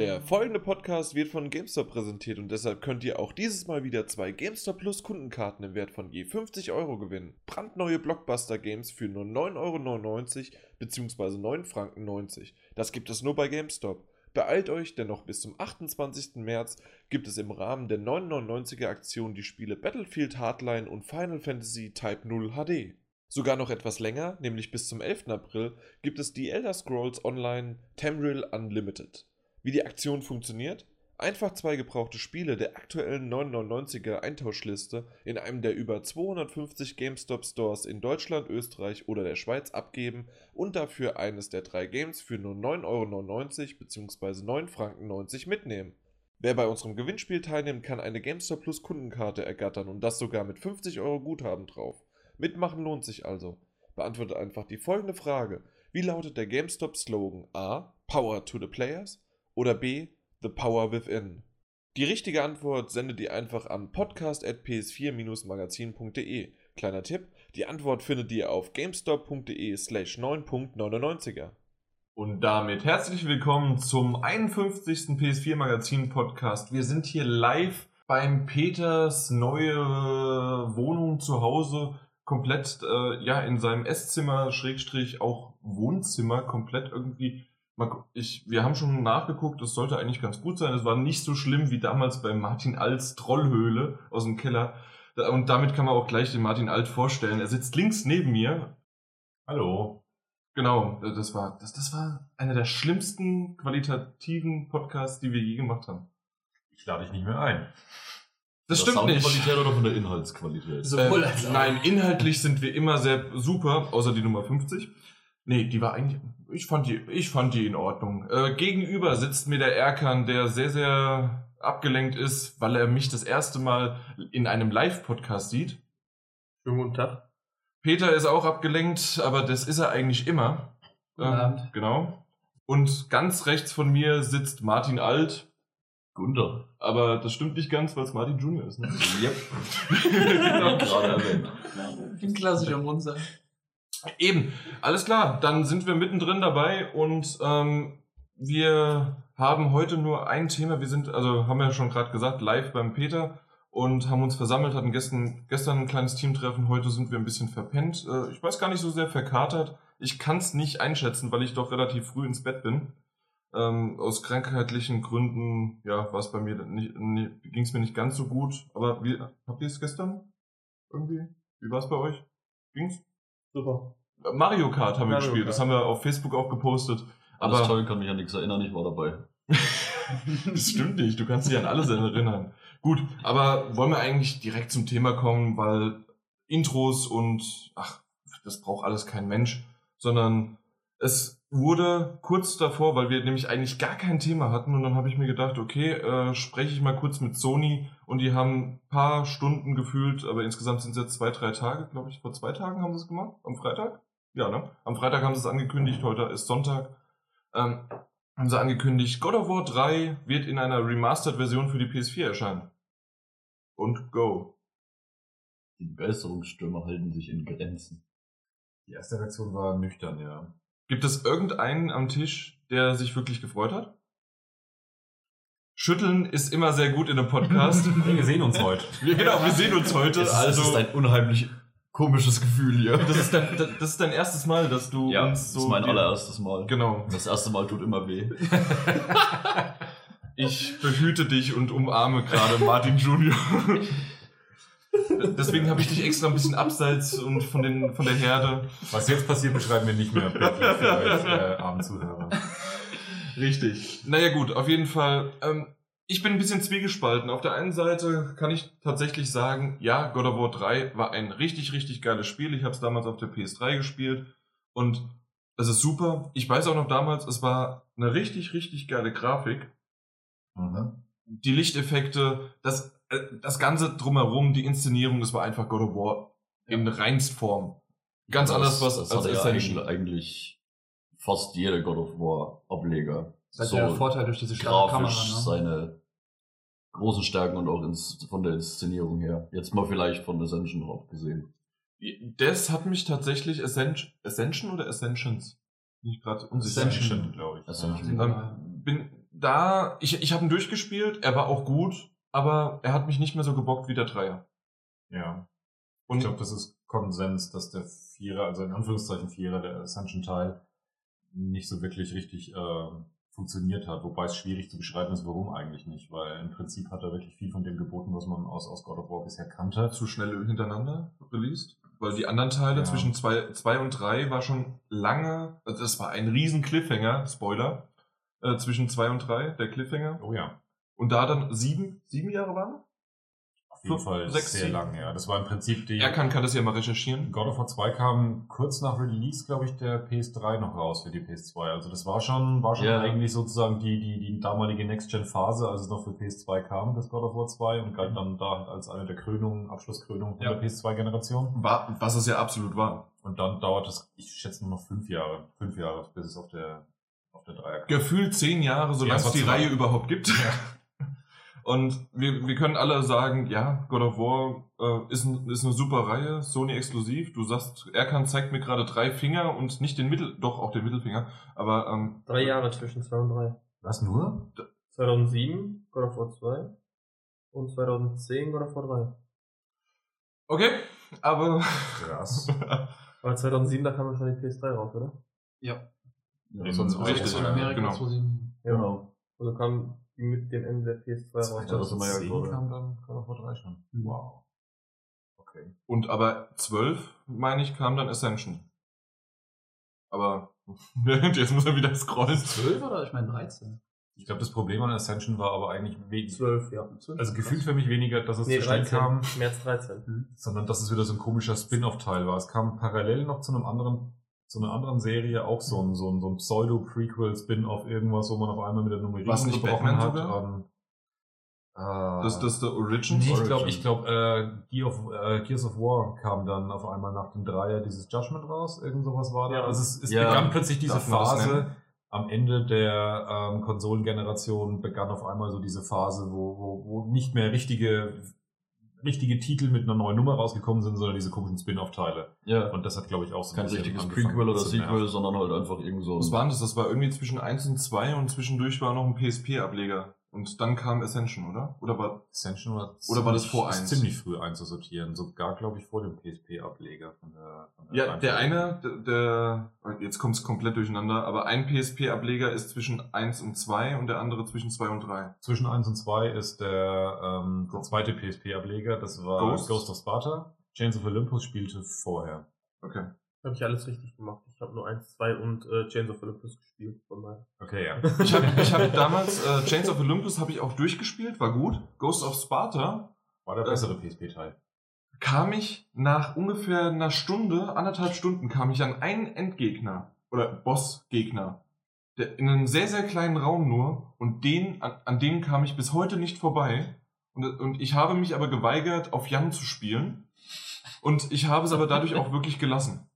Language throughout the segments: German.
Der folgende Podcast wird von GameStop präsentiert und deshalb könnt ihr auch dieses Mal wieder zwei GameStop Plus Kundenkarten im Wert von je 50 Euro gewinnen. Brandneue Blockbuster Games für nur 9,99 Euro bzw. 9 Franken 90. Das gibt es nur bei GameStop. Beeilt euch, denn noch bis zum 28. März gibt es im Rahmen der 999er Aktion die Spiele Battlefield Hardline und Final Fantasy Type 0 HD. Sogar noch etwas länger, nämlich bis zum 11. April, gibt es die Elder Scrolls Online Tamriel Unlimited. Wie die Aktion funktioniert? Einfach zwei gebrauchte Spiele der aktuellen 999er Eintauschliste in einem der über 250 GameStop Stores in Deutschland, Österreich oder der Schweiz abgeben und dafür eines der drei Games für nur 9,99 Euro bzw. 9 Franken 90 mitnehmen. Wer bei unserem Gewinnspiel teilnimmt, kann eine GameStop Plus Kundenkarte ergattern und das sogar mit 50 Euro Guthaben drauf. Mitmachen lohnt sich also. Beantwortet einfach die folgende Frage. Wie lautet der GameStop Slogan A. Power to the Players oder B. The Power Within? Die richtige Antwort sendet ihr einfach an podcast.ps4-magazin.de. Kleiner Tipp, die Antwort findet ihr auf gamestop.de slash 9.99er. Und damit herzlich willkommen zum 51. PS4 Magazin Podcast. Wir sind hier live beim Peters neue Wohnung zu Hause, komplett äh, ja in seinem Esszimmer, Schrägstrich auch Wohnzimmer, komplett irgendwie ich, wir haben schon nachgeguckt, es sollte eigentlich ganz gut sein. Es war nicht so schlimm wie damals bei Martin Alts Trollhöhle aus dem Keller. Und damit kann man auch gleich den Martin Alt vorstellen. Er sitzt links neben mir. Hallo. Genau, das war, das, das war einer der schlimmsten qualitativen Podcasts, die wir je gemacht haben. Ich lade dich nicht mehr ein. Das stimmt nicht. Soundqualität oder von der Inhaltsqualität? Sowohl als äh, Nein, inhaltlich sind wir immer sehr super, außer die Nummer 50. Nee, die war eigentlich, ich fand die, ich fand die in Ordnung. Äh, gegenüber sitzt mir der Erkan, der sehr, sehr abgelenkt ist, weil er mich das erste Mal in einem Live-Podcast sieht. Schönen guten Tag. Peter ist auch abgelenkt, aber das ist er eigentlich immer. Guten Abend. Genau. Und ganz rechts von mir sitzt Martin Alt. Gunther. Aber das stimmt nicht ganz, weil es Martin Junior ist, ne? yep. genau. Gerade erwähnt. Ein klassischer Munzer. Eben, alles klar, dann sind wir mittendrin dabei und ähm, wir haben heute nur ein Thema. Wir sind, also haben wir ja schon gerade gesagt, live beim Peter und haben uns versammelt, hatten gestern, gestern ein kleines Teamtreffen, heute sind wir ein bisschen verpennt. Äh, ich weiß gar nicht so sehr verkatert. Ich kann es nicht einschätzen, weil ich doch relativ früh ins Bett bin. Ähm, aus krankheitlichen Gründen, ja, war es bei mir nicht, nicht ging es mir nicht ganz so gut. Aber wie, habt ihr es gestern? Irgendwie? Wie war es bei euch? Ging's? Super. Mario Kart haben wir gespielt, Kart. das haben wir auf Facebook auch gepostet. Aber das toll, kann mich an nichts erinnern, ich war dabei. das stimmt nicht, du kannst dich an alles erinnern. Gut, aber wollen wir eigentlich direkt zum Thema kommen, weil Intros und ach, das braucht alles kein Mensch, sondern es wurde kurz davor, weil wir nämlich eigentlich gar kein Thema hatten und dann habe ich mir gedacht, okay, äh, spreche ich mal kurz mit Sony und die haben ein paar Stunden gefühlt, aber insgesamt sind es jetzt zwei, drei Tage, glaube ich, vor zwei Tagen haben sie es gemacht, am Freitag? Ja, ne? Am Freitag haben sie es angekündigt, heute ist Sonntag. Ähm, haben sie angekündigt, God of War 3 wird in einer Remastered-Version für die PS4 erscheinen. Und go. Die Begeisterungsstürme halten sich in Grenzen. Die erste Reaktion war nüchtern, ja. Gibt es irgendeinen am Tisch, der sich wirklich gefreut hat? Schütteln ist immer sehr gut in einem Podcast. wir sehen uns heute. Wir, genau, wir sehen uns heute. Das also, ist ein unheimlich komisches Gefühl hier. Das ist dein, das ist dein erstes Mal, dass du ja, uns so. Das ist mein allererstes Mal. Genau. Das erste Mal tut immer weh. ich behüte dich und umarme gerade Martin Junior. Deswegen habe ich dich extra ein bisschen abseits und von, den, von der Herde. Was jetzt passiert, beschreiben wir nicht mehr für euch äh. Richtig. Naja gut, auf jeden Fall. Ähm, ich bin ein bisschen zwiegespalten. Auf der einen Seite kann ich tatsächlich sagen, ja, God of War 3 war ein richtig, richtig geiles Spiel. Ich habe es damals auf der PS3 gespielt und es ist super. Ich weiß auch noch damals, es war eine richtig, richtig geile Grafik. Mhm. Die Lichteffekte, das das Ganze drumherum, die Inszenierung, das war einfach God of War in Reinstform. Ganz das, anders was das als hat Ascension. Ja eigentlich fast jeder God of War Ableger. Das so der Vorteil durch diese starke Kamera, ne? seine großen Stärken und auch ins, von der Inszenierung her. Jetzt mal vielleicht von Ascension drauf gesehen. Das hat mich tatsächlich Ascension, Ascension oder Ascensions? Bin ich gerade unsicher. Ascension, glaube ich. Ascension. Ja. Bin, da, ich, ich habe ihn durchgespielt, er war auch gut, aber er hat mich nicht mehr so gebockt wie der Dreier. Ja. Und ich glaube, das ist Konsens, dass der Vierer, also in Anführungszeichen Vierer, der Ascension-Teil, nicht so wirklich richtig äh, funktioniert hat. Wobei es schwierig zu beschreiben ist, warum eigentlich nicht. Weil im Prinzip hat er wirklich viel von dem geboten, was man aus, aus God of War bisher kannte. zu schnell hintereinander released. Weil die anderen Teile Ja. zwischen 2 zwei und 3 war schon lange, also das war ein riesen Cliffhanger, Spoiler, äh, zwischen 2 und 3, der Cliffhanger. Oh ja. Und da dann sieben, sieben Jahre waren? Auf jeden Fünf, Fall sechs, sehr sieben. lang, ja. Das war im Prinzip die. Er kann, kann das ja mal recherchieren. God of War 2 kam kurz nach Release, glaube ich, der PS3 noch raus für die PS2. Also das war schon, war schon Ja. eigentlich sozusagen die, die, die damalige Next-Gen-Phase, als es noch für PS2 kam, das God of War 2 und galt dann da als eine der Krönungen, Abschlusskrönungen Ja. der PS2-Generation. War, was es ja absolut war. Und dann dauert es, ich schätze nur noch fünf Jahre, fünf Jahre, bis es auf der, auf der Dreier kam. Gefühlt zehn Jahre, solange Ja, es die. Reihe überhaupt gibt. Und wir, wir können alle sagen, ja, God of War äh, ist, ein, ist eine super Reihe, Sony exklusiv. Du sagst, Erkan zeigt mir gerade drei Finger und nicht den Mittel, doch auch den Mittelfinger. Aber ähm, Drei Jahre zwischen 2 und 3. Was nur? 2007 God of War 2 und 2010 God of War 3. okay, aber Krass. Aber 2007, da kam ja schon die PS3 raus, oder? Ja, In- sonst Richtig, in Amerika genau. Genau. Also kam die mit dem Ende der PS2 raus. Ja, das sind wir ja 2010 gerade. kam dann of War 3 schon. Wow. Okay. Und aber 12, meine ich, kam dann Ascension. Aber jetzt muss er wieder scrollen. 12 oder? Ich meine 13. Ich glaube, das Problem an Ascension war aber eigentlich wenig, 12, ja. also gefühlt für mich weniger, dass es Nee, zu schnell 13. kam, März 13. sondern dass es wieder so ein komischer Spin-off-Teil war. Es kam parallel noch zu einem anderen, zu einer anderen Serie auch so ein, so ein, so ein Pseudo-Prequel-Spin-off, irgendwas, wo man auf einmal mit der Nummerierung Was nicht gebrochen Batman hat. sogar? Ähm, äh, Das, das ist der Origins. Nee, ich Origin. glaube, ich glaub, äh, Gear of, äh, Gears of War kam dann auf einmal nach dem Dreier dieses Judgment raus. Irgend sowas war da. Ja. Also es, es Ja. begann plötzlich diese Phase. Am Ende der ähm, Konsolengeneration begann auf einmal so diese Phase, wo, wo, wo nicht mehr richtige, richtige Titel mit einer neuen Nummer rausgekommen sind, sondern diese komischen Spin-off-Teile. Ja, Und das hat, glaube ich, auch so ein kein bisschen richtiges Prequel oder Sequel, sondern halt einfach irgend so. Was war denn das? Das war irgendwie zwischen 1 und 2 und zwischendurch war noch ein PSP-Ableger. Und dann kam Ascension, oder? Oder war. Ascension war Oder war das vor ist eins? ziemlich früh einzusortieren. Sogar, glaube ich, vor dem PSP-Ableger von der, von der Ja, der eine, der, der jetzt kommt es komplett durcheinander, aber ein PSP-Ableger ist zwischen 1 und 2 und der andere zwischen 2 und 3. Zwischen 1 und 2 ist der, ähm, der zweite PSP-Ableger, das war Ghost? Ghost? of Sparta. Chains of Olympus spielte vorher. Okay. Habe ich alles richtig gemacht. Ich habe nur 1, 2 und äh, Chains of Olympus gespielt. Von daher. Okay, ja. Ich habe ich hab damals äh, Chains of Olympus habe ich auch durchgespielt, war gut. Ghost of Sparta War der Äh, bessere PSP-Teil. kam ich nach ungefähr einer Stunde, anderthalb Stunden, kam ich an einen Endgegner oder Bossgegner. Der, in einem sehr, sehr kleinen Raum nur und den, an, an dem kam ich bis heute nicht vorbei. Und, und ich habe mich aber geweigert, auf Jan zu spielen. Und ich habe es aber dadurch auch wirklich gelassen.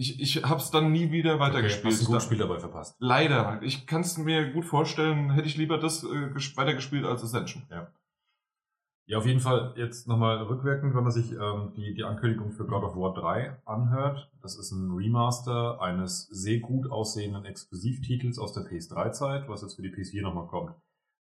Ich, ich habe es dann nie wieder weitergespielt. Hast du ein gutes Spiel dabei verpasst. Leider. Ich kann es mir gut vorstellen, hätte ich lieber das äh, ges- weitergespielt als Ascension. Ja, auf jeden Fall jetzt nochmal rückwirkend, wenn man sich ähm, die, die Ankündigung für God of War 3 anhört. Das ist ein Remaster eines sehr gut aussehenden Exklusivtitels aus der PS3-Zeit, was jetzt für die PS4 nochmal kommt.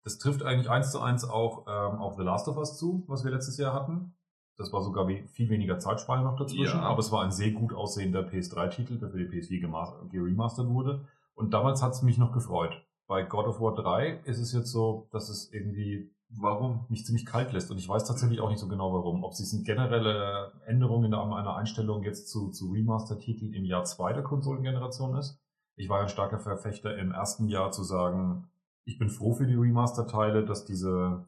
Das trifft eigentlich eins zu eins auch ähm, auf The Last of Us zu, was wir letztes Jahr hatten. Das war sogar viel weniger Zeitspanne noch dazwischen, Ja. aber es war ein sehr gut aussehender PS3-Titel, der für die PS4 gema- geremastert wurde. Und damals hat es mich noch gefreut. Bei God of War 3 ist es jetzt so, dass es irgendwie Warum? mich ziemlich kalt lässt. Und ich weiß tatsächlich auch nicht so genau warum. Ob es eine generelle Änderung in einer Einstellung jetzt zu, zu Remaster-Titeln im Jahr 2 der Konsolengeneration ist. Ich war ja ein starker Verfechter im ersten Jahr zu sagen, ich bin froh für die Remaster-Teile, dass diese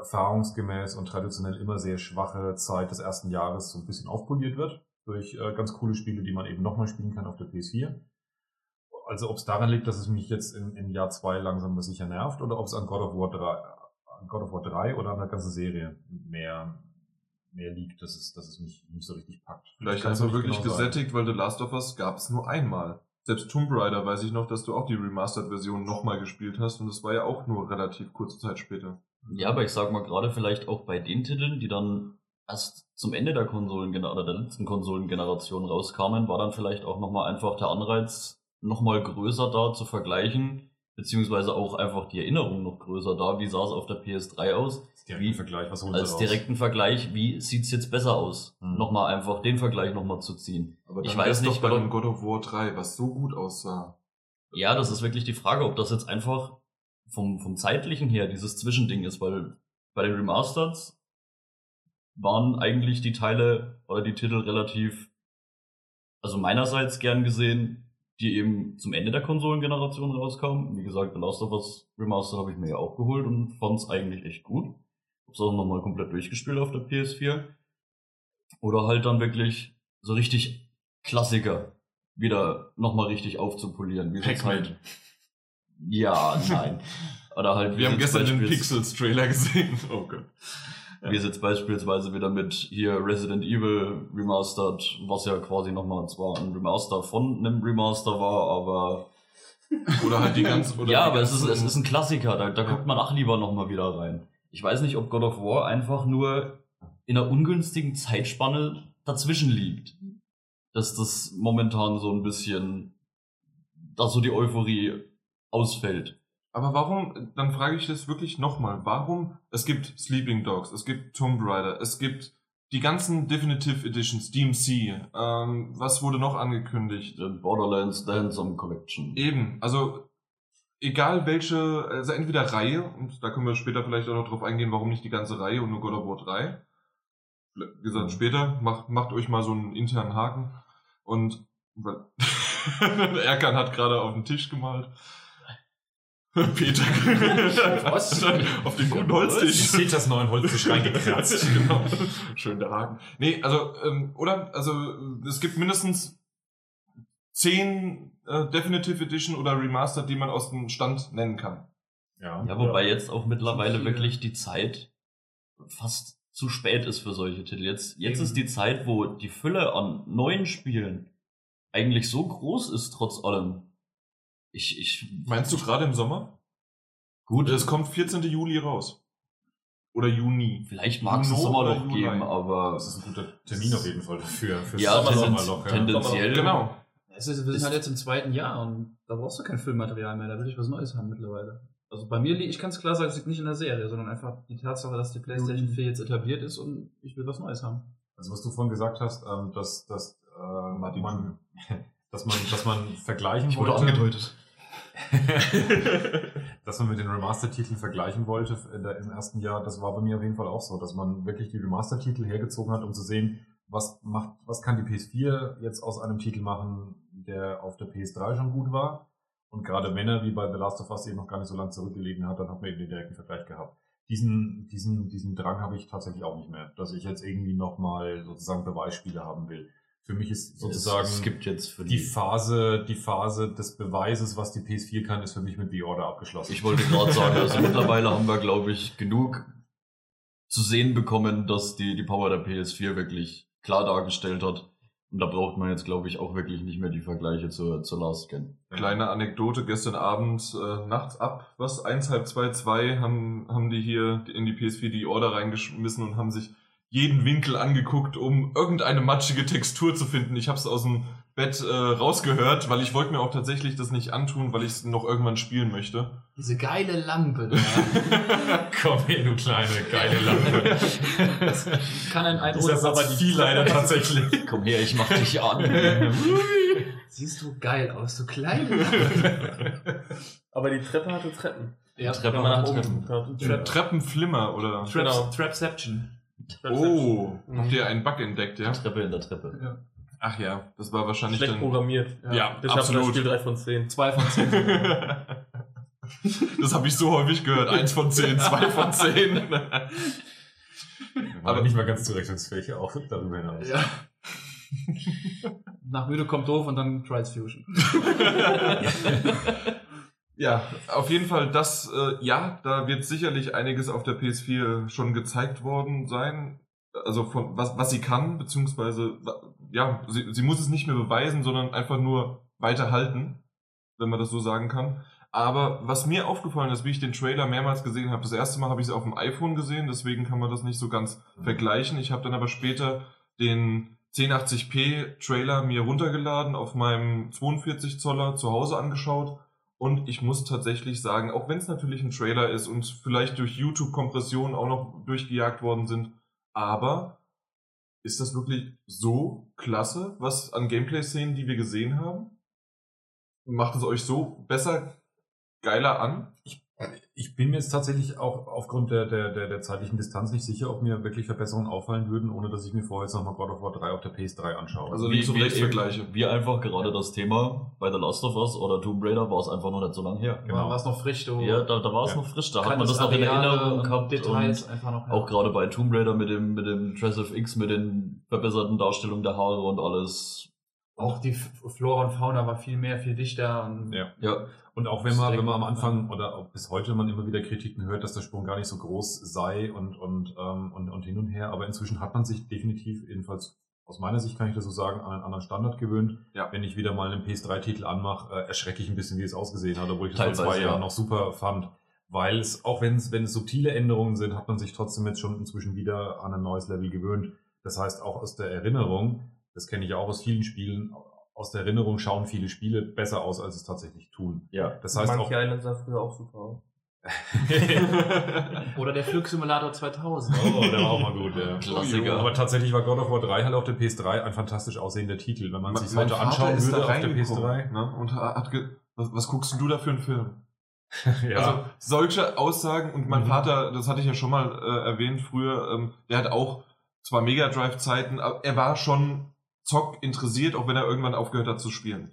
erfahrungsgemäß und traditionell immer sehr schwache Zeit des ersten Jahres so ein bisschen aufpoliert wird durch äh, ganz coole Spiele, die man eben nochmal spielen kann auf der PS4. Also ob es daran liegt, dass es mich jetzt in, in Jahr 2 langsam aber sicher nervt oder ob es an God of War 3, an God of War 3 oder an der ganzen Serie mehr, mehr liegt, dass es, dass es mich nicht so richtig packt. Vielleicht einfach nicht wirklich genau gesättigt, weil The Last of Us gab es nur einmal. Selbst Tomb Raider weiß ich noch, dass du auch die Remastered-Version nochmal gespielt hast und das war ja auch nur relativ kurze Zeit später. Ja, aber ich sag mal gerade vielleicht auch bei den Titeln, die dann erst zum Ende der Konsolen oder der letzten Konsolengeneration rauskamen, war dann vielleicht auch nochmal einfach der Anreiz nochmal größer da zu vergleichen, beziehungsweise auch einfach die Erinnerung noch größer da. Wie sah es auf der PS3 aus? Direkten Wie- Vergleich, was holen Als direkten Vergleich, wie sieht's jetzt besser aus? Mhm. Nochmal einfach den Vergleich nochmal zu ziehen. Aber Ich weiß nicht, doch bei God of- einem God of War 3, was so gut aussah. Ja, das ist wirklich die Frage, ob das jetzt einfach vom, vom zeitlichen her dieses Zwischending ist, weil bei den Remasters waren eigentlich die Teile oder die Titel relativ, also meinerseits gern gesehen, die eben zum Ende der Konsolengeneration rauskamen. Wie gesagt, The Last of Us Remaster habe ich mir ja auch geholt und fand es eigentlich echt gut. Hab's auch nochmal komplett durchgespielt auf der PS4. Oder halt dann wirklich so richtig Klassiker wieder nochmal richtig aufzupolieren. Wie so Pac-Man. halt- Ja, nein. Oder halt, Wir haben gestern den Pixels-Trailer gesehen. Oh Gott. wie es jetzt beispielsweise wieder mit hier Resident Evil Remastered, was ja quasi nochmal zwar ein Remaster von einem Remaster war, aber Oder halt die ganz. Oder ja, aber es ist, es ist ein Klassiker, da, da Ja. guckt man auch lieber nochmal wieder rein. Ich weiß nicht, ob God of War einfach nur in einer ungünstigen Zeitspanne dazwischen liegt. Dass das momentan so ein bisschen, dass so die Euphorie ausfällt. Aber warum, dann frage ich das wirklich nochmal, warum, es gibt Sleeping Dogs, es gibt Tomb Raider, es gibt die ganzen Definitive Editions, DMC, ähm, was wurde noch angekündigt? The Borderlands Handsome Collection. Eben, also egal welche, also entweder Reihe, und da können wir später vielleicht auch noch drauf eingehen, warum nicht die ganze Reihe und nur God of War 3. Wie gesagt, später, macht, macht euch mal so einen internen Haken. Und Erkan hat gerade auf den Tisch gemalt. Peter. Was? auf den guten Ich Holztisch. sehe das neuen Holztisch reingekratzt. genau. Schön der Haken. Nee, also, ähm, oder? Also, es gibt mindestens zehn äh, Definitive Edition oder Remastered, die man aus dem Stand nennen kann. Ja. Ja, wobei jetzt auch mittlerweile wirklich die Zeit fast zu spät ist für solche Titel. Jetzt, jetzt Eben. ist die Zeit, wo die Fülle an neuen Spielen eigentlich so groß ist, trotz allem. Ich, ich, Meinst du gerade im Sommer? gut, Es kommt 14. Juli raus. Oder Juni. vielleicht mag es Sommer noch Juli? geben, aber Das ist ein guter Termin auf jeden Fall dafür. Fürs ja, Sommerloch, ja. tendenziell. Genau. Es ist, wir sind halt jetzt im zweiten Jahr und da brauchst du kein Filmmaterial mehr, da will ich was Neues haben mittlerweile. Also bei mir, li- ich kann es klar sagen, es liegt nicht in der Serie, sondern einfach die Tatsache, dass die PlayStation 4 jetzt etabliert ist und ich will was Neues haben. Also was du vorhin gesagt hast, ähm, dass, dass, äh, Martin. man, dass man, dass man vergleichen Ich wurde wollte. angedeutet. dass man mit den Remaster-Titeln vergleichen wollte der, im ersten Jahr, das war bei mir auf jeden Fall auch so, dass man wirklich die Remaster-Titel hergezogen hat, um zu sehen, was macht, was kann die PS4 jetzt aus einem Titel machen, der auf der PS3 schon gut war. Und gerade wenn er, wie bei The Last of Us, eben noch gar nicht so lange zurückgelegen hat, dann hat man eben den direkten Vergleich gehabt. Diesen, diesen, diesen Drang habe ich tatsächlich auch nicht mehr, dass ich jetzt irgendwie nochmal sozusagen Beweisspiele haben will. Für mich ist sozusagen es, es gibt jetzt für die die, Phase, die Phase des Beweises, was die PS4 kann, ist für mich mit The Order abgeschlossen. ich wollte gerade sagen, also mittlerweile haben wir, glaube ich, genug zu sehen bekommen, dass die, die Power der PS4 wirklich klar dargestellt hat. Und da braucht man jetzt, glaube ich, auch wirklich nicht mehr die Vergleiche zur, zur Last Gen. Kleine Anekdote, gestern Abend, äh, nachts ab, was, eins, halb zwei, zwei, haben, haben die hier in die PS4 die Order reingeschmissen und haben sich jeden Winkel angeguckt, um irgendeine matschige Textur zu finden. Ich habe es aus dem Bett äh, rausgehört, weil ich wollte mir auch tatsächlich das nicht antun, weil ich es noch irgendwann spielen möchte. Diese geile Lampe da. Komm her, du kleine, geile Lampe. Das kann ein ein Das ist aber viel leider tatsächlich. Komm her, ich mach dich an. Siehst du geil aus, du kleine Lampe. Aber die Treppe hatte Treppen. Ja, Treppe Wenn man nach hat oben Treppen. hat. Trap Treppenflimmer, oder? Traps, Genau. Trapception. Oh, Mhm. habt ihr einen Bug entdeckt, ja? Treppe in der Treppe. Ja. Ach ja, das war wahrscheinlich Schlecht dann... programmiert. Ja, Deshalb das absolut. Spiel 3 von 10. Zwei von zehn. das habe ich so häufig gehört. Eins von zehn, zwei von zehn. Aber nicht mal ganz zurechnungsfähig, auch darüber hinaus. ja. Nach müde kommt doof und dann Trials Fusion. Ja, auf jeden Fall das, äh, ja, da wird sicherlich einiges auf der PS4 schon gezeigt worden sein. Also von was, was sie kann, beziehungsweise ja, sie, sie muss es nicht mehr beweisen, sondern einfach nur weiterhalten, wenn man das so sagen kann. Aber was mir aufgefallen ist, wie ich den Trailer mehrmals gesehen habe, das erste Mal habe ich es auf dem iPhone gesehen, deswegen kann man das nicht so ganz vergleichen. Ich habe dann aber später den 1080p Trailer mir runtergeladen, auf meinem 42 Zoller zu Hause angeschaut Und ich muss tatsächlich sagen, auch wenn es natürlich ein Trailer ist und vielleicht durch YouTube-Kompressionen auch noch durchgejagt worden sind, aber ist das wirklich so klasse, was an Gameplay-Szenen, die wir gesehen haben? Macht es euch so besser, geiler an? Ich bin mir jetzt tatsächlich auch aufgrund der, der, der, der zeitlichen Distanz nicht sicher, ob mir wirklich Verbesserungen auffallen würden, ohne dass ich mir vorher jetzt nochmal God of War 3 auf der PS3 anschaue. Also Wie- links und wie rechts Vergleiche. Wie einfach gerade das Thema bei The Last of Us oder Tomb Raider war es einfach noch nicht so lange her. Genau. War, war es noch frisch, du Ja, da, da war es Ja. noch frisch, da hat man das noch in Erinnerung gehabt. Details und einfach noch. ja. auch gerade bei Tomb Raider mit dem, mit dem Dress of X, mit den verbesserten Darstellungen der Haare und alles. Auch die Flora und Fauna war viel mehr, viel dichter. Und Ja. Ja, Und auch wenn man, wenn man am Anfang oder auch bis heute man immer wieder Kritiken hört, dass der Sprung gar nicht so groß sei und, und, ähm, und, und hin und her, aber inzwischen hat man sich definitiv, jedenfalls aus meiner Sicht kann ich das so sagen, an einen anderen Standard gewöhnt. Ja. Wenn ich wieder mal einen PS3-Titel anmache, äh, erschrecke ich ein bisschen, wie es ausgesehen hat, obwohl ich das vor zwei ja. Jahren noch super fand. Weil es, auch wenn es, wenn es subtile Änderungen sind, hat man sich trotzdem jetzt schon inzwischen wieder an ein neues Level gewöhnt. Das heißt, auch aus der Erinnerung, das kenne ich auch aus vielen Spielen, aus der Erinnerung schauen viele Spiele besser aus, als es tatsächlich tun. ja. Das heißt auch, Monkey Island sah früher auch super aus. Oder der Flugsimulator 2000. Oh, der war auch mal gut, ja. Klassiker. Aber tatsächlich war God of War 3 halt auf der PS3 ein fantastisch aussehender Titel. Wenn man sich Mein heute Vater anschauen ist würde da auf der reingekommen, PS3. Ne? Und hat ge was, was guckst denn du da für einen Film? ja. Also solche Aussagen und mein Mhm. Vater, das hatte ich ja schon mal äh, erwähnt früher, ähm, der hat auch zwar Mega Drive Zeiten, aber er war schon Zock interessiert, auch wenn er irgendwann aufgehört hat zu spielen.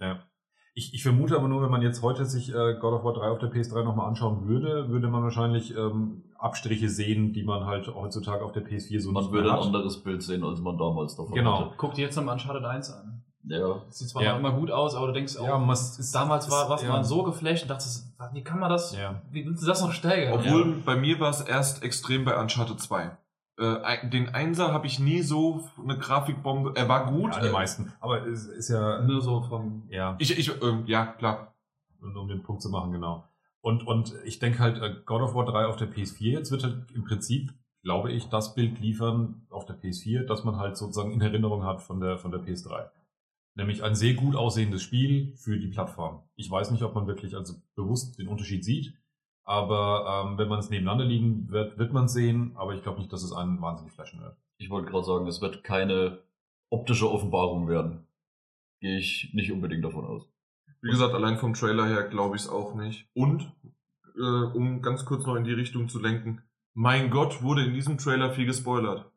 ich, ich vermute aber nur, wenn man jetzt heute sich äh, God of War 3 auf der PS3 nochmal anschauen würde, würde man wahrscheinlich ähm, Abstriche sehen, die man halt heutzutage auf der PS4 so Man nicht würde mehr ein anderes Bild sehen, als man damals davon Genau. hatte. Guck dir jetzt nochmal Uncharted 1 an. Ja. Das sieht zwar Ja. immer gut aus, aber du denkst auch, Ja, man ist, damals war, was ja. man so geflasht und dachtest, wie kann man das, Ja. wie willst du das noch steigern? Obwohl bei mir war es erst extrem bei Uncharted 2. Äh, den Einser habe ich nie so eine Grafikbombe. Er war gut. Ja, die meisten. Aber es ist ja, Nur so vom, ja. ich, ich, ähm, ja, klar. Und um den Punkt zu machen, genau. Und, und ich denke halt, äh, God of War 3 auf der PS4 jetzt wird halt im Prinzip, glaube ich, das Bild liefern auf der PS4, das man halt sozusagen in Erinnerung hat von der, von der PS3. Nämlich ein sehr gut aussehendes Spiel für die Plattform. Ich weiß nicht, ob man wirklich also bewusst den Unterschied sieht, aber ähm, wenn man es nebeneinander liegen wird, wird man es sehen, aber ich glaube nicht, dass es einen wahnsinnig flashen wird. Ich wollte gerade sagen, es wird keine optische Offenbarung werden. Gehe ich nicht unbedingt davon aus. Wie gesagt, allein vom Trailer her glaube ich es auch nicht. Und, äh, um ganz kurz noch in die Richtung zu lenken, mein Gott, wurde in diesem Trailer viel gespoilert.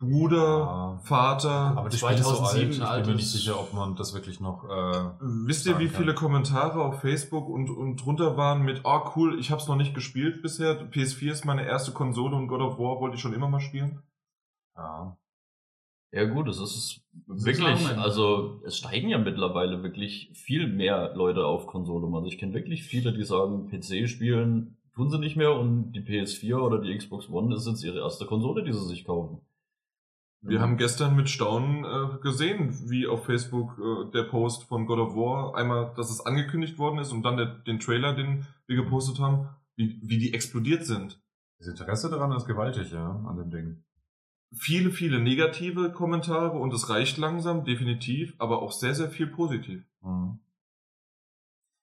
Bruder, Ja. Vater. Aber das Spiel ist so alt, 2007 ich bin mir nicht sicher, ob man das wirklich noch... Äh, Wisst ihr, wie viele kann. Kommentare auf Facebook und, und drunter waren mit, oh cool, ich hab's noch nicht gespielt bisher, PS4 ist meine erste Konsole und God of War wollte ich schon immer mal spielen? ja. Ja gut, es ist ist wirklich, Argument. also es steigen ja mittlerweile wirklich viel mehr Leute auf Konsole. Also ich kenne wirklich viele, die sagen, PC spielen tun sie nicht mehr und die PS4 oder die Xbox One ist jetzt ihre erste Konsole, die sie sich kaufen. Wir haben gestern mit Staunen äh, gesehen, wie auf Facebook äh, der Post von God of War, einmal, dass es angekündigt worden ist und dann der, den Trailer, den wir gepostet haben, wie, wie die explodiert sind. Das Interesse daran ist gewaltig, ja, an dem Ding. Viele, viele negative Kommentare und es reicht langsam, definitiv, aber auch sehr, sehr viel positiv. Mhm.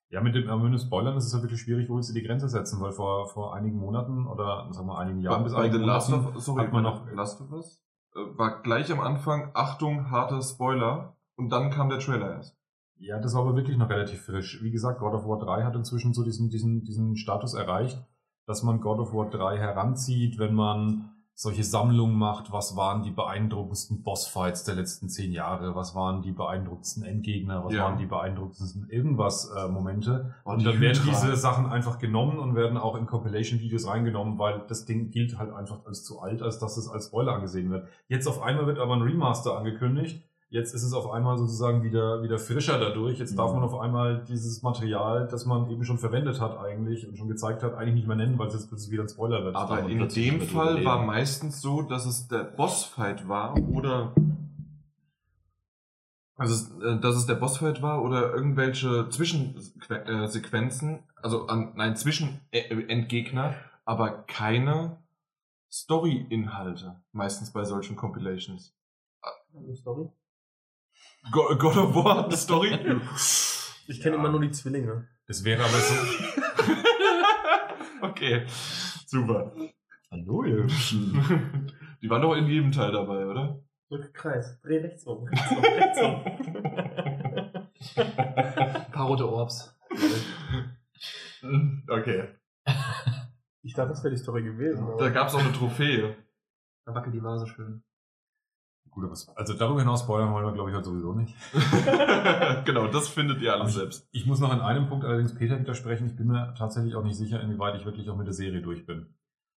Ja, mit dem äh, dem Spoilern ist es ja wirklich schwierig, wo willst du die Grenze setzen, weil vor, vor einigen Monaten oder sagen wir einigen Jahren bei, bis bei einigen Last Monaten of, sorry, hat man noch Last of Us war gleich am Anfang, Achtung, harter Spoiler und dann kam der Trailer erst. Ja, das war aber wirklich noch relativ frisch. Wie gesagt, God of War 3 hat inzwischen so diesen, diesen, diesen Status erreicht, dass man God of War 3 heranzieht, wenn man solche Sammlungen macht, was waren die beeindruckendsten Bossfights der letzten zehn Jahre, was waren die beeindruckendsten Endgegner, was Ja. waren die beeindruckendsten irgendwas äh, Momente. Und die dann werden diese Sachen einfach genommen und werden auch in Compilation-Videos reingenommen, weil das Ding gilt halt einfach als zu alt, als dass es als Spoiler angesehen wird. Jetzt auf einmal wird aber ein Remaster angekündigt. Jetzt ist es auf einmal sozusagen wieder, wieder frischer dadurch. Jetzt darf Mhm. man auf einmal dieses Material, das man eben schon verwendet hat eigentlich und schon gezeigt hat, eigentlich nicht mehr nennen, weil es jetzt plötzlich wieder ein Spoiler wird. Aber in dem Fall überleben. war meistens so, dass es der Bossfight war oder also es, äh, dass es der Bossfight war oder irgendwelche Zwischensequenzen, also an, nein, Zwischenendgegner, aber keine Story-Inhalte, meistens bei solchen Compilations. Sorry. Go God of War hat eine Story? Ich kenne Ja. immer nur die Zwillinge. Das wäre aber so. okay, super. Hallo, ihr Hübschen. Die waren doch in jedem Teil dabei, oder? Drück Kreis. Dreh rechts um. Rechts um. Rechts um. Ein paar rote Orbs. Okay. Ich dachte, das wäre die Story gewesen. Da gab es auch eine Trophäe. Da wackelt die Vase schön. Gut, also darüber hinaus spoilern wollen wir, glaube ich, halt sowieso nicht. genau, das findet ihr alles ich, selbst. ich muss noch in einem Punkt allerdings Peter widersprechen. Ich bin mir tatsächlich auch nicht sicher, inwieweit ich wirklich auch mit der Serie durch bin.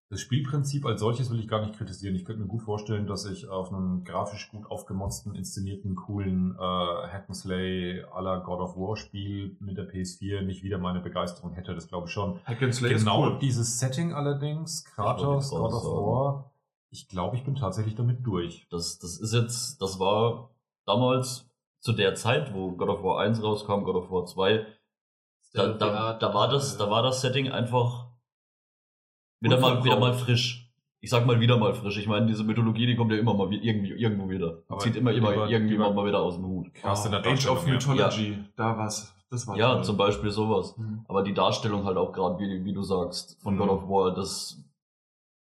Das Spielprinzip als solches will ich gar nicht kritisieren. Ich könnte mir gut vorstellen, dass ich auf einem grafisch gut aufgemotzten, inszenierten, coolen äh, Hack'n'Slay à la God of War Spiel mit der PS4 nicht wieder meine Begeisterung hätte. Das glaube ich schon. Hack and Slay genau ist cool. dieses Setting allerdings, Kratos, God of. War, ich glaube, ich bin tatsächlich damit durch. Das, das ist jetzt, das war damals zu der Zeit, wo God of War 1 rauskam, God of War 2, da, da, da war das, da war das Setting einfach wieder mal, wieder mal frisch. Ich sag mal wieder mal frisch. Ich meine, diese Mythologie, die kommt ja immer mal wie- irgendwie, irgendwo wieder. Aber Zieht immer, immer war- irgendwie war- mal wieder aus dem Hut. Krass in der Age of Darstellung, ja. Mythology, da war's. Das war Ja, toll. zum Beispiel sowas. Mhm. Aber die Darstellung halt auch gerade, wie, wie du sagst, von Mhm. God of War, das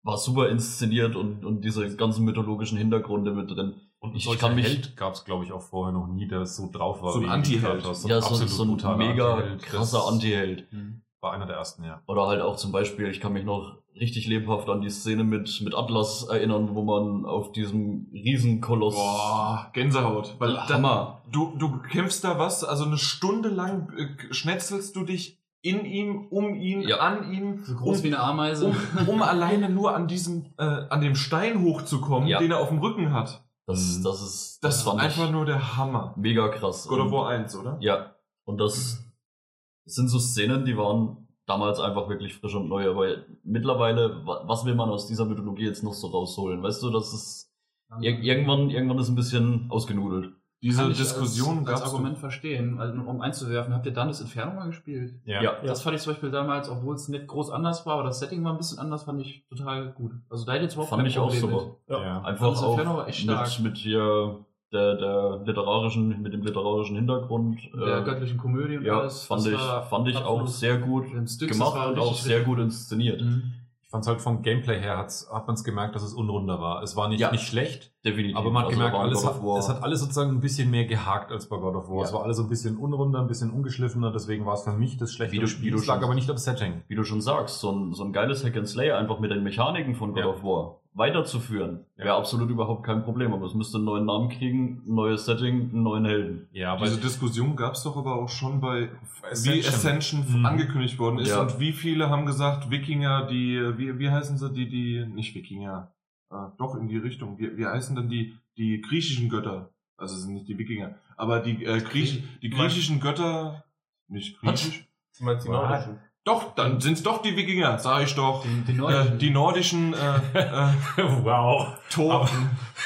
war super inszeniert und, und diese ganzen mythologischen Hintergründe mit drin. Und Ich kann mich- Held gab es, glaube ich, auch vorher noch nie, der so drauf war. So ein Anti-Held. Kratos. ja, so, so ein mega Anti-Held. krasser Anti-Held. War einer der ersten, ja. Oder halt auch zum Beispiel, ich kann mich noch richtig lebhaft an die Szene mit, mit Atlas erinnern, wo man auf diesem Riesenkoloss. Boah, Gänsehaut. Weil da, Hammer. du, du kämpfst da was, also eine Stunde lang äh, schnetzelst du dich in ihm, um ihn, Ja. an ihm, So groß um, wie eine Ameise. um, um alleine nur an diesem, äh, an dem Stein hochzukommen, Ja. den er auf dem Rücken hat. Das, Mhm. das ist, Das, ist einfach nur der Hammer. mega krass. God of War 1, oder? Ja, und das sind so Szenen, die waren damals einfach wirklich frisch und neu, aber mittlerweile, wa- was will man aus dieser Mythologie jetzt noch so rausholen? Weißt du, das ist ir irgendwann, irgendwann ist ein bisschen ausgenudelt. Diese Kann ich Diskussion als, als Argument verstehen, also, um einzuwerfen. Habt ihr dann das Inferno mal gespielt? Ja. Das fand ich zum Beispiel damals, obwohl es nicht groß anders war, aber das Setting war ein bisschen anders, fand ich total gut. Also da hätte jetzt überhaupt Fand ich auch super. mit. Ja. Einfach Das auch Inferno war echt stark. mit, mit hier der, der literarischen, mit dem literarischen Hintergrund. Der äh, göttlichen Komödie und ja, alles. fand das ich, war fand ich auch sehr gut gemacht und auch sehr gut inszeniert. Mhm. Ich fand es halt vom Gameplay her hat's, hat man es gemerkt, dass es unrunder war. Es war nicht, Ja. nicht schlecht, Definitiv. aber man hat Also gemerkt, alles hat, es hat alles sozusagen ein bisschen mehr gehakt als bei God of War. Ja. Es war alles so ein bisschen unrunder, ein bisschen ungeschliffener, deswegen war es für mich das du- Spiel. wie du Es lag schon- aber nicht am Setting. wie du schon sagst, so ein, so ein geiles Hack and Slay einfach mit den Mechaniken von God Ja. of War weiterzuführen, Ja. wäre absolut überhaupt kein Problem. Aber es müsste einen neuen Namen kriegen, ein neues Setting, einen neuen Helden. Ja, Diese Diskussion gab's doch aber auch schon bei Ascension. wie Ascension Mhm. angekündigt worden ist Ja. und wie viele haben gesagt, Wikinger, die, wie, wie heißen sie, die, die, nicht Wikinger, äh, doch in die Richtung, wie, wie heißen denn die, die griechischen Götter? Also es sind nicht die Wikinger, aber die, äh, Griech, die griechischen Götter, nicht griechisch? Du meinst die? Nordischen? Doch, dann sind's doch die Wikinger, sag ich doch. Den, den Äh, Nordischen. die nordischen äh, äh, wow. Tor.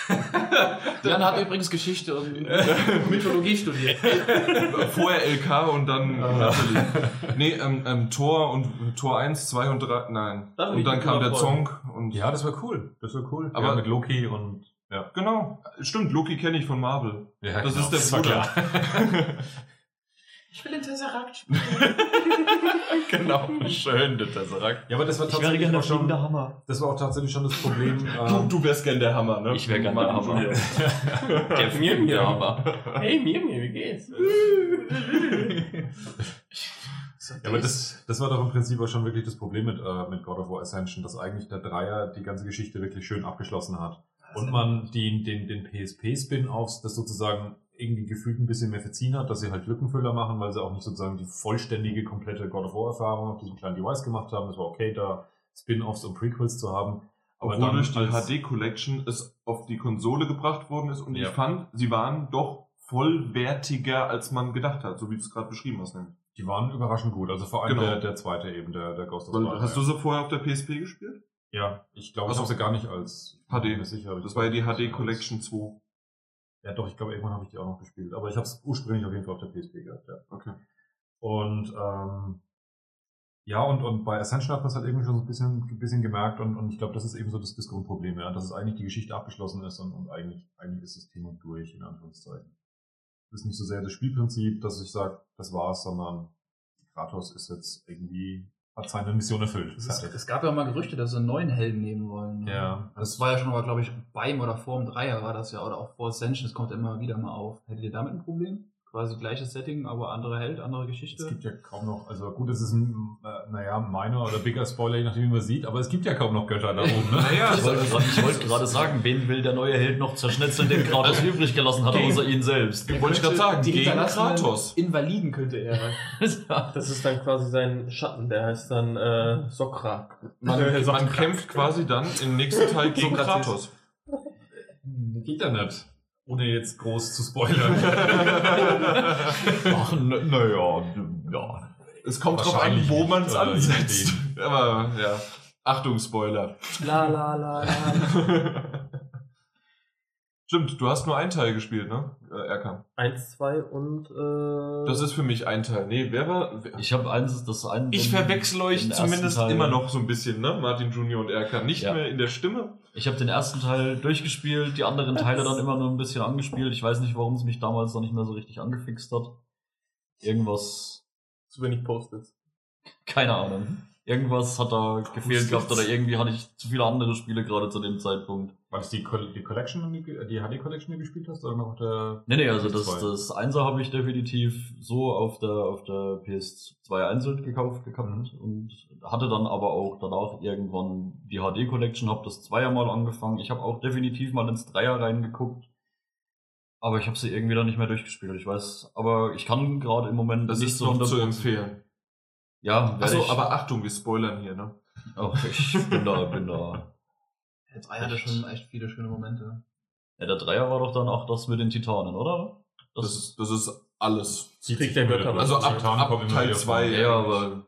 Jan hat übrigens Geschichte und Mythologie studiert. Vorher LK und dann Ah. natürlich. Nee, ähm, ähm, Tor und Tor 1, 2 und 3, nein. Da bin und dann kam der. Zonk und Ja, das wäre cool. Das wäre cool. Aber- ja, mit Loki und ja. Genau, stimmt, Loki kenne ich von Marvel. ja Das ist der war Bruder. Ich will den Tesseract spielen. genau, schön, der Tesseract. Ja, aber das war tatsächlich auch schon, Hammer. das war auch tatsächlich schon das Problem. Du, ähm, du wärst gern der Hammer, ne? Ich wäre gerne der Hammer. Ja. Der fliegende Hammer. Hey, mir, mir, wie geht's? Ja, aber das, das war doch im Prinzip auch schon wirklich das Problem mit, äh, mit God of War Ascension, dass eigentlich der Dreier die ganze Geschichte wirklich schön abgeschlossen hat. Und man die, den, den PSP-Spin-Offs das sozusagen irgendwie gefühlt ein bisschen mehr verziehen hat, dass sie halt Lückenfüller machen, weil sie auch nicht sozusagen die vollständige, komplette God of War-Erfahrung auf diesem kleinen Device gemacht haben. Es war okay, da Spin-Offs und Prequels zu haben. Aber Obwohl durch die HD Collection es auf die Konsole gebracht worden ist und Ja. ich fand, sie waren doch vollwertiger, als man gedacht hat, so wie du es gerade beschrieben hast. Ne? Die waren überraschend gut. Also vor allem Genau. der, der zweite eben, der, der Ghost of Sparta. hast du sie vorher auf der PSP gespielt? Ja, ich glaube, ich Also- habe sie gar nicht als HD. sicher, ich Das war ja die HD Collection 2. Ja, doch, ich glaube, irgendwann habe ich die auch noch gespielt. Aber ich habe es ursprünglich auf jeden Fall auf der PSP gehabt, ja. Okay. Und ähm, ja, und, und bei Ascension hat man es halt irgendwie schon so ein bisschen, ein bisschen gemerkt und, und ich glaube, das ist eben so das, das Grundproblem, ja, dass es eigentlich die Geschichte abgeschlossen ist und, und eigentlich, eigentlich ist das Thema durch, in Anführungszeichen. Das ist nicht so sehr das Spielprinzip, dass ich sage, das war's, sondern die Kratos ist jetzt irgendwie, hat seine Mission erfüllt. Es, Fertig. es gab ja mal Gerüchte, dass sie einen neuen Helden nehmen wollen. ne? Ja. Das war ja schon mal, glaube ich, beim oder vor dem Dreier war das ja, oder auch vor Ascension, das kommt immer wieder mal auf. Hättet ihr damit ein Problem? Quasi gleiches Setting, aber anderer Held, andere Geschichte? Es gibt ja kaum noch, also gut, es ist ein, äh, naja, minor oder bigger Spoiler, je nachdem, wie man sieht, aber es gibt ja kaum noch Götter da oben. Ne? Naja, Ich wollte gerade ich wollte gerade sagen, wen will der neue Held noch zerschnitzeln, den Kratos übrig gelassen hat, Gegen- außer ihn selbst? wollte ich gerade sagen, die gegen Kratos. Invaliden könnte er. Das ist dann quasi sein Schatten, der heißt dann äh, Sokra. Man, man kämpft quasi dann im nächsten Teil gegen. Kratos. Geht ja nicht. Ohne jetzt groß zu spoilern. Ach, naja, ja. Es kommt drauf an, wo man es ansetzt. Aber ja, Achtung, Spoiler. La la la la. Stimmt, du hast nur einen Teil gespielt, ne? Äh, Erkan. Eins, zwei und äh, Das ist für mich ein Teil. Nee, wer war. Wer, Ich habe eins, das ein. ich verwechsel euch zumindest Teil- immer noch so ein bisschen, ne? Martin Junior und Erkan. Nicht Ja. mehr in der Stimme. Ich habe den ersten Teil durchgespielt, die anderen Teile dann immer nur ein bisschen angespielt. Ich weiß nicht, warum es mich damals noch nicht mehr so richtig angefixt hat. Irgendwas, zu wenig Post-its. keine Ahnung. Irgendwas hat da gefehlt gehabt oder irgendwie hatte ich zu viele andere Spiele gerade zu dem Zeitpunkt. War das die, die Collection, die, die HD Collection, die du gespielt hast, oder noch der? Nee, nee, also das, PS2? das Einser habe ich definitiv so auf der, auf der PS2 einzeln gekauft gehabt und hatte dann aber auch danach irgendwann die HD Collection, habe das Zweier mal angefangen. Ich habe auch definitiv mal ins Dreier reingeguckt. Aber ich habe sie irgendwie dann nicht mehr durchgespielt. Ich weiß, aber ich kann gerade im Moment Das nicht ist so noch zu 100% empfehlen. Ja, Achso, ich, aber Achtung, wir spoilern hier, ne? auch ich bin da, bin da. Der Dreier hatte schon echt viele schöne Momente. Ja, der Dreier war doch dann auch das mit den Titanen, oder? Das ist, das ist alles. Krieg der Götter. Also ab, ab kommen immer Teil wieder 2. vor. Ja, aber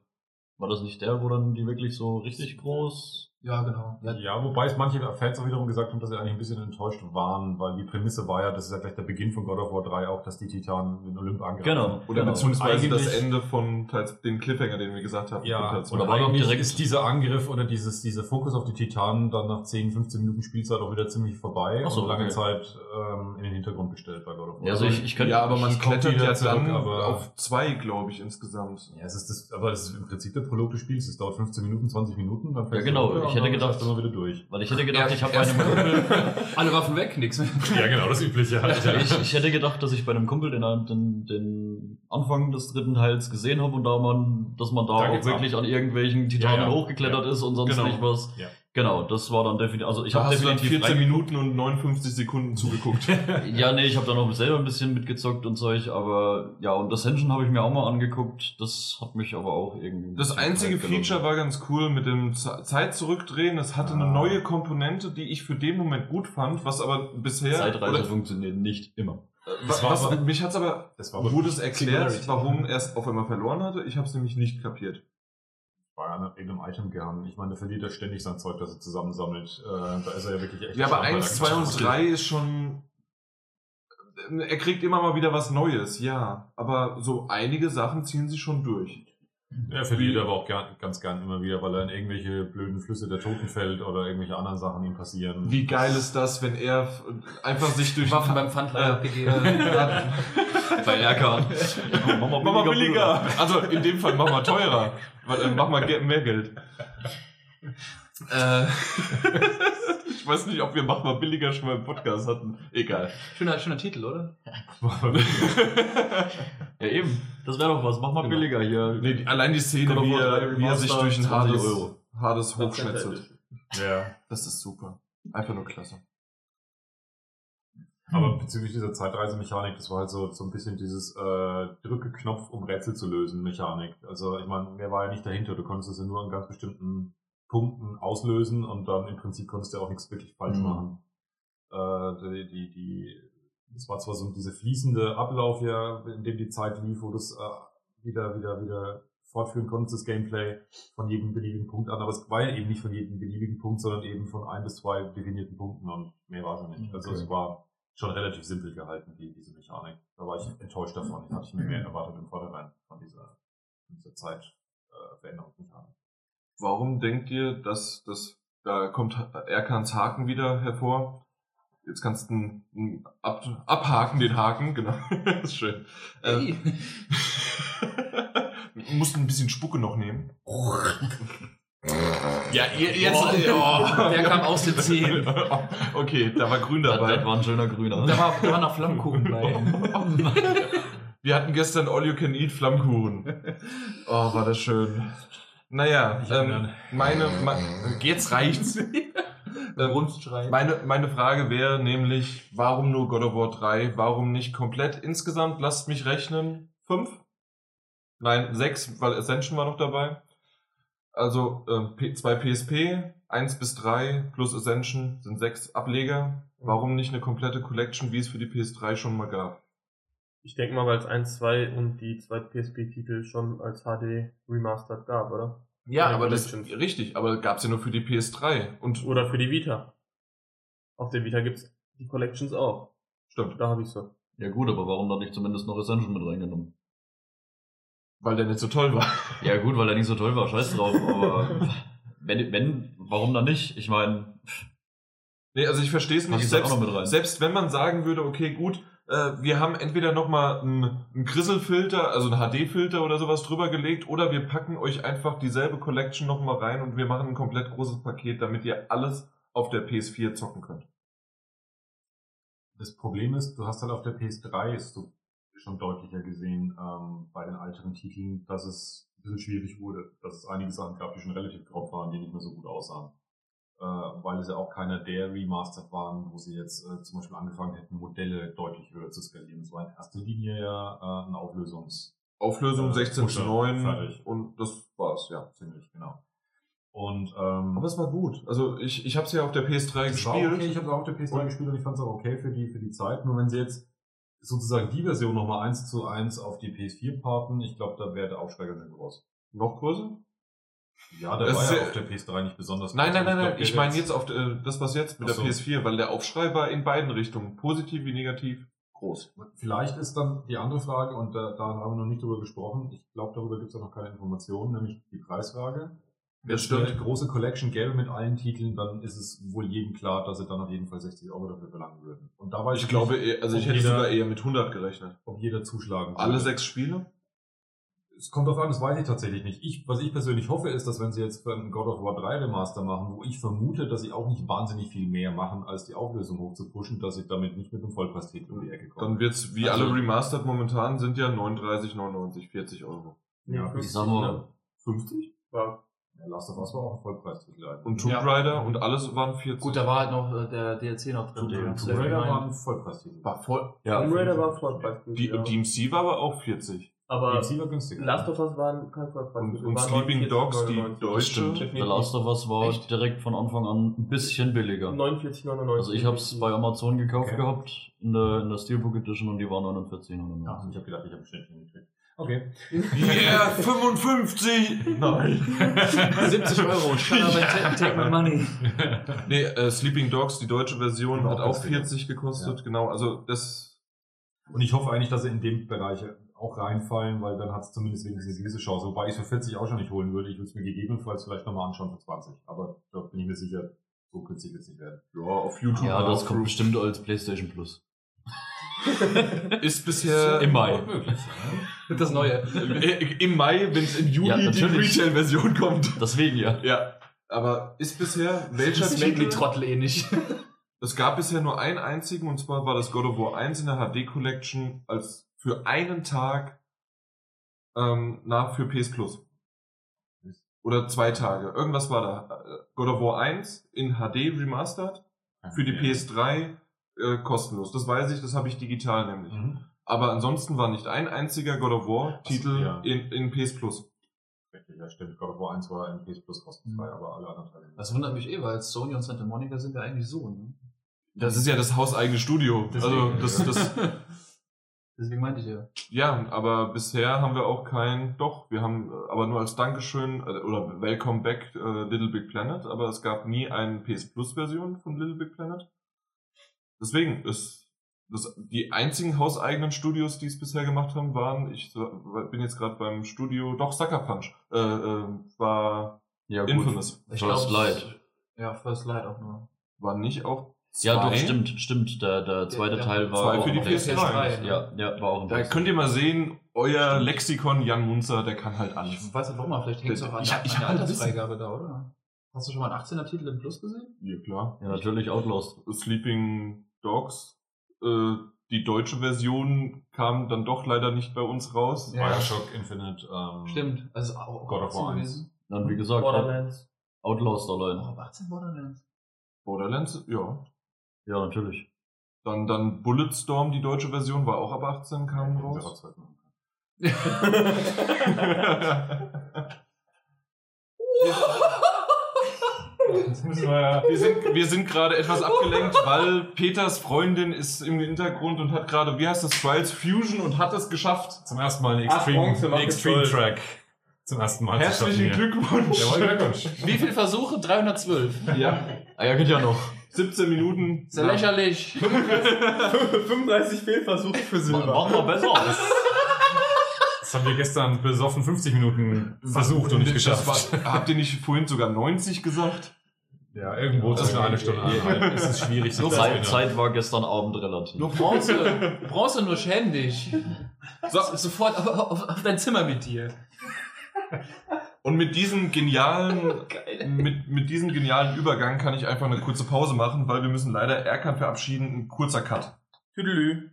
war das nicht der, wo dann die wirklich so richtig groß Ja, genau. Ja, Ja, wobei es manche Fans auch wiederum gesagt haben, dass sie eigentlich ein bisschen enttäuscht waren, weil die Prämisse war ja, das ist ja gleich der Beginn von God of War 3 auch, dass die Titanen den Olymp angreifen. Genau. Oder genau. beziehungsweise das Ende von Teil, den Cliffhanger, den wir gesagt haben. Ja, und. Oder eigentlich direkt- ist dieser Angriff oder dieses, dieser Fokus auf die Titanen dann nach 10, 15 Minuten Spielzeit auch wieder ziemlich vorbei Ach so, und lange okay. Zeit ähm, in den Hintergrund gestellt bei God of War. Ja, also ich, ich könnte. ja, aber man klettert ja zurück, dann aber- auf zwei, glaube ich, insgesamt. Ja, es ist das, aber es ist im Prinzip der Prolog des Spiels. Es dauert 15 Minuten, 20 Minuten, dann Ja, genau. Ich hätte gedacht- immer wieder durch. Weil ich hätte gedacht, Ja, ich habe einem Kumpel. Alle Waffen weg, nix mehr. Ja, genau, das Übliche halt. ich, ich hätte gedacht, dass ich bei einem Kumpel den, den, den Anfang des dritten Teils gesehen habe und da man, dass man da, Da auch wirklich an irgendwelchen Titanen Ja, ja. hochgeklettert ist und sonst Genau. nicht was. Ja. Genau, das war dann definitiv. Also ich Da habe hast du dann definitiv 14 rein- Minuten und 59 Sekunden zugeguckt. Ja, nee, ich habe da noch selber ein bisschen mitgezockt und Zeug, aber ja, und das Ascension habe ich mir auch mal angeguckt. Das hat mich aber auch irgendwie. Das einzige. Feature war ganz cool mit dem Zeit zurückdrehen. Es hatte eine Ah. neue Komponente, die ich für den Moment gut fand, was aber bisher. Zeitreise oder- funktioniert nicht immer. Das was, war was, aber- mich hat's aber. Das war aber Wurde es erklärt, warum er es auf einmal verloren hatte? Ich habe es nämlich nicht kapiert. Einem, irgendeinem Item gern. Ich meine, der verliert ja ständig sein Zeug, das er zusammensammelt. Äh, da ist er ja wirklich echt. Ja, aber stark bei 1, der 2 und Geschichte. 3 ist schon. Er kriegt immer mal wieder was Neues, ja. Aber so einige Sachen ziehen sie schon durch. Er verliert aber auch gern, ganz gern immer wieder, weil er in irgendwelche blöden Flüsse der Toten fällt oder irgendwelche anderen Sachen ihm passieren. Wie geil ist das, wenn er einfach sich durch Waffen beim Pfandleiher abgegeben. Bei Erkan. Mach mal billiger. Also in dem Fall mach mal teurer. Weil, äh, mach mal mehr Geld. Äh, ich weiß nicht, ob wir mach mal billiger schon mal im Podcast hatten. Egal. Schöner, schöner Titel, oder? Ja, eben. Das wäre doch was. Mach mal Genau. billiger hier. nee, die, allein die Szene, wie er, 3 wie er sich durch ein 20 Hades, Euro. Hades hochschmetzelt. ja. Das ist super. Einfach nur klasse. Aber bezüglich dieser Zeitreisemechanik, das war halt so, so ein bisschen dieses äh, Drücke Knopf, um Rätsel zu lösen, Mechanik. Also ich meine, mehr war ja nicht dahinter. Du konntest es ja nur an ganz bestimmten Punkten auslösen und dann im Prinzip konntest du ja auch nichts wirklich falsch Mhm. machen. Äh, die, die, die, es war zwar so dieser fließende Ablauf ja, in dem die Zeit lief, wo du es äh, wieder, wieder, wieder fortführen konntest, das Gameplay von jedem beliebigen Punkt an, aber es war ja eben nicht von jedem beliebigen Punkt, sondern eben von ein bis zwei definierten Punkten und mehr war es nicht. Also Okay. es war schon relativ simpel gehalten, die, diese Mechanik. Da war ich enttäuscht davon. Da hatte ich mir mehr erwartet im Vorhinein von dieser, dieser Zeit äh, Veränderungsmechanik. Warum denkt ihr, dass das, da kommt Erkans Haken wieder hervor? Jetzt kannst du einen, einen ab, abhaken, den Haken, genau. das ist schön. Ähm, Mussten ein bisschen Spucke noch nehmen. Ja, ihr, jetzt. Boah, der kam aus den Zähnen. Okay, da war grün Das, das dabei. war ein schöner grüner. Da war, da war noch Flammkuchen bei. Wir hatten gestern All You Can Eat Flammkuchen. Oh, war das schön. Naja, ähm, meine, me- jetzt reicht's. Ähm, meine, meine Frage wäre nämlich, warum nur God of War 3? Warum nicht komplett insgesamt? Lasst mich rechnen. Fünf? Nein, sechs, weil Ascension war noch dabei. Also P zwei PSP, 1 bis 3 plus Ascension sind sechs Ableger. Warum nicht eine komplette Collection, wie es für die PS3 schon mal gab? Ich denke mal, weil es 1, 2 und die zwei PSP-Titel schon als HD Remastered gab, oder? Ja, aber das Collections. richtig, aber gab's ja nur für die PS3 und Oder für die Vita. Auf der Vita gibt's die Collections auch. stimmt, Da habe ich sie. Ja gut, aber warum dann nicht zumindest noch Ascension mit reingenommen? weil der nicht so toll war. Ja gut, weil er nicht so toll war, scheiß drauf, aber wenn, wenn, warum dann nicht? Ich meine, Nee, also ich verstehe es nicht. Selbst, selbst wenn man sagen würde, okay, gut, wir haben entweder nochmal einen, einen Grisselfilter, also einen HD-Filter oder sowas drüber gelegt, oder wir packen euch einfach dieselbe Collection nochmal rein und wir machen ein komplett großes Paket, damit ihr alles auf der PS4 zocken könnt. Das Problem ist, du hast halt auf der PS3 ist du schon deutlicher gesehen ähm, bei den älteren Titeln, dass es ein bisschen schwierig wurde, dass es einige Sachen gab, die schon relativ grob waren, die nicht mehr so gut aussahen. Äh, weil es ja auch keiner der Remastered waren, wo sie jetzt äh, zum Beispiel angefangen hätten, Modelle deutlich höher zu skalieren. Es war in erster Linie ja äh, ein Auflösungs- Auflösung Äh, 16 zu Pusher, 9 fertig. und das war's, ja. ziemlich, genau. Und ähm, Aber es war gut. Also ich, ich habe es ja auf der PS3 Es war gespielt. okay, ich habe es auch auf der PS3 Und- gespielt und ich fand es auch okay für die, für die Zeit. Nur wenn sie jetzt sozusagen die Version nochmal eins zu eins auf die PS4 parten, ich glaube, da wäre der Aufsteiger sehr groß. Noch größer? Ja, der Das war ist ja ja- auf der PS3 nicht besonders Nein, nein, nein, nein. Ich wär meine jetzt auf äh, das, was jetzt mit Ach der so. PS4, weil der Aufschrei war in beiden Richtungen, positiv wie negativ, groß. Vielleicht ist dann die andere Frage, und da, da haben wir noch nicht drüber gesprochen, ich glaube, darüber gibt es auch noch keine Informationen, nämlich die Preisfrage. Wenn es eine große Collection gäbe mit allen Titeln, dann ist es wohl jedem klar, dass sie dann auf jeden Fall 60 Euro dafür verlangen würden. Und da weiß Ich ich glaube, also ich hätte jeder- sogar eher mit 100 gerechnet. ob jeder zuschlagen Alle würde. sechs Spiele? Es kommt drauf an, das weiß ich tatsächlich nicht. Ich, was ich persönlich hoffe, ist, dass wenn sie jetzt für einen God of War 3 Remaster machen, wo ich vermute, dass sie auch nicht wahnsinnig viel mehr machen, als die Auflösung hochzupushen, dass sie damit nicht mit einem Vollpreistitel um die Ecke kommen. Dann wird's wie Also- alle Remastered momentan sind ja 39, 99, 40 Euro. Ja, ich sag mal, 50? War Ja, Last of Us war auch ein Vollpreistitel. Und Tomb Ja. Raider und alles waren 40. Gut, da war halt noch äh, der DLC noch drin. Tomb Tomb Raider 9. war ein Vollpreistitel. war voll. ja, Tomb Raider war Vollpreis. Die, ja. DMC war aber auch 40. Aber DMC war günstiger. Last of Us waren kein Vollpreis. Und, und Sleeping 49, Dogs, die 99. deutsche. stimmt. The Last of Us war Echt? direkt von Anfang an ein bisschen billiger. 49,99. Also ich habe es bei Amazon gekauft Okay. gehabt, in der, in der Steelbook Edition und die war Ja, 49,99. ich habe gedacht, ich habe ein Schnittchen gekriegt. Okay. Yeah, 55! Nein. 70 Euro, shut up and take my money. Nee, äh, Sleeping Dogs, die deutsche Version, War hat auch auch günstiger. 40 gekostet, Ja. genau. Also das. Und ich hoffe eigentlich, dass sie in dem Bereich auch reinfallen, weil dann hat es zumindest wenigstens eine gewisse Chance. Wobei ich es für 40 auch schon nicht holen würde. Ich würde es mir gegebenenfalls vielleicht nochmal anschauen für 20. Aber da bin ich mir sicher, so günstig wird es nicht werden. Ja, auf YouTube. Ja, das kommt bestimmt als PlayStation Plus. Ist bisher Im Mai. möglich. Das Neue. Äh, Im Mai, wenn es im Juli Ja, die. Retail-Version kommt. Deswegen ja. Ja. Aber ist bisher welcher Das Titel? Trottel eh nicht. Es gab bisher nur einen einzigen und zwar war das God of War 1 in der HD Collection als für einen Tag ähm, nach für PS Plus. Oder zwei Tage. Irgendwas war da. Äh, God of War 1 in HD remastered, für die PS3 äh, kostenlos. Das weiß ich, das habe ich digital nämlich. Mhm. Aber ansonsten war nicht ein einziger God of War Titel ja. in, in PS Plus. Richtig, ja stimmt. God of War 1 war im PS Plus kostenfrei, aber alle anderen Teile. nicht. Das wundert mich eh, weil Sony und Santa Monica sind ja eigentlich so. Ne? Das ist ja das hauseigene Studio. Also Deswegen, das, ja. das, Deswegen meinte ich ja. Ja, aber bisher haben wir auch kein, doch, wir haben äh, aber nur als Dankeschön äh, oder Welcome Back äh, Little Big Planet, aber es gab nie eine PS Plus Version von Little Big Planet. Deswegen ist das, die einzigen hauseigenen Studios, die es bisher gemacht haben, waren, ich bin jetzt gerade beim Studio, doch Sucker Punch, äh, äh, war Ja, Infamous. First Light. Ja, First Light auch nur. War nicht auch Ja, doch, Zwei. stimmt, stimmt. Der, der zweite Der- Teil war Zwei auch für die im PS3. PlayStation. Ja, ja, war auch im Da könnt ihr mal sehen, euer Lexikon Jan Munzer, der kann halt alles. Ich weiß nicht warum, vielleicht hängt es auch an, Ich- der- ich an der Altersfreigabe da, oder? Hast du schon mal einen 18er Titel im Plus gesehen? Ja, klar. Ja, natürlich Outlaws. Sleeping Dogs. Äh, die deutsche Version kam dann doch leider nicht bei uns raus. Ja. Bioshock Infinite. Ähm, Stimmt. Also auch God of 18 War gewesen. Dann, wie gesagt, Borderlands. Outlaws allein. ab 18 Borderlands. Borderlands, ja. Ja, natürlich. Dann, dann Bulletstorm, die deutsche Version, war auch ab 18, kam Ja, raus. Wir ja. Wir sind, wir sind gerade etwas abgelenkt, weil Peters Freundin ist im Hintergrund und hat gerade, wie heißt das, Trials Fusion und hat es geschafft. Zum ersten Mal eine Ach, Extreme, Bronze macht eine es Extreme. Track. Zum ersten Mal. zu Herzlichen schaffen Glückwunsch. Glückwunsch. Wie viele Versuche? 312. Ja, Ah ja, geht ja noch. 17 Minuten. Ist ja lächerlich. 35 Fehlversuche für Silber. Machen wir besser. Das haben wir gestern besoffen 50 Minuten versucht und nicht Das geschafft. war, habt ihr nicht vorhin sogar 90 gesagt? Ja, irgendwo zwischen eine Stunde und eineinhalb. Es ist schwierig, sich das zu Zeit. Zeit war gestern Abend relativ. Nur Bronze. Bronze nur schändig. So, Sofort auf, auf, auf dein Zimmer mit dir. Und mit diesem genialen, mit, mit diesem genialen Übergang kann ich einfach eine kurze Pause machen, weil wir müssen leider Erkan verabschieden. Ein kurzer Cut. Tüdelü.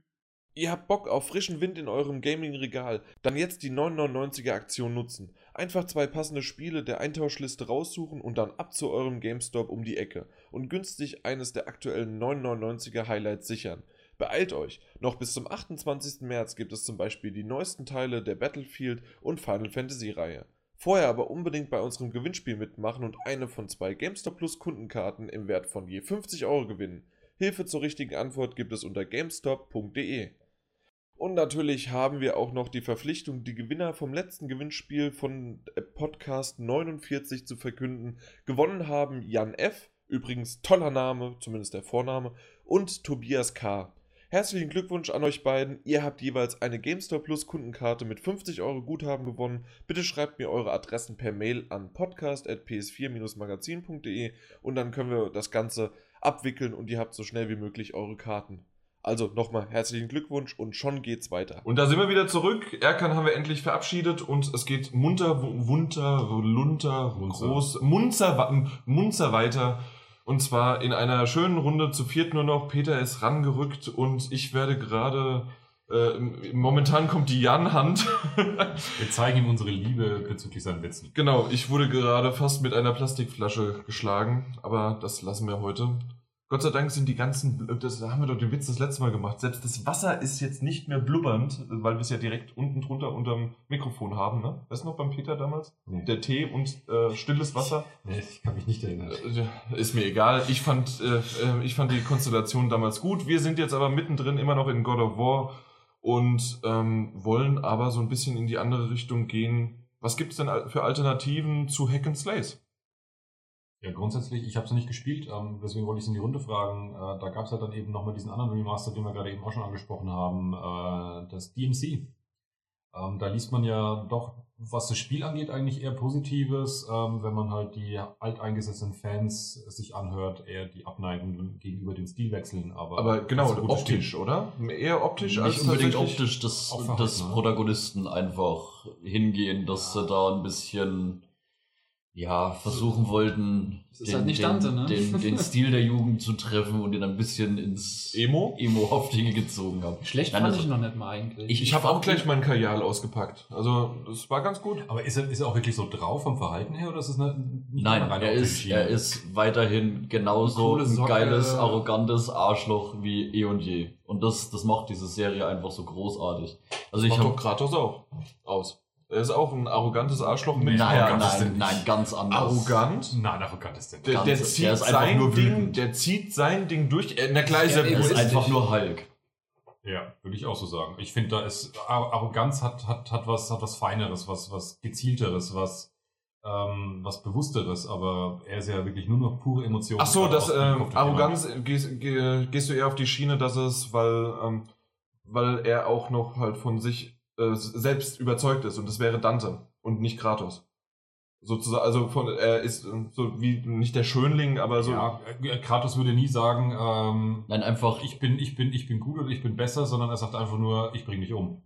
Ihr habt Bock auf frischen Wind in eurem Gaming-Regal? Dann jetzt die 999er Aktion nutzen. Einfach zwei passende Spiele der Eintauschliste raussuchen und dann ab zu eurem GameStop um die Ecke und günstig eines der aktuellen 999er Highlights sichern. Beeilt euch! Noch bis zum 28. März gibt es zum Beispiel die neuesten Teile der Battlefield und Final Fantasy Reihe. Vorher aber unbedingt bei unserem Gewinnspiel mitmachen und eine von zwei GameStop Plus Kundenkarten im Wert von je 50 Euro gewinnen. Hilfe zur richtigen Antwort gibt es unter gamestop.de. Und natürlich haben wir auch noch die Verpflichtung, die Gewinner vom letzten Gewinnspiel von äh, Podcast 49 zu verkünden. Gewonnen haben Jan F., übrigens toller Name, zumindest der Vorname, und Tobias K. Herzlichen Glückwunsch an euch beiden. Ihr habt jeweils eine GameStop Plus Kundenkarte mit 50 Euro Guthaben gewonnen. Bitte schreibt mir eure Adressen per Mail an podcast.ps4-magazin.de und dann können wir das Ganze abwickeln und ihr habt so schnell wie möglich eure Karten. Also nochmal herzlichen Glückwunsch und schon geht's weiter. Und da sind wir wieder zurück. Erkan haben wir endlich verabschiedet und es geht munter, wunter, lunter, Munzer. groß, munzer, munzer weiter. Und zwar in einer schönen Runde zu viert nur noch. Peter ist rangerückt und ich werde gerade, äh, momentan kommt die Jan-Hand. Wir zeigen ihm unsere Liebe bezüglich seinen Witzen. genau, ich wurde gerade fast mit einer Plastikflasche geschlagen, aber das lassen wir heute. Gott sei Dank sind die ganzen, das da haben wir doch den Witz das letzte Mal gemacht. Selbst das Wasser ist jetzt nicht mehr blubbernd, weil wir es ja direkt unten drunter unterm Mikrofon haben, ne? Weißt du noch beim Peter damals? Nee. Der Tee und äh, stilles Wasser? Nee, ich kann mich nicht erinnern. Äh, Ist mir egal. Ich fand, äh, äh, ich fand die Konstellation damals gut. Wir sind jetzt aber mittendrin immer noch in God of War und ähm, wollen aber so ein bisschen in die andere Richtung gehen. Was gibt es denn für Alternativen zu Hack and Slays? Ja, grundsätzlich, ich habe es noch nicht gespielt, ähm, deswegen wollte ich es in die Runde fragen. Äh, da gab es ja dann eben nochmal diesen anderen Remaster, den wir gerade eben auch schon angesprochen haben, äh, das DMC. Ähm, da liest man ja doch, was das Spiel angeht, eigentlich eher Positives, ähm, wenn man halt die alteingesessenen Fans sich anhört, eher die Abneigung gegenüber den Stilwechseln. Aber, Aber genau, optisch, Spiel. oder? Eher optisch als Nicht unbedingt tatsächlich- optisch, dass, dass ne? Protagonisten einfach hingehen, dass sie da ein bisschen ja, versuchen wollten, Das ist halt nicht Dante, ne? den, den Stil der Jugend zu treffen und ihn ein bisschen ins Emo? Emo-Haftige gezogen haben. Schlecht Nein, fand also- ich noch nicht mal eigentlich. Ich- Ich habe auch gleich meinen Kajal ausgepackt. Also, das war ganz gut. Aber ist er, ist er auch wirklich so drauf vom Verhalten her oder ist es eine, nicht Nein, eine reine er ist, Schiene? er ist weiterhin genauso ein Socke. geiles, arrogantes Arschloch wie eh und je. Und das, das macht diese Serie einfach so großartig. Also ich Macht doch habe Kratos auch aus. Er ist auch ein arrogantes Arschloch. Ist der nein, nicht. nein, ganz anders. Arrogant? Nein, arrogant ist der nicht. Der, der, Ganz- zieht der ist einfach sein nur Ding, wütend. der zieht sein Ding durch. Äh, na klar ist Ja, er Er ist einfach nur Hulk. Ja, würde ich auch so sagen. Ich finde, da ist Ar- Arroganz hat, hat, hat was, hat was Feineres, was, was gezielteres, was, ähm, was bewussteres, aber er ist ja wirklich nur noch pure Emotion. Ach so, das ähm, Arroganz gehst, geh, gehst du eher auf die Schiene, dass es, weil ähm, weil er auch noch halt von sich äh, selbst überzeugt ist und das wäre Dante und nicht Kratos. Sozusagen, also von, er ist äh, so wie nicht der Schönling, aber so. ja, äh, Kratos würde nie sagen, ähm, Nein, einfach, ich bin, ich bin, ich bin gut oder ich bin besser, sondern er sagt einfach nur, ich bring dich um.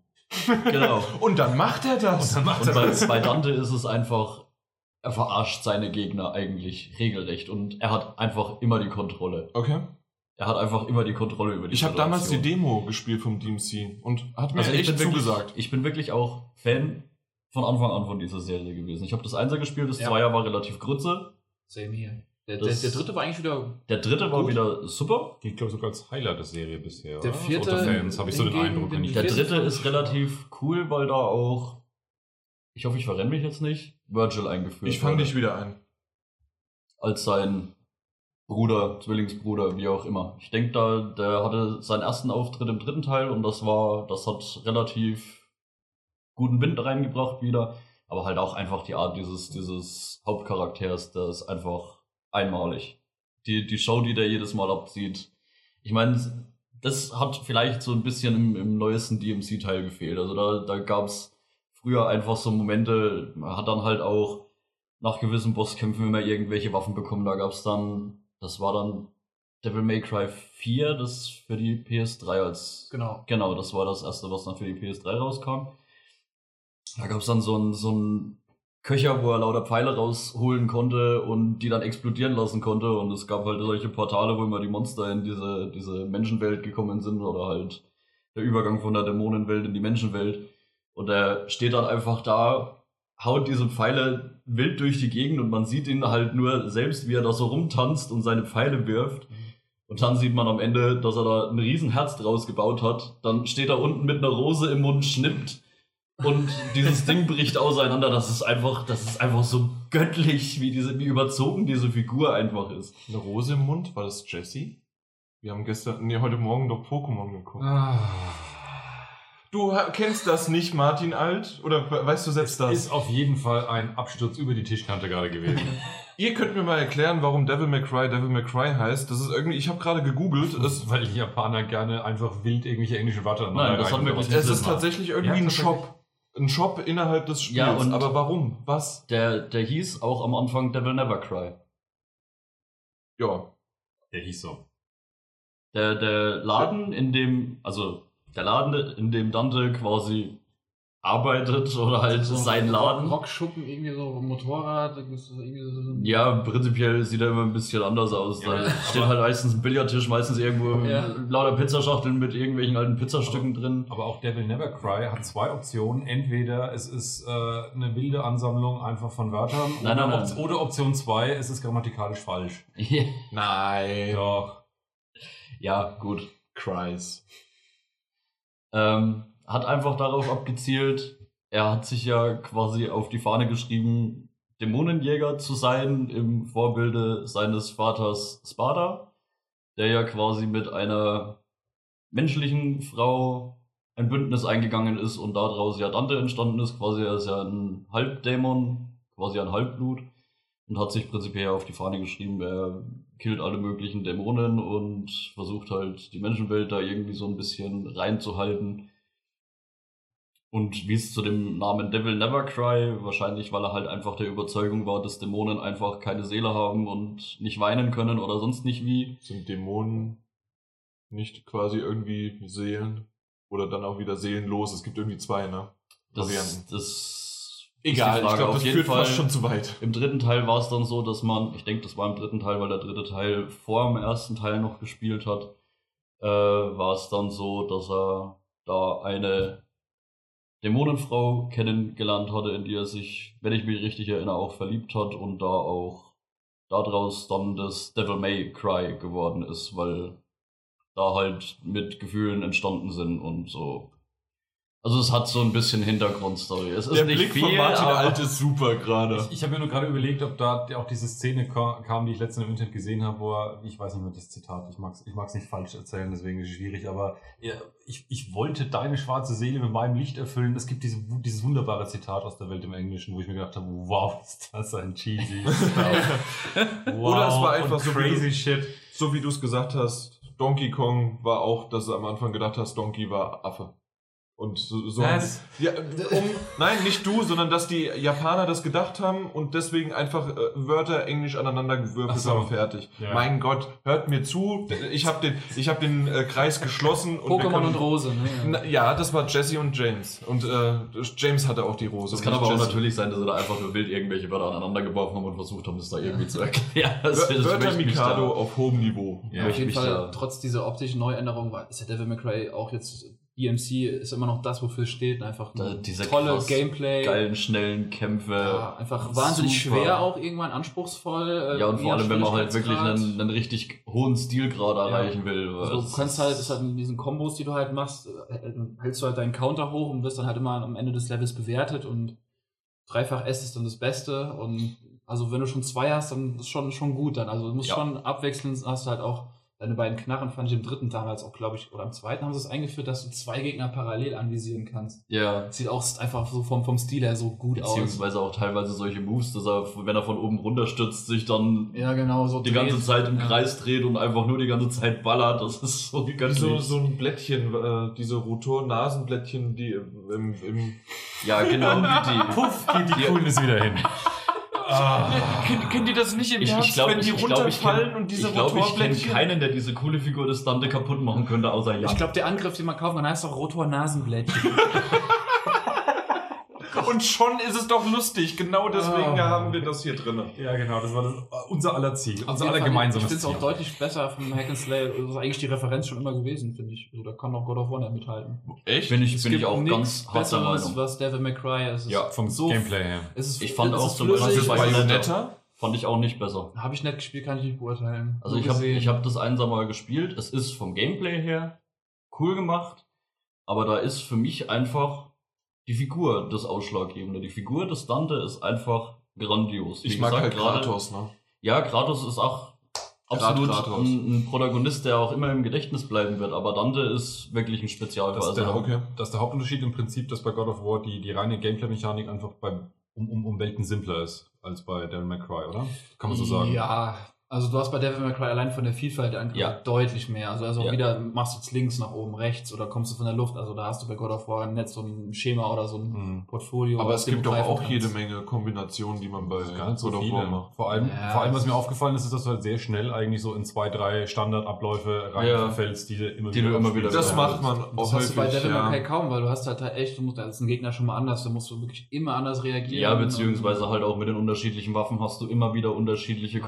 genau. Und dann macht er das. Und dann macht Und er bei, das. bei Dante ist es einfach, er verarscht seine Gegner eigentlich regelrecht und er hat einfach immer die Kontrolle. Okay. Er hat einfach immer die Kontrolle über die Ich habe damals die. Demo gespielt vom DMC und hat mir Also ich echt bin, wirklich, zugesagt. ich bin wirklich auch Fan von Anfang an von dieser Serie gewesen. Ich habe das Einser gespielt, das Ja. Zweier war relativ grütze. Same hier. Der, der, Das- der dritte war eigentlich wieder. Der dritte war Gut. wieder super. Gilt, glaube ich, sogar als Highlight der Serie bisher. Der vierte Unter Fans habe ich so den Eindruck. Ich Der dritte ist ich- relativ cool, weil da auch, ich hoffe, ich verrenne mich jetzt nicht, Virgil eingeführt Ich fange dich wieder ein. als sein Bruder, Zwillingsbruder, wie auch immer. Ich denke, da, der hatte seinen ersten Auftritt im dritten Teil und das war, das hat relativ guten Wind reingebracht wieder, aber halt auch einfach die Art dieses, dieses Hauptcharakters, der ist einfach einmalig. Die, die Show, die der jedes Mal abzieht. Ich meine, das hat vielleicht so ein bisschen im, im neuesten DMC-Teil gefehlt. Also da, da gab es früher einfach so Momente, man hat dann halt auch nach gewissen Bosskämpfen immer irgendwelche Waffen bekommen. Da gab es dann, das war dann Devil May Cry 4, das für die PS3 als. Genau. Genau, das war das erste, was dann für die PS3 rauskam. Da gab es dann so einen so einen Köcher, wo er lauter Pfeile rausholen konnte und die dann explodieren lassen konnte. Und es gab halt solche Portale, wo immer die Monster in diese, diese Menschenwelt gekommen sind oder halt der Übergang von der Dämonenwelt in die Menschenwelt. Und er steht dann einfach da, haut diese Pfeile wild durch die Gegend und man sieht ihn halt nur selbst, wie er da so rumtanzt und seine Pfeile wirft. Und dann sieht man am Ende, dass er da ein Riesenherz draus gebaut hat. Dann steht er unten mit einer Rose im Mund, schnippt und dieses Ding bricht auseinander. Das ist einfach, das ist einfach so göttlich, wie diese, wie überzogen diese Figur einfach ist. Eine Rose im Mund, war das Jessie? Wir haben gestern, nee, heute Morgen doch Pokémon geguckt. Ah. Du kennst das nicht, Martin Alt? Oder we- weißt du selbst das? Ist auf jeden Fall ein Absturz über die Tischkante gerade gewesen. Ihr könnt mir mal erklären, warum Devil May Cry Devil May Cry heißt. Das ist irgendwie, ich habe gerade gegoogelt. Es, weil die Japaner gerne einfach wild irgendwelche englischen Wörter Nein, das hat reinbringen. wirklich es Sinn ist macht. tatsächlich irgendwie Ja, ein. Shop. Ein Shop innerhalb des Spiels. Ja, und- Aber warum? Was? Der, der hieß auch am Anfang Devil Never Cry. Ja. Der hieß so. Der, der Laden, in dem, also der Laden, in dem Dante quasi arbeitet oder halt sein Laden. Rockschuppen, irgendwie so Motorrad, irgendwie so so Ja, prinzipiell sieht er immer ein bisschen anders aus. Da Ja, steht halt meistens ein Billardtisch, meistens irgendwo Ja. lauter Pizzaschachteln mit irgendwelchen alten Pizzastücken drin. Aber auch Devil Never Cry hat zwei Optionen. Entweder es ist äh, eine wilde Ansammlung einfach von Wörtern Nein, oder, nein, nein. oder Option 2, es ist grammatikalisch falsch. Nein. Doch. ja, gut. Cries. Ähm, hat einfach darauf abgezielt, er hat sich ja quasi auf die Fahne geschrieben, Dämonenjäger zu sein, im Vorbilde seines Vaters Sparta, der ja quasi mit einer menschlichen Frau ein Bündnis eingegangen ist und daraus ja Dante entstanden ist. Quasi er ist ja ein Halbdämon, quasi ein Halbblut und hat sich prinzipiell auf die Fahne geschrieben, er killt alle möglichen Dämonen und versucht halt die Menschenwelt da irgendwie so ein bisschen reinzuhalten. Und wie es zu dem Namen Devil Never Cry, wahrscheinlich weil er halt einfach der Überzeugung war, dass Dämonen einfach keine Seele haben und nicht weinen können oder sonst nicht wie. Sind Dämonen nicht quasi irgendwie Seelen? Oder dann auch wieder seelenlos? Es gibt irgendwie zwei, ne? Das, Varianten. das Egal, ich glaube, das führt Fall, fast schon zu weit. Im dritten Teil war es dann so, dass man, ich denke, das war im dritten Teil, weil der dritte Teil vor dem ersten Teil noch gespielt hat, äh, war es dann so, dass er da eine Dämonenfrau kennengelernt hatte, in die er sich, wenn ich mich richtig erinnere, auch verliebt hat und da auch daraus dann das Devil May Cry geworden ist, weil da halt mit Gefühlen entstanden sind und so. Also es hat so ein bisschen Hintergrundstory. Es ist Der nicht Blick viel, von Martin aber Alt ist super gerade. Ich, ich habe mir nur gerade überlegt, ob da auch diese Szene ka- kam, die ich letztens im Internet gesehen habe, wo er, ich weiß nicht mehr das Zitat, ich mag es ich mag's nicht falsch erzählen, deswegen ist es schwierig, aber ja, ich, ich wollte deine schwarze Seele mit meinem Licht erfüllen. Es gibt diese, dieses wunderbare Zitat aus der Welt im Englischen, wo ich mir gedacht habe, wow, ist das ein cheesy wow, Oder es war einfach und so wie crazy du- shit. So wie du es gesagt hast, Donkey Kong war auch, dass du am Anfang gedacht hast, Donkey war Affe. Und so, so Was? ja, um, nein, nicht du, sondern dass die Japaner das gedacht haben und deswegen einfach äh, Wörter Englisch aneinander gewürfelt so. haben, fertig. Ja. Mein Gott, hört mir zu. Ich habe den, ich hab den äh, Kreis geschlossen. Und Pokémon können- und Rose, ne? Na, ja, das war Jesse und James. Und äh, James hatte auch die Rose. Es kann aber auch Jesse. natürlich sein, dass sie da einfach nur wild irgendwelche Wörter aneinander geworfen haben und versucht haben, das da irgendwie zu erklären. Das, Wör- das Wörter Mikado da- auf hohem Niveau. Ja, auf jeden Fall, trotz dieser optischen Neuänderung, war- ist ja Devil May Cry auch jetzt, DMC ist immer noch das, wofür es steht. Einfach Da, tolle krass Gameplay. geilen, schnellen Kämpfe. Ja, einfach wahnsinnig Super. schwer auch irgendwann, anspruchsvoll. äh, Ja, und vor allem, wenn man halt wirklich einen, einen richtig hohen Stilgrad Ja. erreichen will. Also du kannst halt, ist halt in diesen Kombos, die du halt machst, äh, hältst du halt deinen Counter hoch und wirst dann halt immer am Ende des Levels bewertet und dreifach S ist dann das Beste und also wenn du schon zwei hast, dann ist schon schon gut dann. Also du musst Ja. schon abwechseln, hast du halt auch deine beiden Knarren fand ich im dritten damals auch, glaube ich, oder im zweiten haben sie es eingeführt, dass du zwei Gegner parallel anvisieren kannst. ja. Sieht auch einfach so vom, vom Stil her so gut aus. Beziehungsweise auch teilweise solche Moves, dass er, wenn er von oben runter stürzt, sich dann Ja, genau, so die dreht. ganze Zeit im Ja. Kreis dreht und einfach nur die ganze Zeit ballert. Das ist so Wie göttlich. so, so ein Blättchen, äh, diese Rotor-Nasenblättchen, die im, im ja, genau wie die. Puff, geht die Coolness wieder hin. Ah. Kennt, kennt ihr das nicht im Ich, Herbst, ich glaube, wenn ich, die ich, glaub, ich runterfallen kenne und diese ich glaub, ich kenn Rotorblättchen? keinen, der diese coole Figur des Dante kaputt machen könnte, außer Jan. Ich glaube, der Angriff, den man kaufen kann, heißt doch Rotor-Nasenblättchen. Und schon ist es doch lustig. Genau deswegen Ah. haben wir das hier drin. Ja, genau, das war das, unser aller Ziel. Unser aller gemeinsames Ich finde es Ziel. auch deutlich besser vom Hack and Slay. Das ist eigentlich die Referenz schon immer gewesen, finde ich. Also, da kann auch God of War nicht mithalten. Echt? bin ich, Es bin ich auch nichts ganz hart der Meinung. was Devil May Cry ist. Ja, Vom so Gameplay her. Es ist, Ich fand es auch zum Beispiel Bayonetta? Fand ich auch nicht besser. Habe ich nicht gespielt, kann ich nicht beurteilen. Also ich habe ich hab das einsam mal gespielt. Es ist vom Gameplay her cool gemacht, aber da ist für mich einfach die Figur das Ausschlaggebende. Die Figur des Dante ist einfach grandios. Wie Ich mag gesagt, halt gerade- Kratos, ne? Ja, Kratos ist auch absolut ein, ein Protagonist, der auch immer im Gedächtnis bleiben wird. Aber Dante ist wirklich ein Spezialfall. Das ist der, Also, okay. das ist der Hauptunterschied im Prinzip, dass bei God of War die, die reine Gameplay-Mechanik einfach bei, um, um, um Welten simpler ist als bei Devil May Cry, oder? Kann man so sagen. Ja, also du hast bei Devil May Cry allein von der Vielfalt der Angriffe Ja. deutlich mehr. Also, also Ja. wieder machst du jetzt links nach oben, rechts oder kommst du von der Luft. Also da hast du bei God of War nicht so ein Schema oder so ein Mhm. Portfolio. Aber es gibt doch auch kannst. jede Menge Kombinationen, die man bei Das nicht so God of War macht. Vor allem, Ja, vor allem, was das mir aufgefallen ist, ist, dass du halt sehr schnell eigentlich so in zwei, drei Standardabläufe reinfällst, die du immer Die du immer wieder- Das macht man Das auch hast du bei Devil May Cry ja. kaum, weil du hast halt echt, du musst, da ist ein Gegner schon mal anders, da musst du wirklich immer anders reagieren. ja, beziehungsweise halt auch mit den unterschiedlichen Waffen hast du immer wieder unterschiedliche Ja.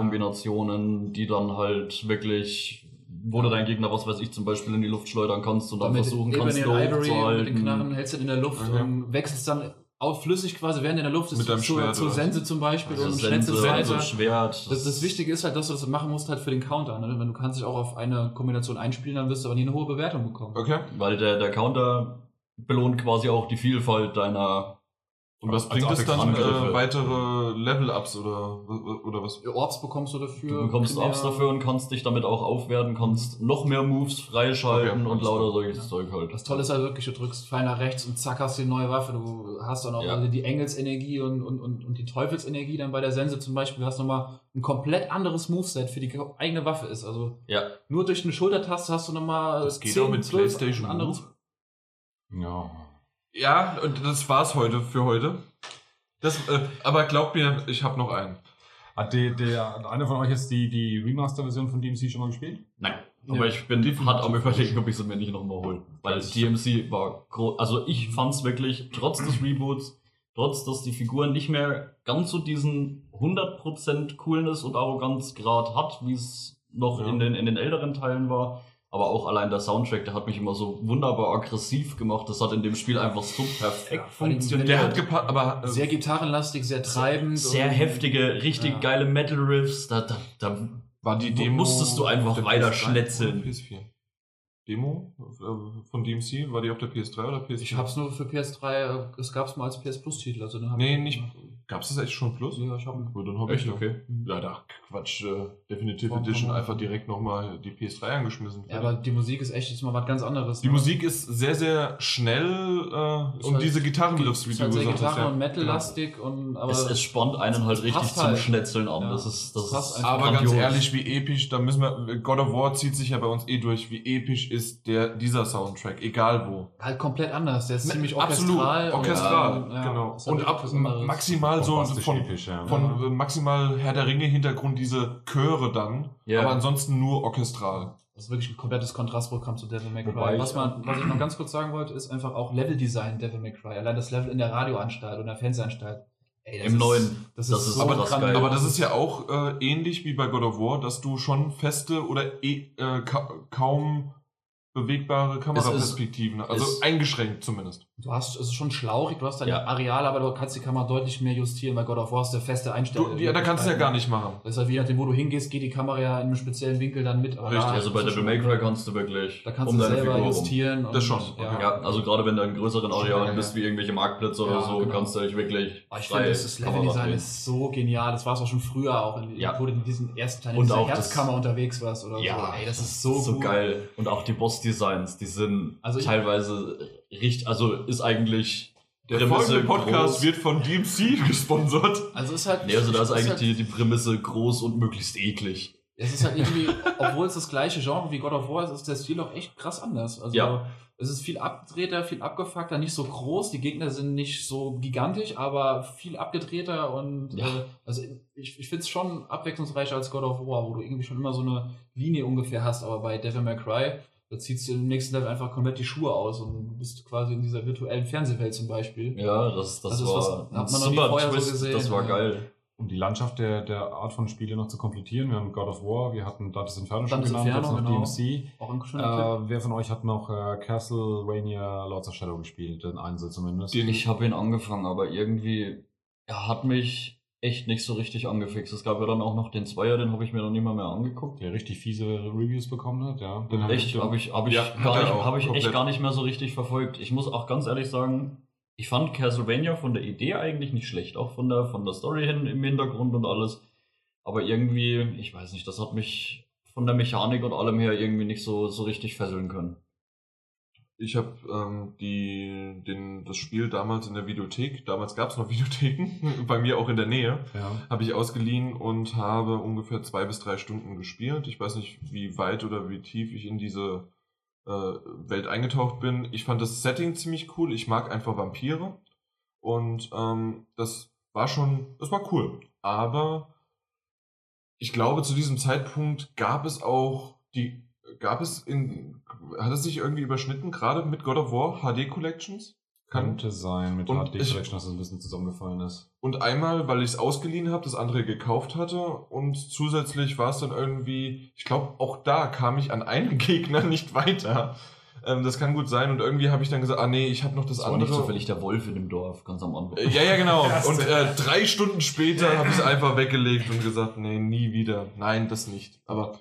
Kombinationen, die dann halt wirklich, wo du deinen Gegner, was weiß ich, zum Beispiel in die Luft schleudern kannst und dann mit versuchen kannst, da Ivory mit den. Knarren hältst du in der Luft Okay. und wechselst dann auf flüssig quasi, während in der Luft ist, Mit deinem zur, Schwert, zur oder? Sense zum Beispiel Also und Sense, schnellst also weiter. Schwert. Das, das Wichtige ist halt, dass du das machen musst halt für den Counter. Ne? Wenn du kannst dich auch auf eine Kombination einspielen, dann wirst du aber nie eine hohe Bewertung bekommen. Okay. Weil der, der Counter belohnt quasi auch die Vielfalt deiner. Und was bringt es dann? Äh, weitere Level-Ups oder, oder was? Orbs bekommst du dafür. Du bekommst. Ups dafür und kannst dich damit auch aufwerten, kannst noch mehr Moves freischalten Okay, und lauter solches Zeug halt. Das Tolle ist halt wirklich, du drückst fein nach rechts und zack hast du die neue Waffe. Du hast dann auch Ja. also die Engelsenergie und, und, und, und die Teufelsenergie dann bei der Sense zum Beispiel. Du hast nochmal ein komplett anderes Moveset für die eigene Waffe ist. Also Ja, nur durch eine Schultertaste hast du nochmal Das geht auch mit PlayStation ein anderes. Ja. Ja, und das war's heute für heute. Das, äh, aber glaubt mir, ich habe noch einen. Hat die, der, hat einer von euch jetzt die, die Remaster-Version von DMC schon mal gespielt? nein. Aber ich bin hart am überlegen, ob ich sie mir nicht nochmal hole. Weil DMC war groß. Also ich fand's wirklich, trotz des Reboots, trotz dass die Figur nicht mehr ganz so diesen 100% Coolness und Arroganzgrad hat, wie es noch Ja. in, den, in den älteren Teilen war. Aber auch allein der Soundtrack, der hat mich immer so wunderbar aggressiv gemacht. Das hat in dem Spiel einfach so perfekt Ja, funktioniert. Der hat gepasst, aber äh, Sehr gitarrenlastig, sehr treibend. sehr und- heftige, richtig Ja. geile Metal Riffs. Da, da, da war die Demo. musstest du einfach weiter PS3 schnetzeln. oder PS4. Demo äh, von DMC, war die auf der PS3 oder PS4? Ich hab's nur für PS3, äh, es gab's mal als PS Plus Titel. Also dann Nee, ich- nicht. Gab's das echt schon Plus? Ja, ich hab ihn. Gut, dann hab ich Echt? noch. Okay. Ja, da Quatsch. Äh, Definitive Warum- Edition einfach direkt nochmal die PS3 angeschmissen. Ja, aber die Musik ist echt jetzt mal was ganz anderes. die ne? Musik ist sehr, sehr schnell äh, Ist und halt- diese Gitarrenriffs, wie ist du halt gesagt hast. Gitarre- ja. und Metal-lastig und aber es, es spornt einen halt richtig zum halt. Schnetzeln an. Ja. Das ist, das Passt ist. Aber ganz grandios. ehrlich, wie episch, da müssen wir, God of War zieht sich ja bei uns eh durch, wie episch ist der, dieser Soundtrack, egal wo. halt komplett anders. Der ist ziemlich Absolut, orchestral. und, orchestral, ähm, ja, genau. halt Und ab anderes. Maximal so von, episch, ja. von Ja. äh, maximal Herr der Ringe Hintergrund diese Chöre dann, Ja. aber ansonsten nur orchestral. Das ist wirklich ein komplettes Kontrastprogramm zu Devil May Cry. Wobei was, man, was ich noch ganz kurz sagen wollte, ist einfach auch Leveldesign Devil May Cry. Allein das Level in der Radioanstalt und der Fernsehanstalt. Ey, das Im ist, neuen. Das Das ist, ist so aber geil. Aber das ist ja auch äh, ähnlich wie bei God of War, dass du schon feste oder eh, äh, ka kaum bewegbare Kameraperspektiven, also es- eingeschränkt zumindest. Du hast, es ist schon schlaurig, du hast dein Ja. Areal, aber du kannst die Kamera deutlich mehr justieren, weil God of War ist der feste Einstellung. Ja, da kannst du ja gar nicht machen. Das halt, je nachdem, wo du hingehst, geht die Kamera ja in einem speziellen Winkel dann mit. Richtig, da Also bei Devil schon- May Cry kannst du wirklich Da kannst um du deine selber Figur justieren. Das schon, Ja. okay. Ja, also gerade wenn du in größeren Arealen bist, ja. wie irgendwelche Marktplätze oder Ja, so, genau. kannst du dich wirklich Aber ich frei finde, das, Leveldesign ist so genial. Das war es auch schon früher, auch in, Ja. wo du in diesen ersten Teil in Und dieser Herzkammer unterwegs warst oder Ja, so. Ey, das ist so, so geil. Und auch die Boss-Designs, die sind Also ich- teilweise richtig, also ist eigentlich Der Prämisse folgende Podcast groß. wird von DMC gesponsert. Also ist halt. Nee, also da ist eigentlich halt, die, die Prämisse groß und möglichst eklig. Es ist halt irgendwie, obwohl es das gleiche Genre wie God of War ist, ist der Stil auch echt krass anders. Also Ja. es ist viel abgedrehter, viel abgefuckter, nicht so groß. Die Gegner sind nicht so gigantisch, aber viel abgedrehter und Ja. äh, also ich, ich finde es schon abwechslungsreicher als God of War, wo du irgendwie schon immer so eine Linie ungefähr hast, aber bei Devil May Cry, da ziehst du im nächsten Level einfach komplett die Schuhe aus und bist quasi in dieser virtuellen Fernsehwelt zum Beispiel. Ja, das, das Also das war was- hat man noch nie super vorher so Twist, gesehen, das war geil. Um die Landschaft der, der Art von Spiele noch zu komplettieren, wir haben God of War, wir hatten Dante's Inferno schon genannt, jetzt Inferno, noch genau. DMC. Auch ein schöner. Äh, wer von euch hat noch äh, Castlevania Lords of Shadow gespielt? Den Einzel zumindest. Den- Ich habe ihn angefangen, aber irgendwie, er hat mich echt nicht so richtig angefixt. Es gab ja dann auch noch den Zweier, den habe ich mir noch nie mal mehr angeguckt. der richtig fiese Reviews bekommen hat, ja. Den Echt, habe ich, hab ich, Ja, gar nicht, hab ich echt gar nicht mehr so richtig verfolgt. Ich muss auch ganz ehrlich sagen, ich fand Castlevania von der Idee eigentlich nicht schlecht, auch von der, von der Story hin im Hintergrund und alles. Aber irgendwie, ich weiß nicht, das hat mich von der Mechanik und allem her irgendwie nicht so, so richtig fesseln können. Ich habe ähm, die, den, das Spiel damals in der Videothek, damals gab es noch Videotheken, bei mir auch in der Nähe, Ja. habe ich ausgeliehen und habe ungefähr zwei bis drei Stunden gespielt. Ich weiß nicht, wie weit oder wie tief ich in diese äh, Welt eingetaucht bin. Ich fand das Setting ziemlich cool. Ich mag einfach Vampire. Und ähm, das war schon, das war cool. Aber ich glaube, zu diesem Zeitpunkt gab es auch die, gab es in, hat es sich irgendwie überschnitten, gerade mit God of War HD Collections? Kann, Könnte sein, mit Und HD ich- Collection, dass es ein bisschen zusammengefallen ist. und einmal, weil ich es ausgeliehen habe, das andere gekauft hatte und zusätzlich war es dann irgendwie, ich glaube, auch da kam ich an einem Gegner nicht weiter. Ähm, das kann gut sein und irgendwie habe ich dann gesagt, ah nee, ich habe noch das, Das war andere. nicht zufällig der Wolf in dem Dorf, ganz am Anfang. Äh, Ja, ja, genau. Und äh, drei Stunden später habe ich es einfach weggelegt und gesagt, nee, nie wieder. Nein, das nicht. Aber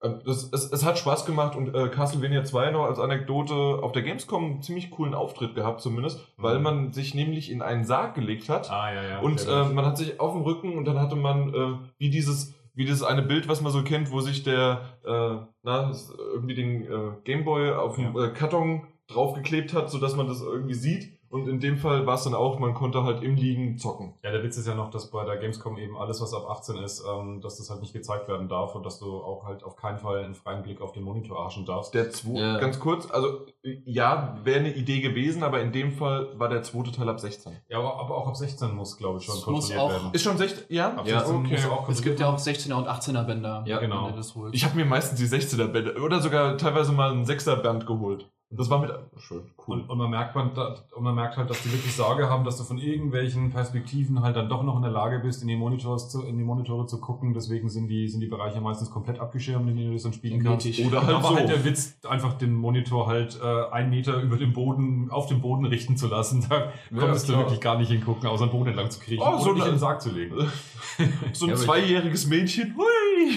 das, es, es hat Spaß gemacht und äh, Castlevania 2 noch als Anekdote auf der Gamescom einen ziemlich coolen Auftritt gehabt zumindest, weil Mhm. man sich nämlich in einen Sarg gelegt hat. Ah, ja, ja. Und äh, man hat sich auf dem Rücken und dann hatte man äh, wie dieses wie dieses eine Bild, was man so kennt, wo sich der äh, na das- irgendwie den äh, Gameboy auf dem Ja. äh, Karton draufgeklebt hat, so dass man das irgendwie sieht. Und in dem Fall war es dann auch, man konnte halt im Liegen zocken. Ja, der Witz ist ja noch, dass bei der Gamescom eben alles, was ab 18 ist, ähm, dass das halt nicht gezeigt werden darf und dass du auch halt auf keinen Fall einen freien Blick auf den Monitor arschen darfst. Der zwo Ja. ganz kurz, also ja, wäre eine Idee gewesen, aber in dem Fall war der zweite Teil ab 16. ja, aber, aber auch ab 16 muss, glaube ich, schon Es muss kontrolliert auch- werden. Ist schon 16? Ja? Ab Ja, 16 okay. muss auch Es gibt ja auch kontrolliert 16er und 18er Bänder. Ja, genau. Ich habe mir meistens die 16er Bände oder sogar teilweise mal einen 6er Band geholt. Das war mit schön, cool. Und, und, man merkt man, und man merkt halt, dass die wirklich Sorge haben, dass du von irgendwelchen Perspektiven halt dann doch noch in der Lage bist, in die, Monitors zu, in die Monitore zu gucken. Deswegen sind die, sind die Bereiche meistens komplett abgeschirmt, in denen du das dann spielen kannst. Mittig. Oder halt Aber so. halt der Witz, einfach den Monitor halt äh, einen Meter über dem Boden, auf dem Boden richten zu lassen. Da konntest du wirklich gar nicht hingucken, außer den Boden entlang zu kriegen Oh, oder so dich eine- in den Sarg zu legen. So ein Ja, zweijähriges Mädchen. Hui!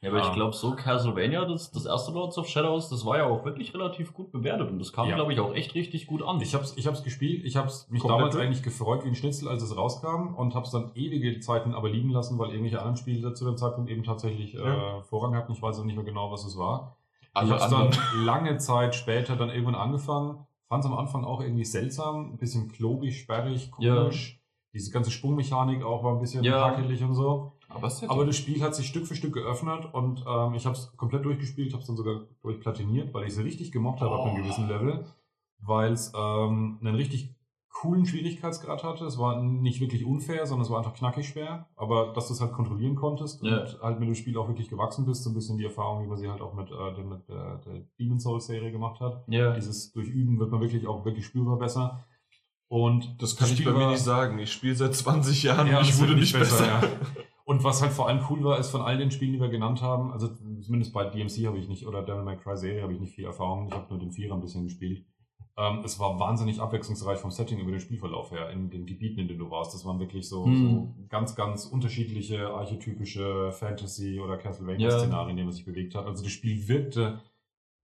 Ja, Ja, aber ich Ähm, glaube, so Castlevania, das, das erste Lords of Shadows, das war ja auch wirklich relativ gut bewertet und das kam, Ja. glaube ich, auch echt richtig gut an. Ich hab's, ich hab's gespielt, ich hab's mich Komplett damals eigentlich gefreut wie ein Schnitzel, als es rauskam und hab's dann ewige Zeiten aber liegen lassen, weil irgendwelche anderen Spiele zu dem Zeitpunkt eben tatsächlich Ja. äh, Vorrang hatten. Ich weiß auch nicht mehr genau, was es war. Alle ich hab's dann anderen. lange Zeit später dann irgendwann angefangen, fand's am Anfang auch irgendwie seltsam, ein bisschen klobig, sperrig, Ja. komisch. Diese ganze Sprungmechanik auch war ein bisschen Ja. hakelig und so. Aber, Aber das Spiel hat sich Stück für Stück geöffnet und ähm, ich habe es komplett durchgespielt, habe es dann sogar durchplatiniert, weil ich es richtig gemocht habe ab einem Oh. gewissen Level, weil es ähm, einen richtig coolen Schwierigkeitsgrad hatte. Es war nicht wirklich unfair, sondern es war einfach knackig schwer, aber dass du es halt kontrollieren konntest Ja. und halt mit dem Spiel auch wirklich gewachsen bist, so ein bisschen die Erfahrung, wie man sie halt auch mit, äh, der, mit der, der Demon Souls Serie gemacht hat. ja. Dieses Durchüben wird man wirklich auch wirklich spürbar besser. Und das kann ich Spiel bei mir nicht sagen. Ich spiele seit 20 Jahren ja, und ich das wurde nicht besser. ja. Und was halt vor allem cool war, ist von all den Spielen, die wir genannt haben, also zumindest bei DMC habe ich nicht, oder Devil May Cry Serie habe ich nicht viel Erfahrung, ich habe nur den Vierer ein bisschen gespielt. Ähm, es war wahnsinnig abwechslungsreich vom Setting über den Spielverlauf her, in den Gebieten, in denen du warst. Das waren wirklich so, Hm. so ganz, ganz unterschiedliche archetypische Fantasy- oder Castlevania-Szenarien, in denen man sich bewegt hat. Also das Spiel wirkte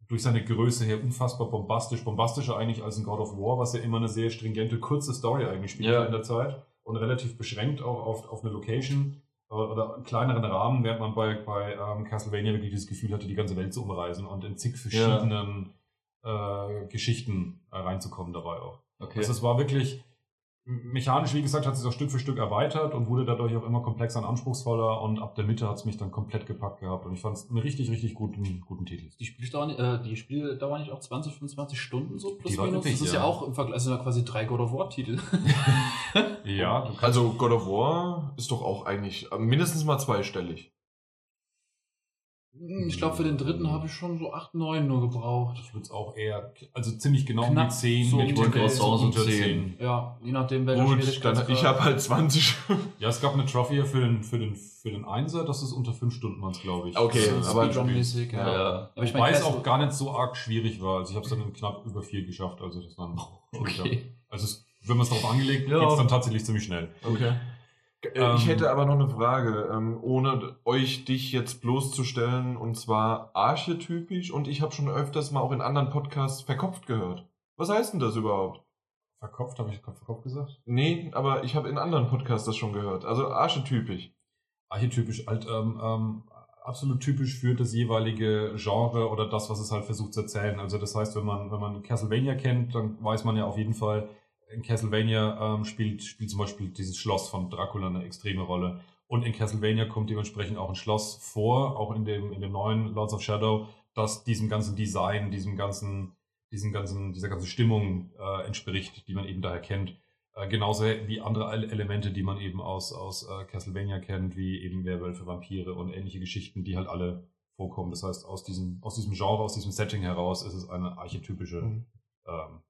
durch seine Größe her unfassbar bombastisch, bombastischer eigentlich als in God of War, was ja immer eine sehr stringente, kurze Story eigentlich spielt Ja. in der Zeit und relativ beschränkt auch auf, auf eine Location oder einen kleineren Rahmen, während man bei, bei ähm, Castlevania wirklich das Gefühl hatte, die ganze Welt zu umreisen und in zig verschiedenen äh, Geschichten äh, reinzukommen dabei auch. Okay. Also es war wirklich mechanisch, wie gesagt, hat sich auch Stück für Stück erweitert und wurde dadurch auch immer komplexer und anspruchsvoller und ab der Mitte hat es mich dann komplett gepackt gehabt und ich fand es einen richtig, richtig guten, guten Titel. Die Spieldauer, äh, die Spiele dauern nicht auch 20, 25 Stunden so plus Die war minus. üppig, Das ist ja. ja, auch im Vergleich, also quasi drei God of War Titel. Ja, Also God of War ist doch auch eigentlich äh, mindestens mal zweistellig. Ich glaube, für den dritten habe ich schon so 8, 9 nur gebraucht. Ich würde es auch eher, also ziemlich genau um Knapp die 10. so mit um die Titel Welt, so unter um 10. Ja, je nachdem, welcher Gut, dann, ich habe halt 20. Ja, es gab eine Trophy für den, für den, für den Einser, das ist unter 5 Stunden waren es, glaube ich. Okay, so aber- ja. ja. Aber ich meine, es auch gar nicht so arg schwierig war. Also ich habe es dann in knapp über 4 geschafft. Also das dann Okay. Also es, wenn man es darauf angelegt, Ja. geht es dann tatsächlich ziemlich schnell. Okay. Ähm, ich hätte aber noch eine Frage, ähm, ohne euch dich jetzt bloßzustellen, und zwar archetypisch, und ich habe schon öfters mal auch in anderen Podcasts verkopft gehört. Was heißt denn das überhaupt? Verkopft, habe ich verkopft gesagt? Nee, aber ich habe in anderen Podcasts das schon gehört. Also archetypisch. Archetypisch, halt ähm, ähm, absolut typisch für das jeweilige Genre oder das, was es halt versucht zu erzählen. Also das heißt, wenn man, wenn man Castlevania kennt, dann weiß man ja auf jeden Fall, in Castlevania ähm, spielt, spielt zum Beispiel dieses Schloss von Dracula eine extreme Rolle. Und in Castlevania kommt dementsprechend auch ein Schloss vor, auch in dem, in dem neuen Lords of Shadow, das diesem ganzen Design, diesem ganzen, diesem ganzen, dieser ganzen Stimmung äh, entspricht, die man eben daher kennt. Äh, genauso wie andere Ele- Elemente, die man eben aus, aus äh, Castlevania kennt, wie eben Werwölfe, Vampire und ähnliche Geschichten, die halt alle vorkommen. Das heißt, aus diesem, aus diesem Genre, aus diesem Setting heraus ist es eine archetypische Mhm. ähm,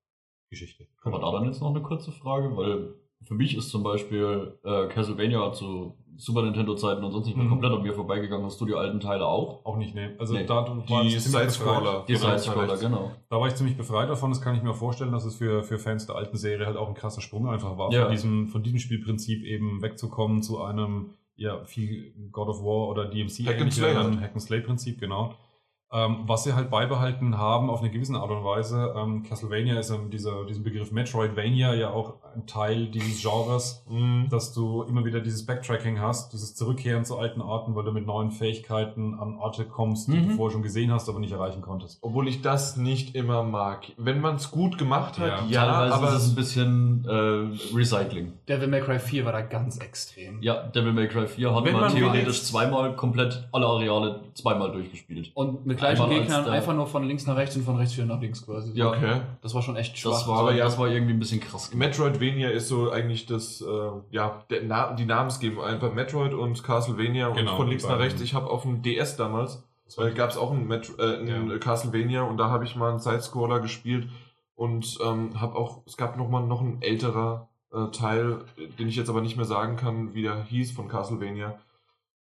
Geschichte. Aber da dann jetzt noch eine kurze Frage, weil für mich ist zum Beispiel äh, Castlevania zu Super Nintendo-Zeiten und sonst nicht mehr Mhm. komplett an mir vorbeigegangen. Hast du die alten Teile auch? Auch nicht, ne? Also Nee. da war Die ich ziemlich Sidescroller. Die rechts Side-Scroller, genau. Da war ich ziemlich befreit davon. Das kann ich mir auch vorstellen, dass es für, für Fans der alten Serie halt auch ein krasser Sprung einfach war, Ja. von, diesem, von diesem Spielprinzip eben wegzukommen zu einem, ja, viel God of War oder DMC. Hack and Slay ähnlicheren halt. Hack and Slay Prinzip, genau. Ähm, was sie halt beibehalten haben auf eine gewisse Art und Weise, ähm, Castlevania ist ähm, dieser, diesen Begriff Metroidvania ja auch ein Teil dieses Genres, Mhm. dass du immer wieder dieses Backtracking hast, dieses Zurückkehren zu alten Orten, weil du mit neuen Fähigkeiten an Orte kommst, die Mhm. du vorher schon gesehen hast, aber nicht erreichen konntest. Obwohl ich das nicht immer mag. Wenn man es gut gemacht hat, Ja. ja, Teilweise aber ist es ein bisschen äh, Recycling. Devil May Cry 4 war da ganz extrem. Ja, Devil May Cry 4 hat man man theoretisch weiß- zweimal komplett alle Areale zweimal durchgespielt. Und mit gleichen Gegnern einfach nur von links nach rechts und von rechts wieder nach links quasi. Ja. okay. Das war schon echt schwach. Das war, Aber ja- das war irgendwie ein bisschen krass. Metroidvania ist so eigentlich das, äh, ja, der Na die Namensgebung einfach Metroid und Castlevania und Genau, von die links nach rechts. Ich habe auf dem DS damals, äh, gab es auch ein, Metro äh, ein Ja. Castlevania und da habe ich mal einen Sidescroller gespielt und ähm, habe auch, es gab noch mal noch ein älterer äh, Teil, den ich jetzt aber nicht mehr sagen kann, wie der hieß von Castlevania.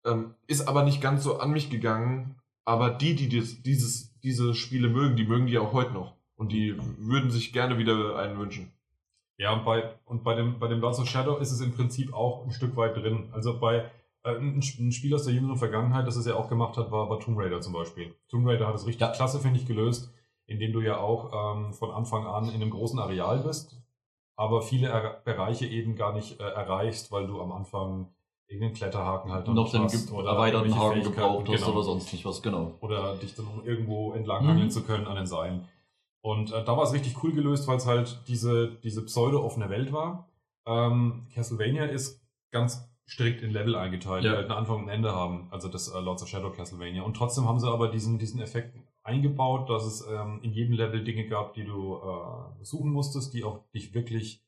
Ähm, ist aber nicht ganz so an mich gegangen, aber die, die dies, dieses, diese Spiele mögen, die mögen die auch heute noch. Und die würden sich gerne wieder einen wünschen. Ja, und bei, und bei dem, bei dem Lords of Shadow ist es im Prinzip auch ein Stück weit drin. Also bei, Äh, Ein, Sp- ein Spiel aus der jüngeren Vergangenheit, das es ja auch gemacht hat, war, war Tomb Raider zum Beispiel. Tomb Raider hat es richtig Ja. klasse, finde ich, gelöst, indem du ja auch ähm, von Anfang an in einem großen Areal bist, aber viele er Bereiche eben gar nicht äh, erreichst, weil du am Anfang irgendeinen Kletterhaken halt noch den hast ge- oder erweiterten Haken gebraucht hast genau. oder sonst nicht was, genau. oder dich dann um irgendwo entlanghangeln Mhm. zu können an den Seilen. Und äh, da war es richtig cool gelöst, weil es halt diese, diese pseudo-offene Welt war. Ähm, Castlevania ist ganz strikt in Level eingeteilt, Ja. die halt einen Anfang und ein Ende haben. Also das äh, Lords of Shadow Castlevania. Und trotzdem haben sie aber diesen, diesen Effekt eingebaut, dass es ähm, in jedem Level Dinge gab, die du äh, suchen musstest, die auch dich wirklich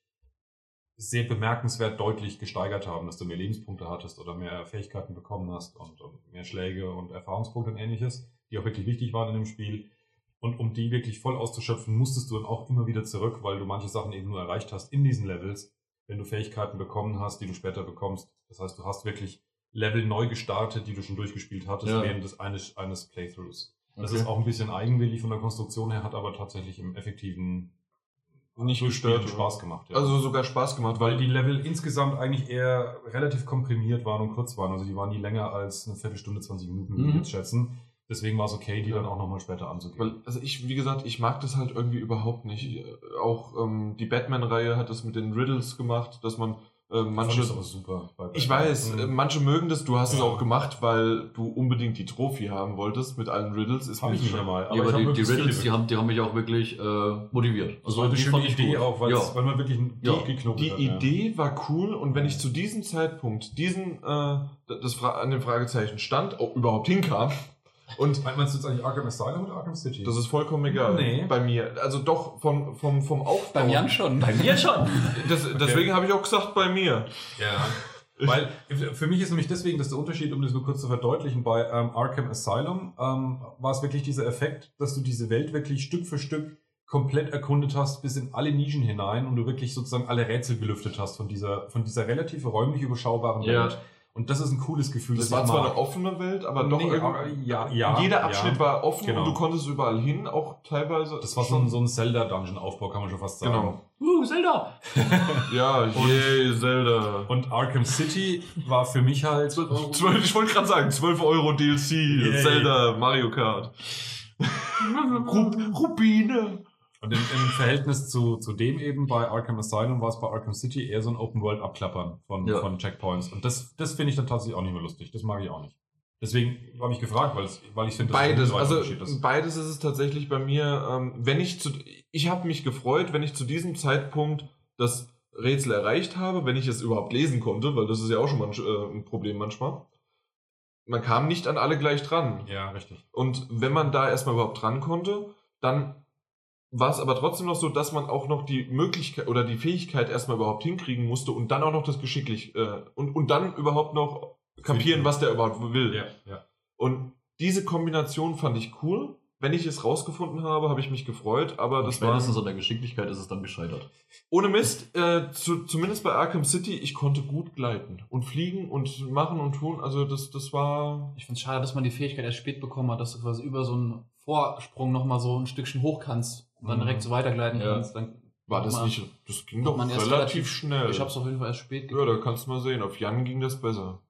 sehr bemerkenswert deutlich gesteigert haben, dass du mehr Lebenspunkte hattest oder mehr Fähigkeiten bekommen hast und, und mehr Schläge und Erfahrungspunkte und ähnliches, die auch wirklich wichtig waren in dem Spiel. Und um die wirklich voll auszuschöpfen, musstest du dann auch immer wieder zurück, weil du manche Sachen eben nur erreicht hast in diesen Levels, wenn du Fähigkeiten bekommen hast, die du später bekommst. Das heißt, du hast wirklich Level neu gestartet, die du schon durchgespielt hattest Ja. während des eines, eines Playthroughs. Das Okay. ist auch ein bisschen eigenwillig von der Konstruktion her, hat aber tatsächlich im effektiven Nicht gestört. Spaß gemacht. Ja. Also sogar Spaß gemacht, weil die Level insgesamt eigentlich eher relativ komprimiert waren und kurz waren. Also die waren nie länger als eine Viertelstunde, 20 Minuten, würde ich Mhm. jetzt schätzen. Deswegen war es okay, die Ja. dann auch nochmal später anzugehen. Weil, also ich, wie gesagt, ich mag das halt irgendwie überhaupt nicht. Auch ähm, die Batman-Reihe hat das mit den Riddles gemacht, dass man äh, manche. Ich aber super. Ich weiß, Mhm. äh, manche mögen das, du hast es Ja. auch gemacht, weil du unbedingt die Trophy haben wolltest mit allen Riddles. Ist Hab mir ich nicht schon- mehr mal. ja, aber die, die Riddles, die haben, die haben mich auch wirklich äh, motiviert. Das war eine die schöne Idee auch, weil, ja. es, weil man wirklich Ja. durchgeknotet Die hat. Idee war cool und wenn ich zu diesem Zeitpunkt diesen, äh, das Fra an dem Fragezeichen stand, auch überhaupt hinkam, und Meinst du jetzt eigentlich Arkham Asylum oder Arkham City? das ist vollkommen egal Nee. bei mir. Also doch vom, vom, vom Aufbau. Beim Jan schon. Bei mir schon. Das, Deswegen habe ich auch gesagt bei mir. Ja. Weil für mich ist nämlich deswegen das der Unterschied, um das nur kurz zu verdeutlichen, bei ähm, Arkham Asylum ähm, war es wirklich dieser Effekt, dass du diese Welt wirklich Stück für Stück komplett erkundet hast, bis in alle Nischen hinein und du wirklich sozusagen alle Rätsel gelüftet hast von dieser, von dieser relativ räumlich überschaubaren Ja. Und das ist ein cooles Gefühl. Das ich war zwar mag. eine offene Welt, aber doch Nee, irgendwie. aber ja, ja, jeder Abschnitt ja. war offen Genau. und du konntest überall hin, auch teilweise. Das war so ein, so ein Zelda-Dungeon-Aufbau, kann man schon fast sagen. Genau. Uh, Zelda. Ja, yay, Zelda. Und Arkham City war für mich halt. Zwölf, ich wollte gerade sagen, 12 Euro DLC, Yay. Zelda, Mario Kart. Rub, Rubine. Und im, im Verhältnis zu, zu dem eben bei Arkham Asylum war es bei Arkham City eher so ein Open-World-Abklappern von, Ja. von Checkpoints. Und das, das finde ich dann tatsächlich auch nicht mehr lustig. Das mag ich auch nicht. Deswegen habe ich gefragt, weil, es, weil ich finde, Beides, also ist. beides ist es tatsächlich bei mir. Ähm, wenn ich zu, ich habe mich gefreut, wenn ich zu diesem Zeitpunkt das Rätsel erreicht habe, wenn ich es überhaupt lesen konnte, weil das ist ja auch schon manch, äh, ein Problem manchmal. Man kam nicht an alle gleich dran. Ja, richtig. Und wenn man da erstmal überhaupt dran konnte, dann war es aber trotzdem noch so, dass man auch noch die Möglichkeit oder die Fähigkeit erstmal überhaupt hinkriegen musste und dann auch noch das geschicklich äh, und, und dann überhaupt noch kapieren, was der überhaupt will. Ja, ja. Und diese Kombination fand ich cool. Wenn ich es rausgefunden habe, habe ich mich gefreut, aber das war Spätestens an der Geschicklichkeit ist es dann gescheitert. ohne Mist, äh, zu, zumindest bei Arkham City, ich konnte gut gleiten und fliegen und machen und tun. Also das, das war. Ich finde es schade, dass man die Fähigkeit erst spät bekommen hat, dass du quasi über so einen Vorsprung nochmal so ein Stückchen hoch kannst und dann Mhm. direkt so weitergleiten Ja. kannst. Dann War das man- nicht. Das ging doch man relativ, relativ- schnell. Ich habe es auf jeden Fall erst spät ja, da kannst du mal sehen. Auf Jan ging das besser.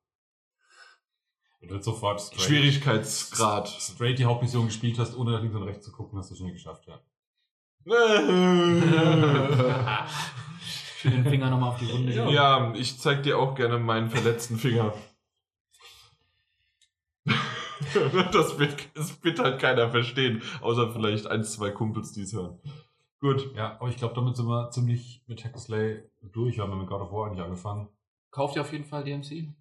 Und dann sofort straight, Schwierigkeitsgrad. straight die Hauptmission gespielt hast, ohne nach links und rechts zu gucken, hast du schnell geschafft, ja. Schön den Finger nochmal auf die Wunde. ja, ich zeig dir auch gerne meinen verletzten Finger. das, wird, das wird halt keiner verstehen, außer vielleicht ein, zwei Kumpels, die es hören. Gut. Ja, aber ich glaube, damit sind wir ziemlich mit Hack and Slay durch. Wir haben mit God of War eigentlich angefangen. Kauft ihr auf jeden Fall DMC?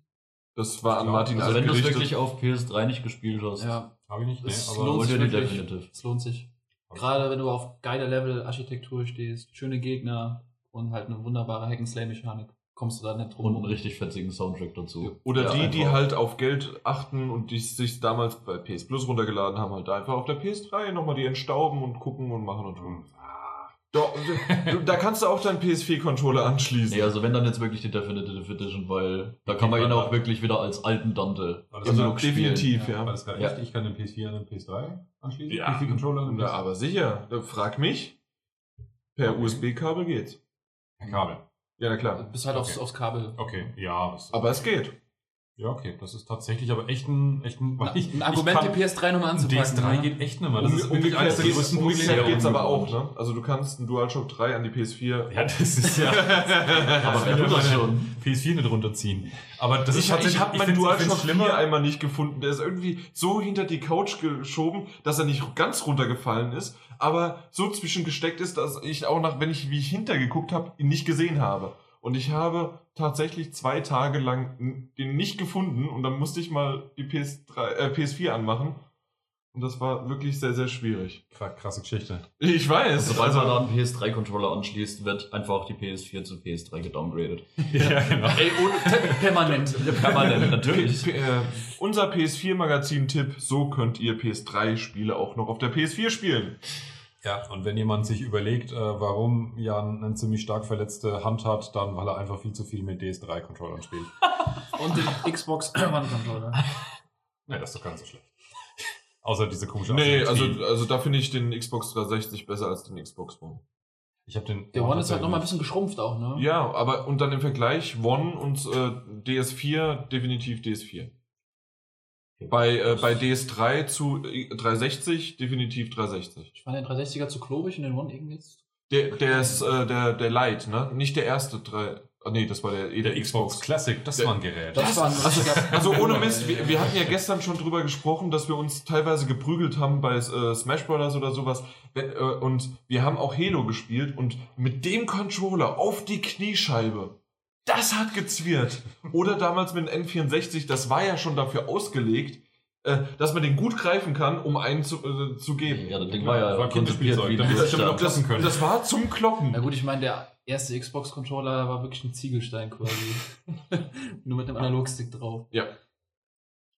Das war an Martin Also wenn du es wirklich auf PS3 nicht gespielt hast, Ja, Habe ich nicht, nee, Es aber lohnt sich wirklich. definitiv. es lohnt sich. Gerade wenn du auf geile Level-Architektur stehst, schöne Gegner und halt eine wunderbare Hack-and-Slay-Mechanik, kommst du da nicht drum. Und einen richtig fetzigen Soundtrack dazu. Oder Ja, die, die einfach. halt auf Geld achten und die sich damals bei PS Plus runtergeladen haben, halt einfach auf der PS3 nochmal die entstauben und gucken und machen und tun. Doch, da kannst du auch deinen PS4-Controller anschließen. Nee, also wenn dann jetzt wirklich die Definitive Edition, weil da kann man ihn auch wirklich wieder als alten Dante also Look spielen. definitiv, War ja. das gerade Ja. echt? Ich kann den PS4 an den PS3 anschließen? Ja. PS4-Controller an den Na, aber sicher. Frag mich. Per Okay. USB-Kabel geht's. Per Kabel. Ja, na Du klar. bist halt aufs, Okay. aufs Kabel. Okay, ja. das- Aber es geht. Ja, okay, das ist tatsächlich aber echt ein, echt ein, weil ich, Ein Argument, ich kann- die PS3 nochmal anzupacken. DS3 ne? geht echt nicht mehr. Das ist Umge wirklich eines der größten Probleme. geht's aber auch, ne? Also du kannst einen DualShock 3 an die PS4. Ja, das ist ja. Aber ich das meine schon? PS4 nicht runterziehen. Aber das ist ich ich habe meinen DualShock find's 4 einmal nicht gefunden. Der ist irgendwie so hinter die Couch geschoben, dass er nicht ganz runtergefallen ist, aber so zwischengesteckt ist, dass ich auch nach, wenn ich wie ich hintergeguckt habe, ihn nicht gesehen habe. Und ich habe tatsächlich zwei Tage lang den nicht gefunden und dann musste ich mal die PS3, äh, PS4 anmachen. Und das war wirklich sehr, sehr schwierig. Kra- Krasse Geschichte. Ich weiß. Sobald also, man da einen PS3-Controller anschließt, wird einfach die PS4 zu PS3 gedowngradet. Ja, genau. Ey, ohne permanent. Permanent, natürlich. P äh, unser PS4-Magazin-Tipp, so könnt ihr PS3-Spiele auch noch auf der PS4 spielen. Ja, und wenn jemand sich überlegt, äh, warum Jan eine ziemlich stark verletzte Hand hat, dann weil er einfach viel zu viel mit DS3-Controllern spielt. Und den Xbox One-Controller. Ja, das ist doch ganz so schlecht. Außer diese komische Nee, also, also da finde ich den Xbox 360 besser als den Xbox One. Ich habe den. Der One ist halt nochmal ein bisschen geschrumpft auch, ne? Ja, aber und dann im Vergleich One und äh, DS4 definitiv DS4. Bei, äh, bei DS3 zu äh, 360 definitiv 360. Ich fand den 360er zu klobig und den One irgendwie jetzt. Der, der ist äh, der, der Light, ne? Nicht der erste 3. Oh, nee, das war der, eh der, der Xbox. Xbox Classic. Das der, war ein Gerät. Das, war ein also, also ohne Mist, wir, wir, hatten ja gestern schon drüber gesprochen, dass wir uns teilweise geprügelt haben bei äh, Smash Brothers oder sowas. Äh, und wir haben auch Halo gespielt und mit dem Controller auf die Kniescheibe. Das hat gezwirrt. Oder damals mit dem N64, das war ja schon dafür ausgelegt, äh, dass man den gut greifen kann, um einen zu, äh, zu geben. Ja, das Ding war ja War konzipiert wie damit. Das, können. das war zum Kloppen. Na gut, ich meine, der erste Xbox-Controller war wirklich ein Ziegelstein quasi. Nur mit dem Analogstick drauf. Ja.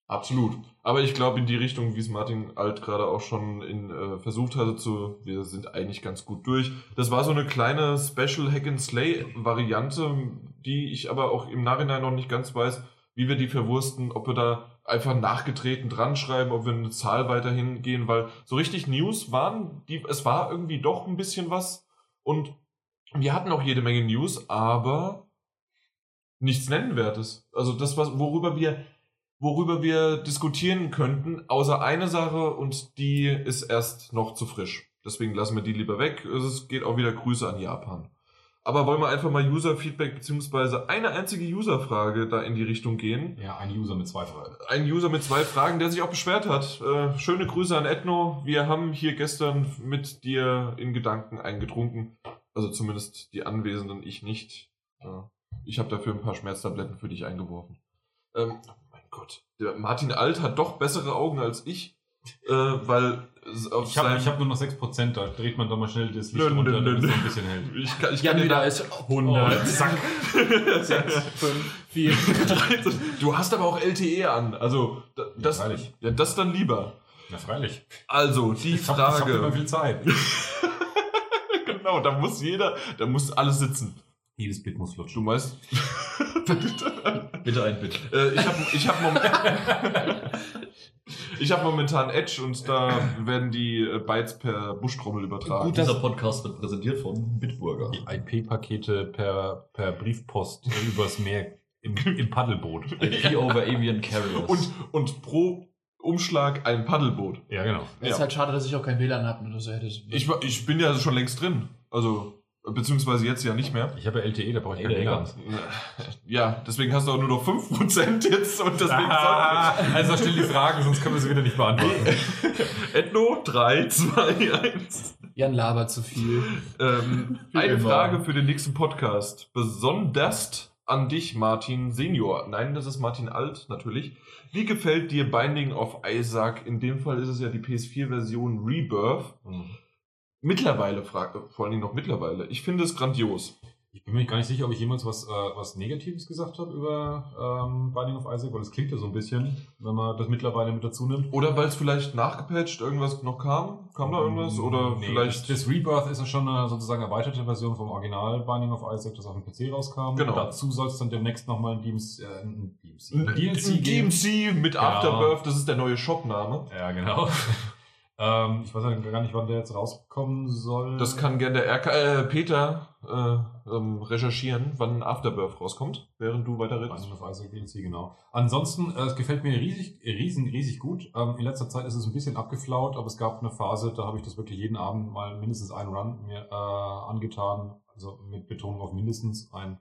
Absolut. Aber ich glaube in die Richtung, wie es Martin Alt gerade auch schon in, äh, versucht hatte zu, wir sind eigentlich ganz gut durch. Das war so eine kleine Special Hack and Slay Variante, die ich aber auch im Nachhinein noch nicht ganz weiß, wie wir die verwursten, ob wir da einfach nachgetreten dran schreiben, ob wir eine Zahl weiterhin gehen, weil so richtig News waren, die, es war irgendwie doch ein bisschen was und wir hatten auch jede Menge News, aber nichts Nennenwertes. Also das, was, worüber wir worüber wir diskutieren könnten, außer eine Sache und die ist erst noch zu frisch. Deswegen lassen wir die lieber weg. Es geht auch wieder Grüße an Japan. Aber wollen wir einfach mal User-Feedback beziehungsweise eine einzige User-Frage da in die Richtung gehen. Ja, ein User mit zwei Fragen. Ein User mit zwei Fragen, der sich auch beschwert hat. Äh, schöne Grüße an Edno. Wir haben hier gestern mit dir in Gedanken eingetrunken. Also zumindest die Anwesenden, ich nicht. Äh, ich habe dafür ein paar Schmerztabletten für dich eingeworfen. Ähm, oh mein Gott. Der Martin Alt hat doch bessere Augen als ich. Äh, weil auf Ich habe hab nur noch 6%, da dreht man doch mal schnell das Licht Nö, runter, nö, damit es ein bisschen hält. ich kann, ich Jan kann wieder da, ist 100. zack. 6, 5, 4. Du hast aber auch LTE an. Also da- das, Ja, freilich. ja, das dann lieber. Na, freilich. Also die Ich hab, ich hab Frage. immer viel Zeit. genau, da muss jeder, da muss alles sitzen. Jedes Bit muss Du flutschen. meinst? Bitte ein Bit. äh, ich habe ich hab momentan, ich hab momentan Edge und da werden die äh, Bytes per Buschtrommel übertragen. Gut, Dieser Podcast wird präsentiert von Bitburger. Die IP-Pakete per, per Briefpost übers Meer im, im Paddelboot. IP over Avian Carriers. und, und pro Umschlag ein Paddelboot. Ja, genau. Es ist Ja. halt schade, dass ich auch kein WLAN habe oder so hätte. Ich, ich bin ja schon längst drin. Also, beziehungsweise jetzt ja nicht mehr. Ich habe ja LTE, da brauche ich Ey, kein der WLAN. Ja, deswegen hast du auch nur noch 5% jetzt und deswegen Ah, also stell die Fragen, sonst können wir sie wieder nicht beantworten. Edno 3, 2, 1. Jan labert zu viel. Ähm, eine immer. Frage für den nächsten Podcast. Besonders an dich, Martin Senior. Nein, das ist Martin Alt, natürlich. Wie gefällt dir Binding of Isaac? In dem Fall ist es ja die PS4-Version Rebirth. Mittlerweile, frag, vor allen Dingen noch mittlerweile. Ich finde es grandios. Ich bin mir gar nicht sicher, ob ich jemals was, äh, was Negatives gesagt habe über ähm, Binding of Isaac, weil es klingt ja so ein bisschen, wenn man das mittlerweile mit dazu nimmt. Oder weil es vielleicht nachgepatcht irgendwas noch kam? Kam da irgendwas? Oder Nee, vielleicht. Das, das Rebirth ist ja schon eine sozusagen erweiterte Version vom Original Binding of Isaac, das auf dem PC rauskam. Genau. Dazu soll es dann demnächst nochmal ein DMC, äh, ein DMC, ein ein DLC. DMC mit Genau. Afterbirth, das ist der neue Shopname. Ja, genau. Ähm, ich weiß ja gar nicht, wann der jetzt rauskommen soll. Das kann gerne der RK, äh, Peter äh, ähm, recherchieren, wann Afterbirth rauskommt, während du weiter redest. Binding of Isaac DLC, genau. Ansonsten, äh, es gefällt mir riesig, riesen, riesig gut. Ähm, in letzter Zeit ist es ein bisschen abgeflaut, aber es gab eine Phase, da habe ich das wirklich jeden Abend mal mindestens einen Run mir äh, angetan. Also mit Betonung auf mindestens ein.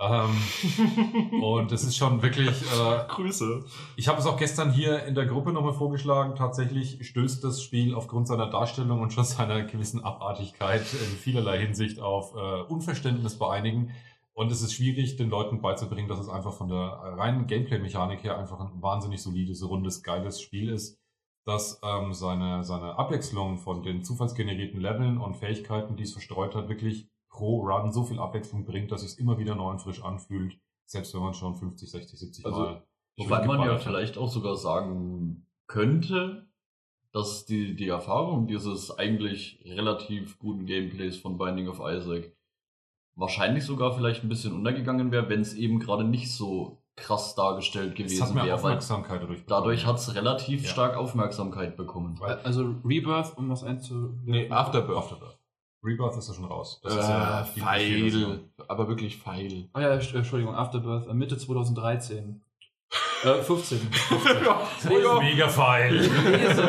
Ähm, und das ist schon wirklich. Äh, Grüße. ich habe es auch gestern hier in der Gruppe nochmal vorgeschlagen. Tatsächlich stößt das Spiel aufgrund seiner Darstellung und schon seiner gewissen Abartigkeit in vielerlei Hinsicht auf äh, Unverständnis bei einigen. Und es ist schwierig, den Leuten beizubringen, dass es einfach von der reinen Gameplay-Mechanik her einfach ein wahnsinnig solides, rundes, geiles Spiel ist, das ähm, seine, seine Abwechslung von den zufallsgenerierten Leveln und Fähigkeiten, die es verstreut hat, wirklich pro Run so viel Abwechslung bringt, dass es immer wieder neu und frisch anfühlt, selbst wenn man schon 50, 60, 70 Also, Mal Wobei man ja hat. vielleicht auch sogar sagen könnte, dass die, die Erfahrung dieses eigentlich relativ guten Gameplays von Binding of Isaac wahrscheinlich sogar vielleicht ein bisschen untergegangen wäre, wenn es eben gerade nicht so krass dargestellt es hat gewesen mehr wäre. Aufmerksamkeit dadurch dadurch hat es relativ Ja. stark Aufmerksamkeit bekommen. Weil- Also Rebirth, um was einzu... Nee, Afterbirth. Afterbirth. Rebirth ist ja schon raus. Das äh, ist ja feil. Aber wirklich feil. Ah ja, Ent- Entschuldigung, Afterbirth, äh, Mitte 2013. Äh, 15. Oder? Mega feil. Lesen.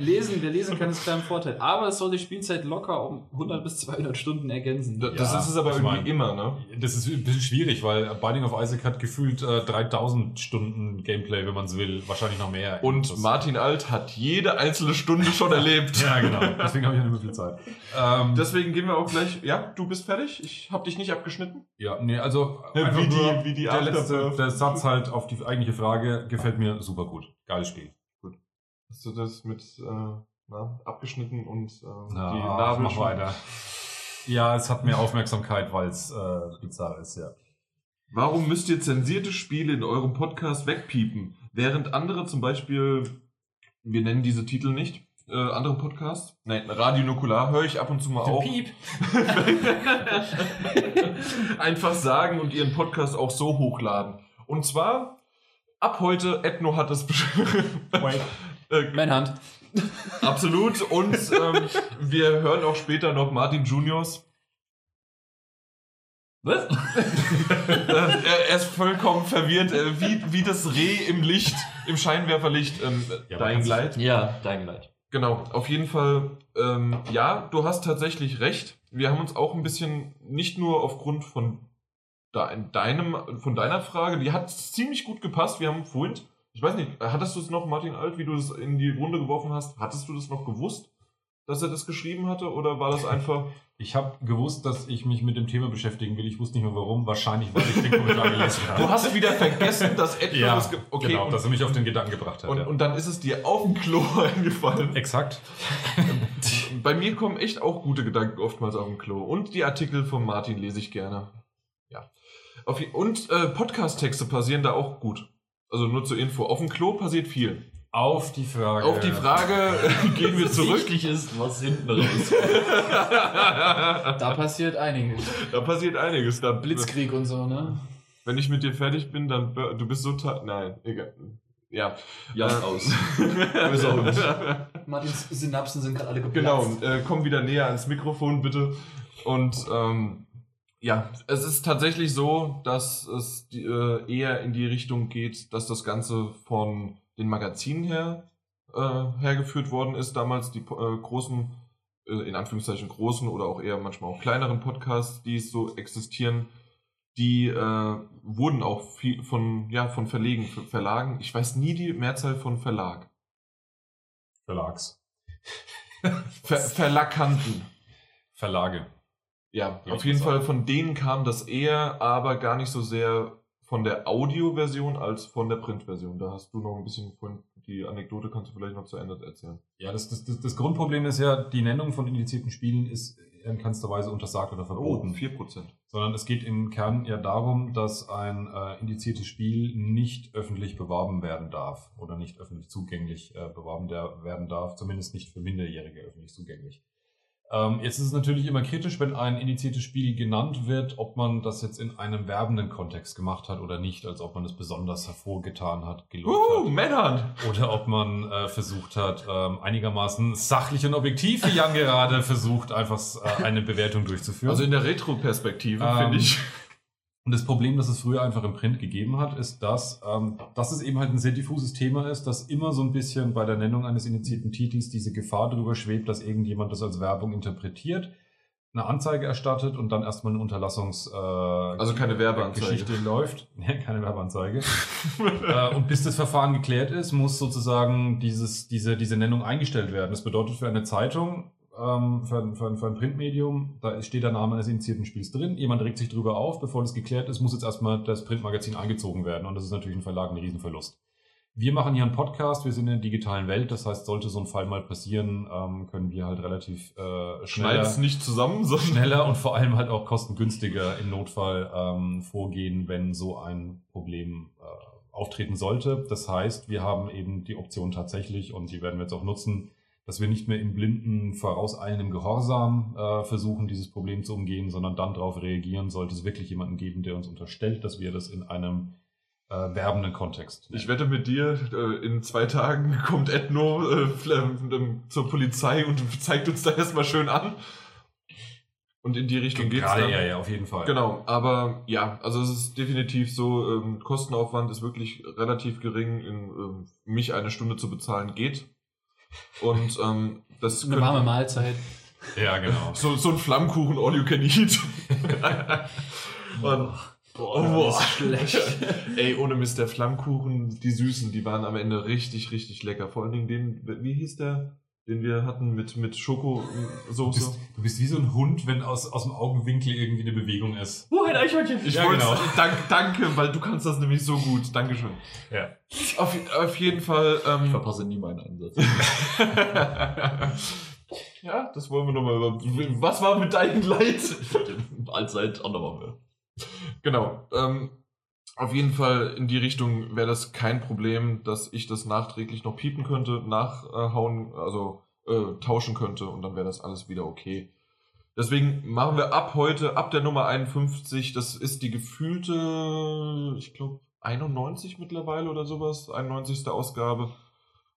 lesen, wer lesen kann, ist im Vorteil. Aber es soll die Spielzeit locker um 100 bis 200 Stunden ergänzen. Da- Das Ja, ist es aber irgendwie mein- immer, ne? Das ist ein bisschen schwierig, weil Binding of Isaac hat gefühlt äh, 3000 Stunden Gameplay, wenn man es will. Wahrscheinlich noch mehr. Und Das- Martin Alt hat jede einzelne Stunde schon erlebt. Ja, genau. Deswegen habe ich ja nicht mehr viel Zeit. Ähm, Deswegen gehen wir auch gleich. Ja, du bist fertig? Ich habe dich nicht abgeschnitten. ja, nee, also Ja, einfach wie die- nur wie die der, letzte, der Satz halt auf die eigentliche Frage gefällt mir super gut. Geiles Spiel. Hast du das mit äh, na, abgeschnitten und äh, Ja, die Nabel mach weiter. Ja, es hat mehr Aufmerksamkeit, weil es äh, bizarr ist, ja. Warum müsst ihr zensierte Spiele in eurem Podcast wegpiepen, während andere zum Beispiel, wir nennen diese Titel nicht, äh, andere Podcasts, nein, Radio Nukular höre ich ab und zu mal auch, Piep. einfach sagen und ihren Podcast auch so hochladen. Und zwar, ab heute, Ethno hat es beschrieben. Äh, Manhunt. Absolut. Und ähm, wir hören auch später noch Martin Juniors. Was? Äh, er, ist vollkommen verwirrt, äh, wie, wie das Reh im Licht, im Scheinwerferlicht, ähm, Ja, kann's- Light. Ja, Dying Light. Genau, auf jeden Fall, ähm, ja, du hast tatsächlich recht. Wir haben uns auch ein bisschen, nicht nur aufgrund von dein, deinem, von deiner Frage, die hat ziemlich gut gepasst. Wir haben vorhin, ich weiß nicht, hattest du es noch, Martin Alt, wie du das in die Runde geworfen hast, hattest du das noch gewusst, dass er das geschrieben hatte, oder war das einfach, Ich habe gewusst, dass ich mich mit dem Thema beschäftigen will. Ich wusste nicht mehr warum. Wahrscheinlich, weil ich den Kommentar gelesen habe. du hast wieder vergessen, dass Edgar ja, das, ge okay, genau, und, dass er mich auf den Gedanken gebracht hat. und, ja. und dann ist es dir auf dem Klo eingefallen. Exakt. Bei mir kommen echt auch gute Gedanken oftmals auf dem Klo. Und die Artikel von Martin lese ich gerne. Auf, und äh, Podcast-Texte passieren da auch gut. Also nur zur Info. Auf dem Klo passiert viel. Auf die Frage. Auf die Frage gehen wir zurück. Wichtig ist, was hinten raus. Da passiert einiges. da passiert einiges. Da, Blitzkrieg und so, ne? Wenn ich mit dir fertig bin, dann du bist so ta- Nein, egal. Ja. Ja, Äh, aus. Böser Hund. Martins Synapsen sind gerade alle Genau, geplatzt. äh, komm wieder näher ans Mikrofon, bitte. Und ähm, ja, es ist tatsächlich so, dass es äh, eher in die Richtung geht, dass das Ganze von den Magazinen her äh, hergeführt worden ist. Damals die äh, großen, äh, in Anführungszeichen großen oder auch eher manchmal auch kleineren Podcasts, die so existieren, die äh, wurden auch viel von, ja, von Verlegen, Ver- Verlagen, ich weiß nie die Mehrzahl von Verlag. Verlags. Ver Verlakanten. Verlage. Ja, auf jeden Fall von denen kam das eher, aber gar nicht so sehr von der Audioversion als von der Printversion. Da hast du noch ein bisschen von die Anekdote kannst du vielleicht noch zu Ende erzählen. Ja, das, das, das, das Grundproblem ist ja, die Nennung von indizierten Spielen ist in keinster Weise untersagt oder verboten. 4%. sondern es geht im Kern ja darum, dass ein äh, indiziertes Spiel nicht öffentlich beworben werden darf oder nicht öffentlich zugänglich äh, beworben werden darf, zumindest nicht für Minderjährige öffentlich zugänglich. Ähm, jetzt ist es natürlich immer kritisch, wenn ein indiziertes Spiel genannt wird, ob man das jetzt in einem werbenden Kontext gemacht hat oder nicht, als ob man es besonders hervorgetan hat, gelobt Uh, hat. Männern! Oder ob man äh, versucht hat, ähm, einigermaßen sachlich und objektiv, wie Jan gerade versucht, einfach äh, eine Bewertung durchzuführen. Also in der Retro-Perspektive, Ähm, finde ich. Und das Problem, das es früher einfach im Print gegeben hat, ist, dass, ähm, dass es eben halt ein sehr diffuses Thema ist, dass immer so ein bisschen bei der Nennung eines initiierten Titels diese Gefahr drüber schwebt, dass irgendjemand das als Werbung interpretiert, eine Anzeige erstattet und dann erstmal eine Unterlassungs äh, Also keine Werbeanzeige. Geschichte läuft. Ja, keine Werbeanzeige. äh, und bis das Verfahren geklärt ist, muss sozusagen dieses, diese, diese Nennung eingestellt werden. Das bedeutet für eine Zeitung, ähm, für, ein, für, ein, für ein Printmedium, da steht der Name eines initiierten Spiels drin. Jemand regt sich drüber auf, bevor das geklärt ist, muss jetzt erstmal das Printmagazin eingezogen werden. Und das ist natürlich ein Verlag ein Riesenverlust. Wir machen hier einen Podcast, wir sind in der digitalen Welt, das heißt, sollte so ein Fall mal passieren, ähm, können wir halt relativ äh, schneller, nicht zusammen, sondern. schneller und vor allem halt auch kostengünstiger im Notfall ähm, vorgehen, wenn so ein Problem äh, auftreten sollte. Das heißt, wir haben eben die Option tatsächlich, und die werden wir jetzt auch nutzen, dass wir nicht mehr im blinden, vorauseilenden Gehorsam äh, versuchen, dieses Problem zu umgehen, sondern dann darauf reagieren, sollte es wirklich jemanden geben, der uns unterstellt, dass wir das in einem äh, werbenden Kontext. Ich wette mit dir, äh, in zwei Tagen kommt Ethno äh, zur Polizei und zeigt uns da erstmal schön an. Und in die Richtung geht's Gerade dann. ja, ja, auf jeden Fall. Genau, aber ja, also es ist definitiv so, ähm, Kostenaufwand ist wirklich relativ gering. In, ähm, mich eine Stunde zu bezahlen geht. Und ähm, das Eine warme Mahlzeit. Ja, genau. so, so ein Flammkuchen all you can eat. Und, oh, boah. schlecht. Ey, ohne Mist, der Flammkuchen, die Süßen, die waren am Ende richtig, richtig lecker. Vor allen Dingen den, wie hieß der, den wir hatten mit, mit Du Schokosoße? bist, du bist wie so ein Hund, wenn aus, aus dem Augenwinkel irgendwie eine Bewegung ist. Oh, ein Eichhörnchen! Ich Ja, wollte, genau. dank, danke, weil du kannst das nämlich so gut. Dankeschön. Ja. Auf, auf jeden Fall. Ich Ähm, verpasse nie meinen Einsatz. ja, das wollen wir nochmal über. Was war mit deinem Leid? Allzeit andermal mehr. Genau. Ähm, auf jeden Fall in die Richtung wäre das kein Problem, dass ich das nachträglich noch piepen könnte, nachhauen, also äh, tauschen könnte und dann wäre das alles wieder okay. Deswegen machen wir ab heute, ab der Nummer 51, das ist die gefühlte, ich glaube, 91 mittlerweile oder sowas, 91. Ausgabe.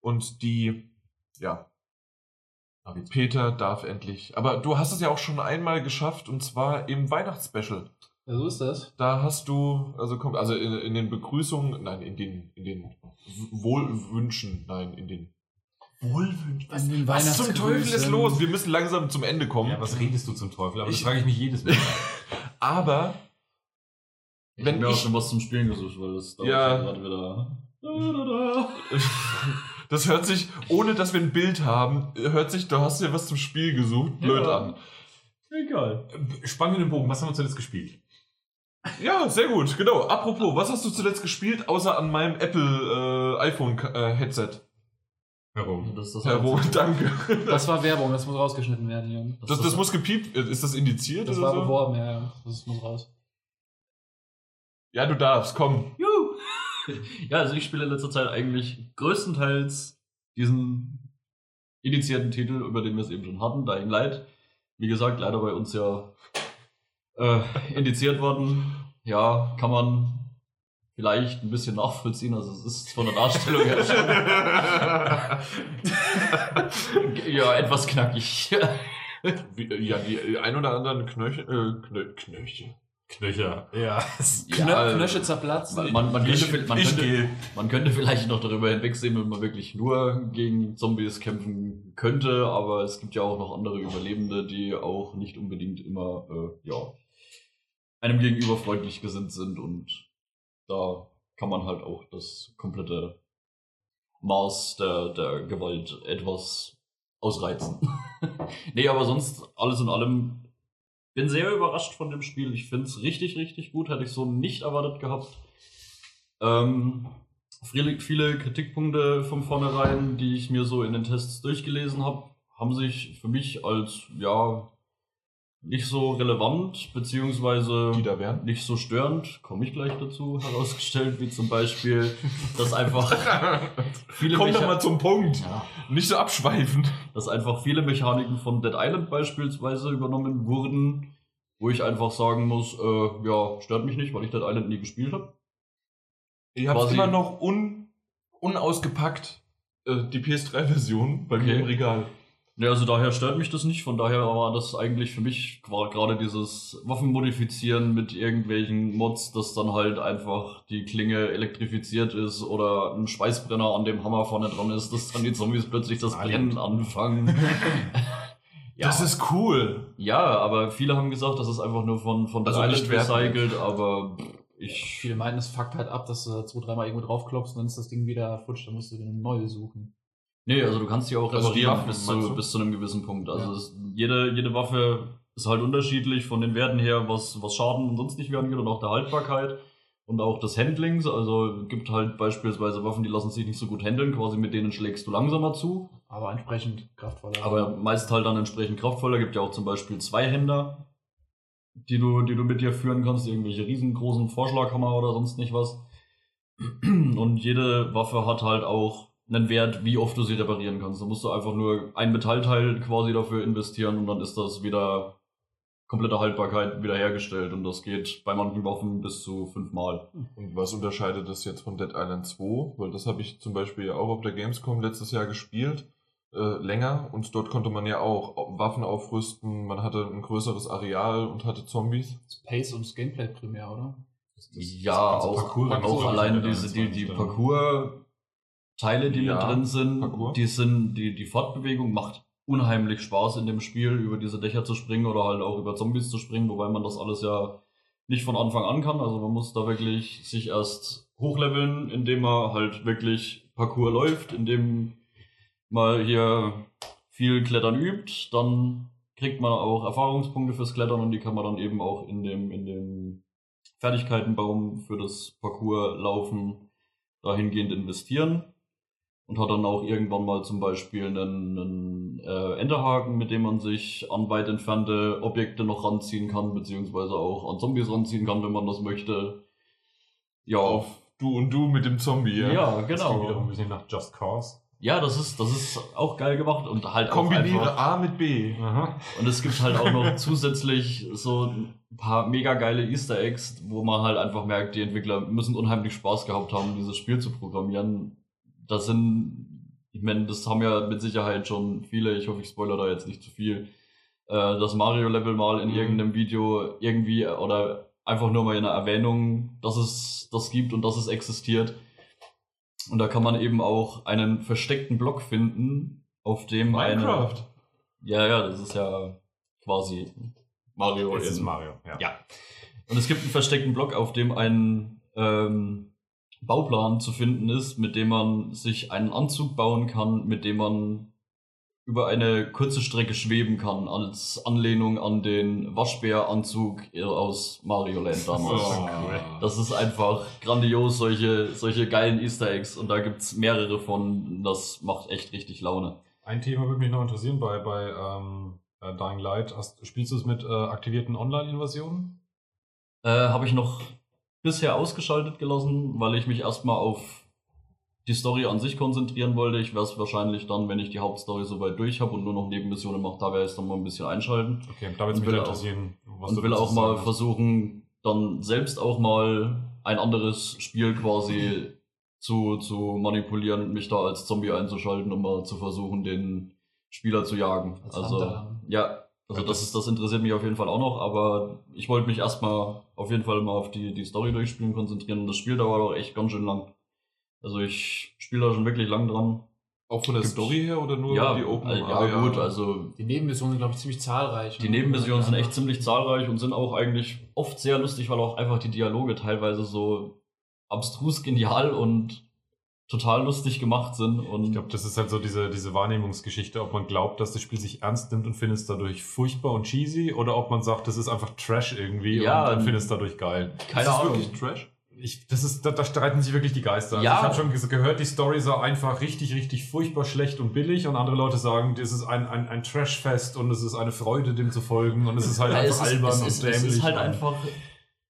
Und die, ja, Peter darf endlich. Aber du hast es ja auch schon einmal geschafft und zwar im Weihnachtsspecial. Ja, so ist das. Da hast du, also komm, also in, in den Begrüßungen, nein, in den, in den Wohlwünschen, nein, in den Wohlwünschen. Was, In den was zum Teufel ist los? Wir müssen langsam zum Ende kommen. Ja, was redest du zum Teufel? Aber Ich- das frage ich mich jedes Mal. Aber Ich Wenn hab mir auch ich- schon was zum Spielen gesucht, weil das dauert Ja. gerade wieder. Da, da, da. das hört sich, ohne dass wir ein Bild haben, hört sich, du hast ja was zum Spiel gesucht, blöd Ja. an. Egal. Spannen wir den Bogen. Was haben wir zuletzt gespielt? Ja, sehr gut, genau. Apropos, was hast du zuletzt gespielt, außer an meinem Apple äh, iPhone äh? Warum? Das das Roh, danke. Das war Werbung, das muss rausgeschnitten werden, Jan. Das, das muss gepiept, ist das indiziert Das war so? beworben, ja, ja. Das muss raus. Ja, du darfst, komm. Juhu. Ja, also ich spiele in letzter Zeit eigentlich größtenteils diesen initiierten Titel, über den wir es eben schon hatten, Dying Light. Wie gesagt, leider bei uns ja äh, indiziert worden. Ja, kann man vielleicht ein bisschen nachvollziehen. Also es ist von der Darstellung her schon ja, etwas knackig. Ja, die ein oder anderen Knöchel, äh, Knö, Knöchel. Knöcher. Ja. Ja, Knöchel zerplatzt. Man, man, man, könnte, Ich, man, ich könnte. Man könnte vielleicht noch darüber hinwegsehen, wenn man wirklich nur gegen Zombies kämpfen könnte, aber es gibt ja auch noch andere Überlebende, die auch nicht unbedingt immer, äh, ja, einem gegenüber freundlich gesinnt sind und da kann man halt auch das komplette Maß der, der Gewalt etwas ausreizen. nee, aber sonst alles in allem bin sehr überrascht von dem Spiel. Ich finde es richtig, richtig gut. Hätte ich so nicht erwartet gehabt. Ähm, viele, viele Kritikpunkte von vornherein, die ich mir so in den Tests durchgelesen habe, haben sich für mich als, ja, nicht so relevant, beziehungsweise Die da wären? nicht so störend, komme ich gleich dazu, herausgestellt, wie zum Beispiel, dass einfach viele, Komm doch mal zum Punkt. Ja. Nicht so abschweifen. dass einfach viele Mechaniken von Dead Island beispielsweise übernommen wurden, wo ich einfach sagen muss, äh, ja, stört mich nicht, weil ich Dead Island nie gespielt habe. Ihr habt Quasi- immer noch un, unausgepackt äh, die PS3-Version bei mir Okay. im Regal. Ja, also daher stört mich das nicht. Von daher war das eigentlich für mich gerade dieses Waffenmodifizieren mit irgendwelchen Mods, dass dann halt einfach die Klinge elektrifiziert ist oder ein Schweißbrenner an dem Hammer vorne dran ist, dass dann die Zombies plötzlich das Brennen anfangen. ja, Das ist cool. ja, aber viele haben gesagt, das ist einfach nur von, von Also Island recycelt, aber ich. Viele meinten, es fuckt halt ab, dass du zwei, dreimal irgendwo draufklopfst und dann ist das Ding wieder futsch, dann musst du wieder eine neue suchen. Nee, also du kannst die auch Also die reparieren Waffen, bis, zu, bis zu einem gewissen Punkt. Also Ja. es, jede, jede Waffe ist halt unterschiedlich von den Werten her, was, was Schaden und sonst nicht angeht und auch der Haltbarkeit und auch des Handlings. Also es gibt halt beispielsweise Waffen, die lassen sich nicht so gut handeln, quasi mit denen schlägst du langsamer zu, Aber entsprechend kraftvoller. aber meist halt dann entsprechend kraftvoller. Gibt ja auch zum Beispiel Zweihänder, die du, die du mit dir führen kannst, irgendwelche riesengroßen Vorschlaghammer oder sonst nicht was. Und jede Waffe hat halt auch einen Wert, wie oft du sie reparieren kannst. Da musst du einfach nur ein Metallteil quasi dafür investieren und dann ist das wieder komplette Haltbarkeit wiederhergestellt. Und das geht bei manchen Waffen bis zu fünfmal. Und was unterscheidet das jetzt von Dead Island 2? Weil das habe ich zum Beispiel ja auch auf der Gamescom letztes Jahr gespielt. Äh, länger und dort konnte man ja auch Waffen aufrüsten, man hatte ein größeres Areal und hatte Zombies. Das Pace und das Gameplay primär, oder? Das- das- ja, das auch, Parcours- auch alleine diese, die, die Parcours- Parcours-Teile, die Ja, mit drin sind, Parcours. die sind, die, die Fortbewegung macht unheimlich Spaß in dem Spiel, über diese Dächer zu springen oder halt auch über Zombies zu springen, wobei man das alles ja nicht von Anfang an kann. Also man muss da wirklich sich erst hochleveln, indem man halt wirklich Parcours läuft, indem man hier viel Klettern übt, dann kriegt man auch Erfahrungspunkte fürs Klettern und die kann man dann eben auch in dem, in dem Fertigkeitenbaum für das Parcours laufen dahingehend investieren und hat dann auch irgendwann mal zum Beispiel einen, einen äh, Enterhaken, mit dem man sich an weit entfernte Objekte noch ranziehen kann, beziehungsweise auch an Zombies ranziehen kann, wenn man das möchte. Ja, Auf du und du mit dem Zombie, ja? ja, Das klingt wiederum genau. ein bisschen nach Just Cause. Ja, das ist, das ist auch geil gemacht und halt auch Kombiniere einfach, A mit B. Aha. Und es gibt halt auch noch zusätzlich so ein paar mega geile Easter Eggs, wo man halt einfach merkt, die Entwickler müssen unheimlich Spaß gehabt haben, dieses Spiel zu programmieren. Das sind, ich meine, das haben ja mit Sicherheit schon viele, ich hoffe, ich spoilere da jetzt nicht zu viel, äh, das Mario-Level mal in Mhm. irgendeinem Video irgendwie oder einfach nur mal in einer Erwähnung, dass es das gibt und dass es existiert. Und da kann man eben auch einen versteckten Block finden, auf dem eine, Minecraft. ja, ja, das ist ja quasi Mario. Es ist Mario. Ja. Ja. Und es gibt einen versteckten Block, auf dem ein ähm, Bauplan zu finden ist, mit dem man sich einen Anzug bauen kann, mit dem man über eine kurze Strecke schweben kann, als Anlehnung an den Waschbäranzug aus Mario Land damals. Oh. Das ist einfach grandios, solche, solche geilen Easter Eggs. Und da gibt's mehrere von. Das macht echt richtig Laune. Ein Thema würde mich noch interessieren bei, bei ähm, äh, Dying Light. Hast, spielst du es mit äh, aktivierten Online-Invasionen? Äh, Habe ich noch bisher ausgeschaltet gelassen, weil ich mich erstmal auf die Story an sich konzentrieren wollte. Ich werde es wahrscheinlich dann, wenn ich die Hauptstory soweit durch habe und nur noch Nebenmissionen mache, da werde ich es dann mal ein bisschen einschalten. Okay, da würde mich interessieren, was und du will auch mal hast. versuchen, dann selbst auch mal ein anderes Spiel quasi zu, zu manipulieren und mich da als Zombie einzuschalten, um mal zu versuchen, den Spieler zu jagen. Als also, Hunter. ja, also Ja, das, ist, das interessiert mich auf jeden Fall auch noch, aber ich wollte mich erstmal auf jeden Fall mal auf die, die Story durchspielen konzentrieren und das Spiel dauert auch echt ganz schön lang. Also ich spiele da schon wirklich lang dran. Auch von der Gibt- Story her oder nur ja, die Open äh, ja Area? gut, also Die Nebenmissionen sind, glaube ich, ziemlich zahlreich. die ne? Nebenmissionen sind echt Ja. ziemlich zahlreich und sind auch eigentlich oft sehr lustig, weil auch einfach die Dialoge teilweise so abstrus genial und total lustig gemacht sind. Und Ich glaube, das ist halt so diese, diese Wahrnehmungsgeschichte, ob man glaubt, dass das Spiel sich ernst nimmt und findet es dadurch furchtbar und cheesy oder ob man sagt, das ist einfach Trash irgendwie Ja, und, und findet es dadurch geil. keine ist das Ahnung. wirklich Trash? Ich, das ist, da, da streiten sich wirklich die Geister. Also Ja. Ich habe schon gehört, die Story sei einfach richtig, richtig furchtbar schlecht und billig und andere Leute sagen, das ist ein, ein, ein Trashfest und es ist eine Freude, dem zu folgen und es ist halt Ja, einfach ist, albern es und ist, dämlich. es ist halt einfach,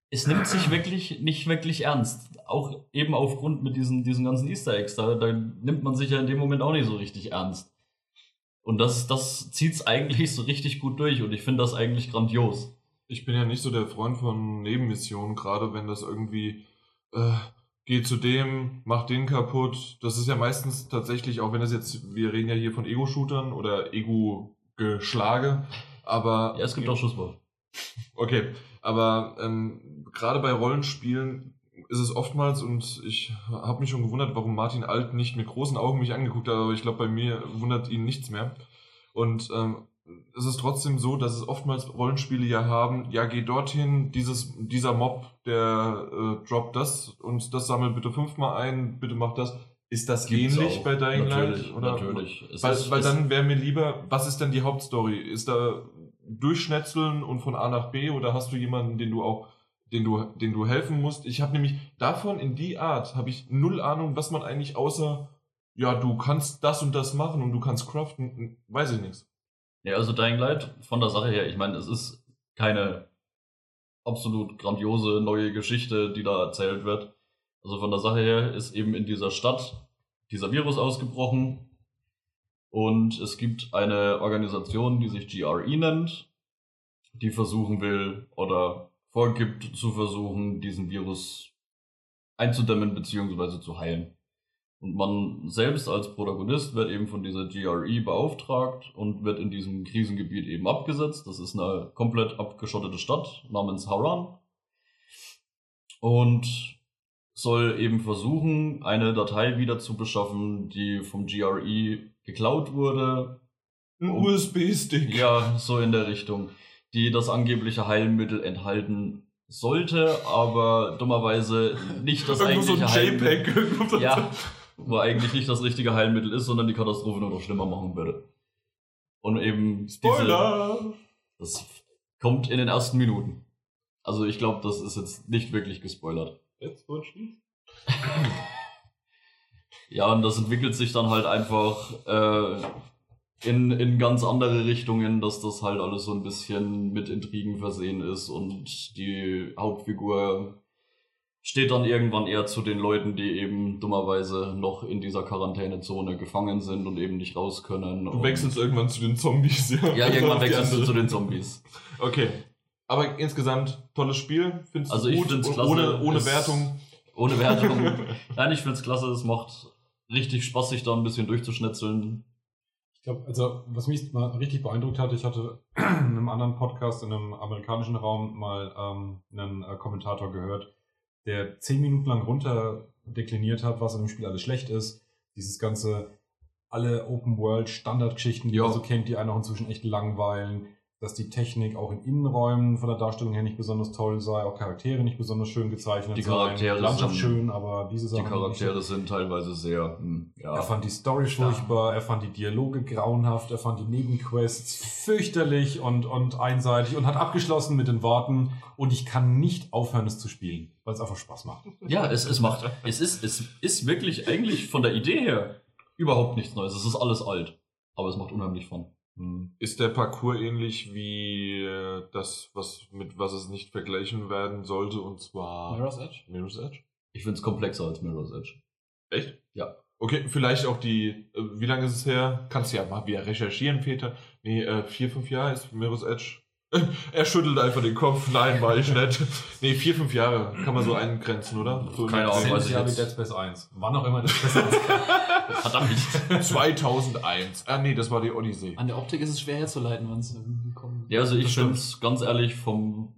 es nimmt sich wirklich nicht wirklich ernst. Auch eben aufgrund mit diesen, diesen ganzen Easter Eggs, da, da nimmt man sich ja in dem Moment auch nicht so richtig ernst. Und das, das zieht's eigentlich so richtig gut durch und ich finde das eigentlich grandios. Ich bin ja nicht so der Freund von Nebenmissionen, gerade wenn das irgendwie äh, geht zu dem, macht den kaputt. Das ist ja meistens tatsächlich, auch wenn das jetzt, wir reden ja hier von Ego-Shootern oder Ego-Geschlage, aber Ja, es gibt auch Schusswurf. Okay, aber ähm, gerade bei Rollenspielen ist es oftmals, und ich habe mich schon gewundert, warum Martin Alt nicht mit großen Augen mich angeguckt hat, aber ich glaube, bei mir wundert ihn nichts mehr. Und ähm, es ist trotzdem so, dass es oftmals Rollenspiele ja haben, ja, geh dorthin, dieses, dieser Mob, der äh, droppt das und das sammelt bitte fünfmal ein, bitte mach das. Ist das Gibt's ähnlich auch. bei Dying natürlich, Light? Oder? Natürlich. Es Weil, ist- weil dann wäre mir lieber, was ist denn die Hauptstory? Ist da durchschnetzeln und von A nach B oder hast du jemanden, den du auch, den du, den du helfen musst? Ich habe nämlich davon in die Art habe ich null Ahnung, was man eigentlich außer ja, du kannst das und das machen und du kannst craften, weiß ich nichts. Ja, also Dying Light von der Sache her, ich meine, es ist keine absolut grandiose neue Geschichte, die da erzählt wird. Also von der Sache her ist eben in dieser Stadt dieser Virus ausgebrochen und es gibt eine Organisation, die sich GRE nennt, die versuchen will oder vorgibt zu versuchen, diesen Virus einzudämmen bzw. zu heilen. Und man selbst als Protagonist wird eben von dieser GRE beauftragt und wird in diesem Krisengebiet eben abgesetzt. Das ist eine komplett abgeschottete Stadt namens Haran. Und soll eben versuchen, eine Datei wieder zu beschaffen, die vom GRE geklaut wurde. Ein USB-Stick. Ja, so in der Richtung. Die das angebliche Heilmittel enthalten sollte, aber dummerweise nicht das Irgendwo so ein eigentliche Heilmittel. JPEG. so- Ja, wo eigentlich nicht das richtige Heilmittel ist, sondern die Katastrophe nur noch schlimmer machen würde. Und eben diese, Spoiler! das kommt in den ersten Minuten. Also ich glaube, das ist jetzt nicht wirklich gespoilert. Jetzt wird. Ja, und das entwickelt sich dann halt einfach äh, in, in ganz andere Richtungen, dass das halt alles so ein bisschen mit Intrigen versehen ist und die Hauptfigur steht dann irgendwann eher zu den Leuten, die eben dummerweise noch in dieser Quarantänezone gefangen sind und eben nicht raus können. Du wechselst irgendwann zu den Zombies, ja. Ja, irgendwann wechselst du zu den Zombies. Okay. Aber insgesamt tolles Spiel. Findest Also du ich gut? Und klasse. Ohne, ohne Wertung. Ohne Wertung. Nein, ich find's klasse, es macht richtig Spaß, sich da ein bisschen durchzuschnetzeln. Ich glaube, also was mich mal richtig beeindruckt hat, ich hatte in einem anderen Podcast in einem amerikanischen Raum mal ähm, einen äh, Kommentator gehört, der zehn Minuten lang runter dekliniert hat, was in dem Spiel alles schlecht ist. Dieses ganze, alle Open World Standardgeschichten, die man so kennt, die einen auch inzwischen echt langweilen, dass die Technik auch in Innenräumen von der Darstellung her nicht besonders toll sei, auch Charaktere nicht besonders schön gezeichnet Die seien, Charaktere Landschaft sind- schön, aber diese Die Sachen Charaktere sind teilweise sehr, hm, er ja. fand die Story furchtbar, er fand die Dialoge grauenhaft, er fand die Nebenquests fürchterlich und, und einseitig und hat abgeschlossen mit den Worten, und ich kann nicht aufhören, es zu spielen, weil es einfach Spaß macht. Ja, es, es macht, es ist, es ist wirklich eigentlich von der Idee her überhaupt nichts Neues. Es ist alles alt. Aber es macht unheimlich Fun. Ist der Parcours ähnlich wie äh, das, was mit was es nicht vergleichen werden sollte, und zwar Mirror's Edge? Mirror's Edge? Ich find's komplexer als Mirror's Edge. Echt? Ja. Okay, vielleicht auch die, äh, wie lange ist es her? Kannst du ja mal wieder recherchieren, Peter. Nee, äh, vier, fünf Jahre ist Mirror's Edge. er schüttelt einfach den Kopf. Nein, war ich nicht. Nee, vier, fünf Jahre kann man so eingrenzen, oder? So Keine in- Ahnung, weiß ich Jahre wie jetzt. Dead Space 1. Wann auch immer Dead Space 1 Verdammt. 2001. Ah, nee, das war die Odyssey. An der Optik ist es schwer herzuleiten, wann es kommt. Ja, also ich stimmt. find's ganz ehrlich vom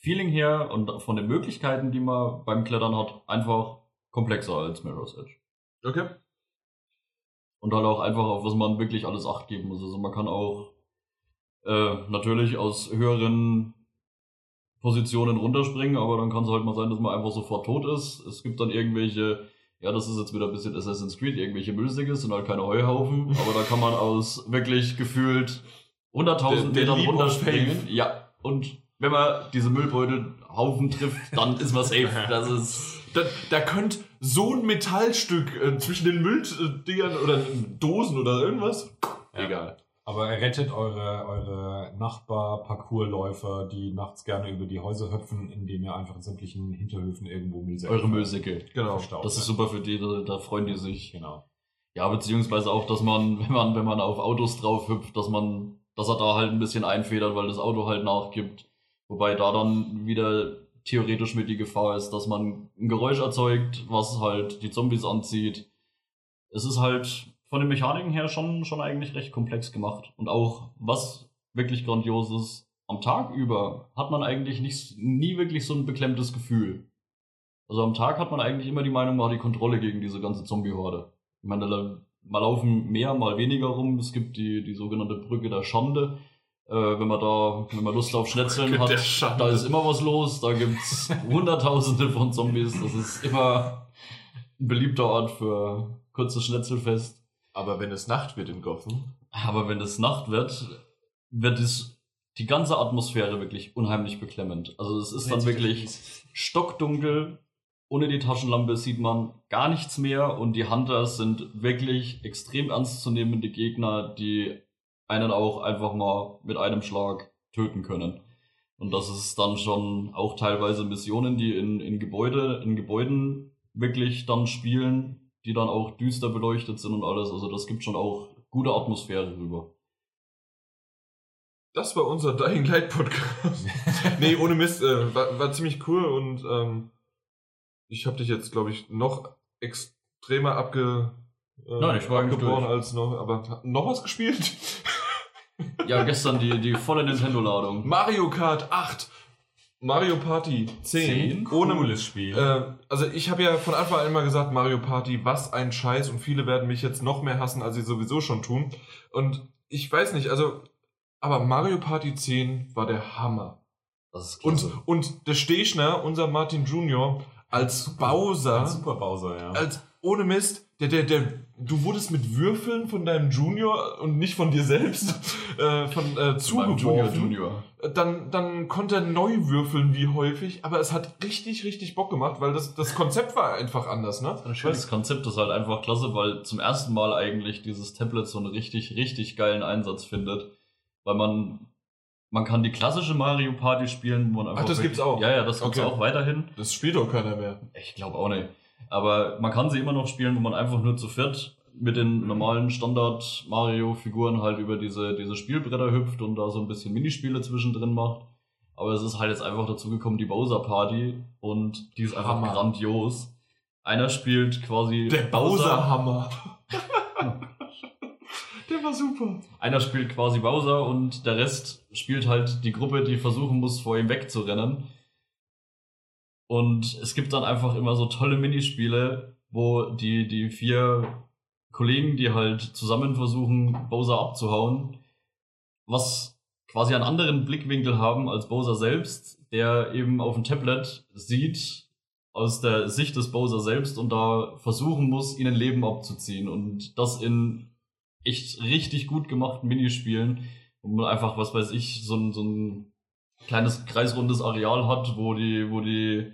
Feeling her und von den Möglichkeiten, die man beim Klettern hat, einfach komplexer als Mirror's Edge. Okay. Und halt auch einfach, auf was man wirklich alles Acht geben muss. Also man kann auch äh, natürlich aus höheren Positionen runterspringen, aber dann kann es halt mal sein, dass man einfach sofort tot ist. Es gibt dann irgendwelche, ja, das ist jetzt wieder ein bisschen Assassin's Creed, irgendwelche Müllsäcke, sind halt keine Heuhaufen, aber da kann man aus wirklich gefühlt 100.000 Der- der Metern runterspringen. Ja, und wenn man diese Müllbeutelhaufen trifft, dann ist man safe. Das ist. Da, da könnte so ein Metallstück äh, zwischen den Mülldingern oder Dosen oder irgendwas. Egal. Aber er rettet eure, eure Nachbar-Parcoursläufer, die nachts gerne über die Häuser hüpfen, indem ihr einfach in sämtlichen Hinterhöfen irgendwo Müllsäcke Eure Müllsäcke. Genau. verstaut. Das ist super für die, da, da freuen die sich. Genau. Ja, beziehungsweise auch, dass man, wenn man, wenn man auf Autos drauf hüpft, dass man, dass er da halt ein bisschen einfedert, weil das Auto halt nachgibt. Wobei da dann wieder theoretisch mit die Gefahr ist, dass man ein Geräusch erzeugt, was halt die Zombies anzieht. Es ist halt von den Mechaniken her schon, schon eigentlich recht komplex gemacht. Und auch, was wirklich grandios ist, am Tag über hat man eigentlich nicht, nie wirklich so ein beklemmtes Gefühl. Also am Tag hat man eigentlich immer die Meinung, man hat die Kontrolle gegen diese ganze Zombie-Horde. Ich meine, da mal laufen mehr, mal weniger rum. Es gibt die, die sogenannte Brücke der Schande. Äh, wenn man da, wenn man Lust auf Schnetzeln hat, da ist immer was los. Da gibt's hunderttausende von Zombies. Das ist immer ein beliebter Ort für kurzes Schnetzelfest. Aber wenn es Nacht wird in Gotham, Aber wenn es Nacht wird, wird es die ganze Atmosphäre wirklich unheimlich beklemmend. Also es ist dann wirklich stockdunkel. Ohne die Taschenlampe sieht man gar nichts mehr und die Hunters sind wirklich extrem ernstzunehmende Gegner, die einen auch einfach mal mit einem Schlag töten können. Und das ist dann schon auch teilweise Missionen, die in, in Gebäude, in Gebäuden wirklich dann spielen, die dann auch düster beleuchtet sind und alles. Also das gibt schon auch gute Atmosphäre rüber. das war unser Dying Light Podcast. nee, ohne Mist, äh, war, war ziemlich cool und ähm, ich habe dich jetzt, glaube ich, noch extremer abge, äh, Nein, ich war abgebrochen als noch, aber noch was gespielt? Ja, gestern die, die volle Nintendo-Ladung. Mario Kart 8, Mario Party 10, Zehn? ohne Cooles Spiel. Äh, also ich habe ja von Anfang an immer gesagt, Mario Party, was ein Scheiß und viele werden mich jetzt noch mehr hassen, als sie sowieso schon tun. Und ich weiß nicht, also, aber Mario Party 10 war der Hammer. Das ist Und, klasse. und der Stechner, unser Martin Junior, als Bowser, Super Bowser, ja. als ohne Mist, der, der, der, du wurdest mit Würfeln von deinem Junior und nicht von dir selbst äh, von, äh, zugeworfen. Junior Junior. Dann, dann konnte er neu würfeln wie häufig, aber es hat richtig, richtig Bock gemacht, weil das, das Konzept war einfach anders, ne? Das Konzept ist halt einfach klasse, weil zum ersten Mal eigentlich dieses Tablet so einen richtig, richtig geilen Einsatz findet. Weil man, man kann die klassische Mario Party spielen, wo man einfach. das gibt's auch? Ja, ja, das gibt's Okay. auch weiterhin. Das spielt doch keiner mehr. Ich glaube auch nicht. Aber man kann sie immer noch spielen, wo man einfach nur zu viert mit den normalen Standard-Mario-Figuren halt über diese, diese Spielbretter hüpft und da so ein bisschen Minispiele zwischendrin macht. Aber es ist halt jetzt einfach dazu gekommen, die Bowser Party und die ist einfach Hammer. grandios. Einer spielt quasi Der Bowser-Hammer. der war super. Einer spielt quasi Bowser und der Rest spielt halt die Gruppe, die versuchen muss, vor ihm wegzurennen. Und es gibt dann einfach immer so tolle Minispiele, wo die, die vier Kollegen, die halt zusammen versuchen, Bowser abzuhauen, was quasi einen anderen Blickwinkel haben als Bowser selbst, der eben auf dem Tablet sieht aus der Sicht des Bowser selbst und da versuchen muss, ihnen Leben abzuziehen. Und das in echt richtig gut gemachten Minispielen, wo man einfach, was weiß ich, so ein, so ein kleines kreisrundes Areal hat, wo die, wo die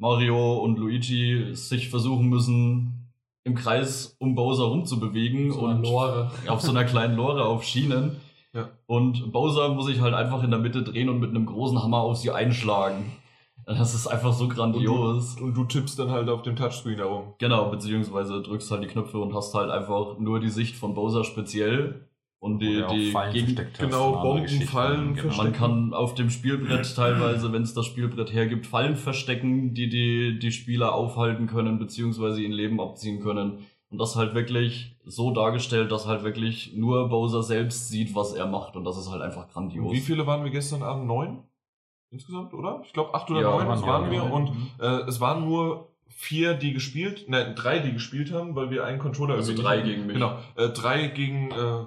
Mario und Luigi sich versuchen müssen, im Kreis um Bowser rumzubewegen So und Lore. auf so einer kleinen Lore auf Schienen. Ja. Und Bowser muss sich halt einfach in der Mitte drehen und mit einem großen Hammer auf sie einschlagen. Das ist einfach so grandios. Und du tippst dann halt auf dem Touchscreen herum. Genau, beziehungsweise drückst halt die Knöpfe und hast halt einfach nur die Sicht von Bowser speziell und die, die Fallen Gegen genau, Bomben. Fallen genau. man kann auf dem Spielbrett teilweise, wenn es das Spielbrett hergibt, Fallen verstecken, die, die die Spieler aufhalten können, beziehungsweise ihnen Leben abziehen können. Und das halt wirklich so dargestellt, dass halt wirklich nur Bowser selbst sieht, was er macht. Und das ist halt einfach grandios. Und wie viele waren wir gestern Abend? Neun? Insgesamt, oder? Ich glaube acht oder Ja, neun waren waren, wir. Und äh, es waren nur vier, die gespielt, ne, drei, die gespielt haben, weil wir einen Controller Also irgendwie drei gegen mich. Genau, äh, drei gegen, äh,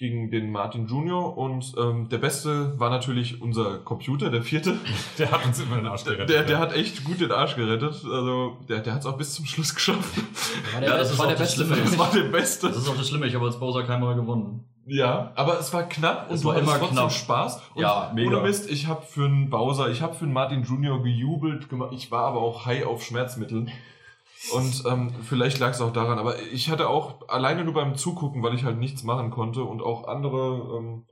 gegen den Martin Junior und ähm, der beste war natürlich unser Computer, der vierte. Der hat uns immer den Arsch Der, gerettet. der, der hat echt gut den Arsch gerettet. Also der, der hat es auch bis zum Schluss geschafft. War Ja, das war der beste Schlimme. Das war der Beste. Das ist auch das Schlimme, ich habe als Bowser keinmal gewonnen. Ja, aber es war knapp und Es war immer trotzdem knapp. Spaß. Und Ja, mega. Ohne Mist, ich habe für einen Bowser, ich habe für einen Martin Junior gejubelt. Ich war aber auch high auf Schmerzmitteln. Und ähm, vielleicht lag es auch daran, aber ich hatte auch alleine nur beim Zugucken, weil ich halt nichts machen konnte und auch andere, ähm,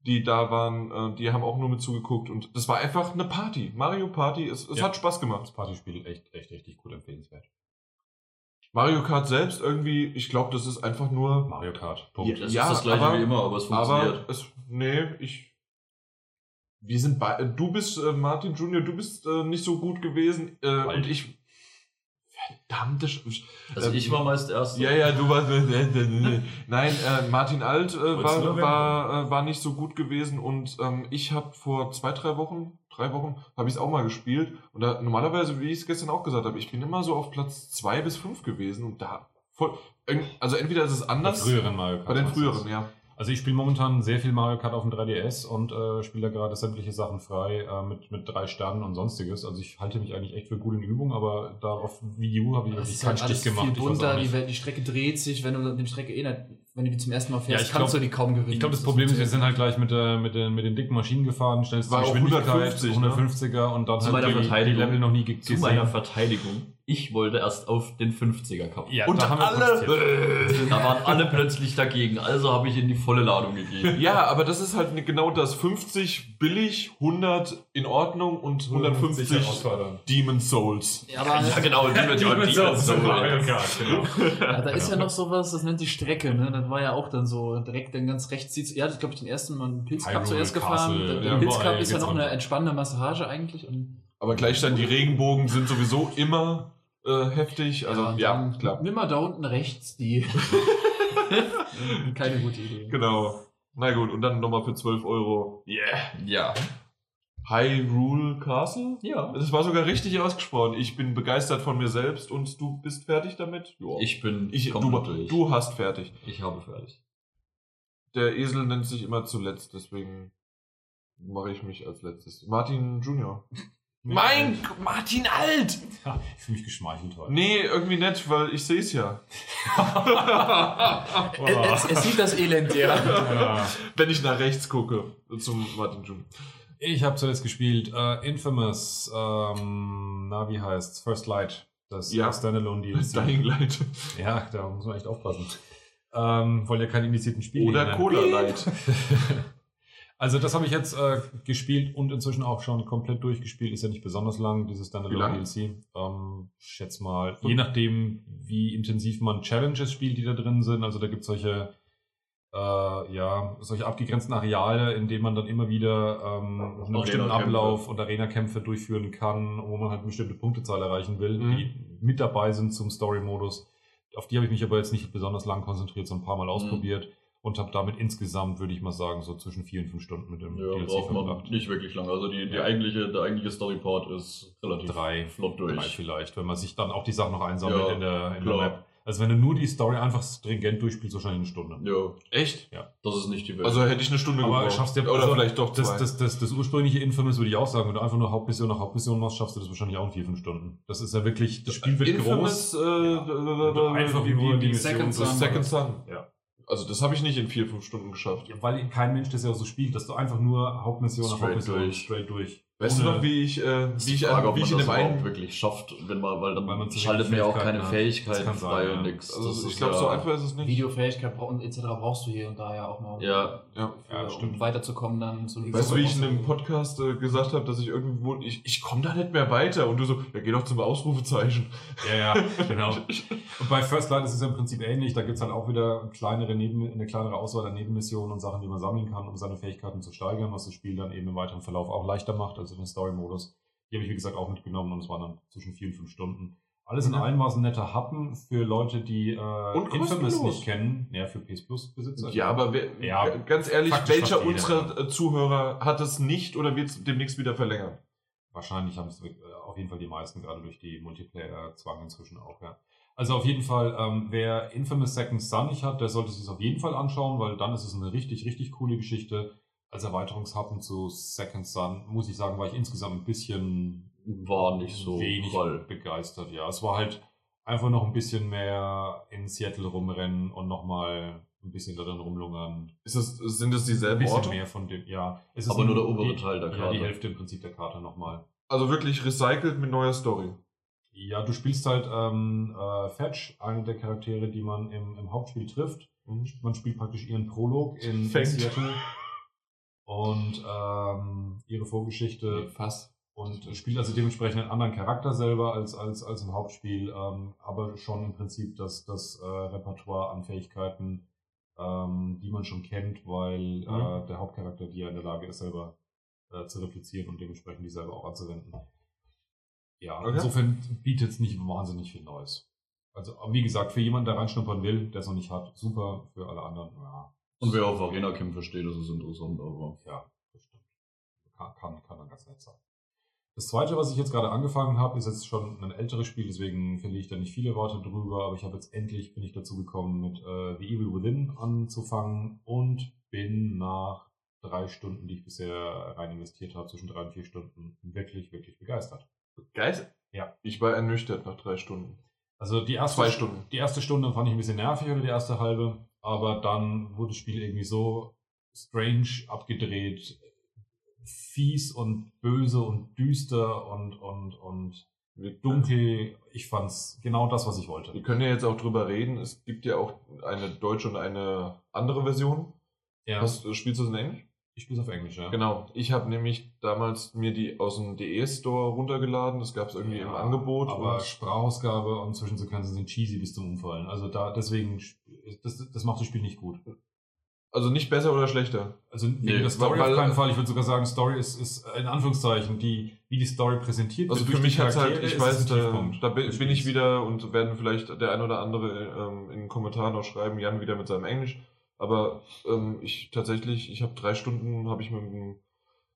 die da waren, äh, die haben auch nur mit zugeguckt und das war einfach eine Party. Mario Party, es, es Ja. hat Spaß gemacht. Das Partyspiel echt, echt, richtig gut empfehlenswert. Mario Kart selbst irgendwie, ich glaube, das ist einfach nur Mario Kart. Ja, Das ja, ist das gleiche aber- wie immer, aber es funktioniert. Aber es, nee, ich. Wir sind bei. Du bist, äh, Martin Junior, du bist äh, nicht so gut gewesen. Äh, und ich. Verdammte. Sch also ähm, ich war meist erst. ja, ja, du warst. Nein, äh, Martin Alt äh, war, war, äh, war nicht so gut gewesen und ähm, ich habe vor zwei, drei Wochen, drei Wochen, habe ich es auch mal gespielt. Und da, normalerweise, wie ich es gestern auch gesagt habe, ich bin immer so auf Platz zwei bis fünf gewesen und da voll. Also entweder ist es Bei anders. früheren Mario Kart. Bei den früheren, ja. Also ich spiele momentan sehr viel Mario Kart auf dem 3DS und äh, spiele da gerade sämtliche Sachen frei äh, mit, mit drei Sternen und sonstiges. Also ich halte mich eigentlich echt für gut in Übung, aber da auf Wii U habe ich Das wirklich ist keinen halt Stich gemacht. viel bunter, die, die Strecke dreht sich, wenn du die Strecke eh nicht, wenn du die zum ersten Mal fährst, Ja, ich kannst glaub- du die kaum gewinnen. Ich glaube, das Problem ist, wir sind halt gleich mit, der, mit, den, mit den dicken Maschinen gefahren, schnellste Geschwindigkeit, 150, ne? 150er und dann Zu halt die, die. Level noch nie ge- Zu gesehen. meiner Verteidigung. Ich wollte erst auf den 50er Cup. ja, Und da haben wir alle. Da waren alle plötzlich dagegen, also habe ich in die volle Ladung gegeben. Ja, aber das ist halt genau das. 50 billig, 100 in Ordnung und 150 herausfordern. Demon Souls. Ja, aber Ja, genau, die wird ja die wird so Mario Kart, genau. Ja, da ist ja noch sowas, das nennt sich Strecke, ne? Das war ja auch dann so direkt dann ganz rechts sieht. Ja, ich glaube, ich den ersten Mal einen Pilz Cup zuerst gefahren. Der, der ja, Pilz Cup ist ja noch eine entspannende Massage eigentlich. Und Aber gleich dann die Regenbogen sind sowieso immer äh, heftig. Also ja, dann klar. Nimm mal da unten rechts die. Keine gute Idee. Genau. Na gut, und dann nochmal für 12 Euro. Yeah. Ja. Hyrule Castle? Ja. Das war sogar richtig ausgesprochen. Ich bin begeistert von mir selbst und du bist fertig damit? Ja. Ich bin ich komplett du, durch. du hast fertig. Ich habe fertig. Der Esel nennt sich immer zuletzt, deswegen mache ich mich als letztes. Martin Junior. Mein G- Martin Alt! Ja, ich fühle mich geschmeichelt heute. Nee, irgendwie nett, weil ich sehe es ja. Er, er, er sieht das Elend, ja. Ja. Wenn ich nach rechts gucke zum Martin Junior. Ich habe zuletzt gespielt äh, Infamous, ähm, na wie heißt's? First Light. Das Ja. Standalone DLC. Dying Light. Ja, da muss man echt aufpassen. Ähm, wollen ja keine indizierten Spiele Oder. Cola Light. Also das habe ich jetzt äh, gespielt und inzwischen auch schon komplett durchgespielt. Ist ja nicht besonders lang, dieses? Standalone DLC. Ähm, ich schätze mal, je nachdem, wie intensiv man Challenges spielt, die da drin sind. Also da gibt es solche, äh, ja, solche abgegrenzten Areale, in denen man dann immer wieder ähm, einen bestimmten. Ablauf und Arena-Kämpfe durchführen kann, wo man halt eine bestimmte Punktezahl erreichen will, Mhm. die mit dabei sind zum Story-Modus. Auf die habe ich mich aber jetzt nicht besonders lang konzentriert, so ein paar Mal ausprobiert und habe damit insgesamt, würde ich mal sagen, so zwischen vier und fünf Stunden mit dem Ja, DLC braucht man verbracht. nicht wirklich lange. Also die, die Ja. eigentliche, der eigentliche Storyport ist relativ Drei, flott durch. drei vielleicht, wenn man sich dann auch die Sachen noch einsammelt Ja, in, der, in der. Map. Also wenn du nur die Story einfach stringent durchspielst, wahrscheinlich eine Stunde. Ja, Echt? das ist nicht die Welt. Also hätte ich eine Stunde Aber gebraucht. schaffst du Oder also vielleicht doch zwei. das, das, das, das ursprüngliche Infamous würde ich auch sagen, wenn du einfach nur Hauptmission nach Hauptmission machst, schaffst du das wahrscheinlich auch in vier, fünf Stunden. Das ist ja wirklich, das Spiel wird Infamous, groß. äh, Ja. äh, Einfach wie- nur wie- die wie- Second Son. Second Son. Ja. Also das habe ich nicht in vier, fünf Stunden geschafft. Ja, weil kein Mensch das ja auch so spielt, dass du einfach nur Hauptmission nach Straight Hauptmission durch. straight durch. Weißt du Ohne- noch, wie ich, äh, wie ich, Frage, ob wie man ich in das dem einen... wirklich schafft, wenn man, weil dann Weil man schaltet wenig mir auch keine Fähigkeiten hat. Fähigkeiten Das kann sein, frei ja. und nix. Also Das ich glaube, ja, so einfach ist es nicht. Videofähigkeit und etc. brauchst du hier und da ja auch mal. Ja, Ja. Ja, um stimmt. weiterzukommen dann zu Weißt du, wie ich in einem Podcast äh, gesagt habe, dass ich irgendwo, ich, ich komme da nicht mehr weiter und du so, ja geh doch zum Ausrufezeichen. Ja, ja, genau. Und bei First Light ist es ja im Prinzip ähnlich. Da gibt's halt auch wieder kleinere Neben eine kleinere Auswahl an Nebenmissionen und Sachen, die man sammeln kann, um seine Fähigkeiten zu steigern, was das Spiel dann eben im weiteren Verlauf auch leichter macht, also den Story-Modus. Die habe ich, wie gesagt, auch mitgenommen und es waren dann zwischen vier und fünf Stunden. Alles in Ja. allem war es ein netter Happen für Leute, die äh, Und Infamous nicht kennen. Ja, für PS Plus Besitzer. Ja, aber wer, Ja, ganz ehrlich, welcher unserer äh, Zuhörer hat es nicht oder wird es demnächst wieder verlängern? Wahrscheinlich haben es äh, auf jeden Fall die meisten, gerade durch die Multiplayer-Zwang inzwischen auch, ja. Also auf jeden Fall, ähm, wer Infamous Second Son nicht hat, der sollte sich auf jeden Fall anschauen, weil dann ist es eine richtig, richtig coole Geschichte. Als Erweiterungshappen zu Second Son, muss ich sagen, war ich insgesamt ein bisschen war nicht so wenig prall. begeistert. Ja, es war halt einfach noch ein bisschen mehr in Seattle rumrennen und nochmal ein bisschen da drin rumlungern. Ist das, sind das Ein dieselben bisschen Orte? mehr von dem, ja. Es Aber nur der die- obere Teil der Ja, Karte. die Hälfte im Prinzip der Karte nochmal. Also wirklich recycelt mit neuer Story. Ja, du spielst halt ähm, äh, Fetch, eine der Charaktere, die man im, im Hauptspiel trifft. Man spielt praktisch ihren Prolog in, in. Seattle und ähm, ihre Vorgeschichte Fass. und spielt also dementsprechend einen anderen Charakter selber als, als, als im Hauptspiel, ähm, aber schon im Prinzip das, das äh, Repertoire an Fähigkeiten, ähm, die man schon kennt, weil äh, der Hauptcharakter, die ja in der Lage ist, selber äh, zu replizieren und dementsprechend die selber auch anzuwenden. Ja, Okay. insofern bietet es nicht wahnsinnig viel Neues. Also, wie gesagt, für jemanden, der reinschnuppern will, der es noch nicht hat, super, für alle anderen, ja, Und wer auf Arena-Kämpfe steht, das ist interessant, aber. ja, das stimmt. Kann, kann, kann dann ganz nett sein. Das zweite, was ich jetzt gerade angefangen habe, ist jetzt schon ein älteres Spiel, deswegen verliere ich da nicht viele Worte drüber, aber ich habe jetzt endlich, bin ich dazu gekommen, mit äh, The Evil Within anzufangen und bin nach drei Stunden, die ich bisher rein investiert habe, zwischen drei und vier Stunden, wirklich, wirklich begeistert. Geil. Ja. Ich war ernüchtert nach drei Stunden. Also die erste, Zwei Stunden. Die erste Stunde fand ich ein bisschen nervig oder die erste halbe, aber dann wurde das Spiel irgendwie so strange abgedreht, fies und böse und düster und und und dunkel. Ich fand's genau das, was ich wollte. wir können ja jetzt auch drüber reden. Es gibt ja auch eine deutsche und eine andere Version. Ja, Hast, spielst du es in Englisch? Ich spiel's auf Englisch, ja. Genau. Ich habe nämlich damals mir die aus dem DE-Store runtergeladen. Das gab es irgendwie im Ja, Angebot. Aber und Sprachausgabe und Zwischensequenzen sind cheesy bis zum Umfallen. Also da deswegen das, das macht das Spiel nicht gut. also nicht besser oder schlechter. Also Nee, der Story weil- auf keinen Fall. Ich würde sogar sagen, Story ist, ist in Anführungszeichen die, wie die Story präsentiert Also wird für durch mich hat's halt, ich weiß, es da, da bin, bin ich wieder und werden vielleicht der ein oder andere ähm, in den Kommentaren auch schreiben, Jan wieder mit seinem Englisch. Aber ähm, ich tatsächlich, ich habe drei Stunden, habe ich mit, einem-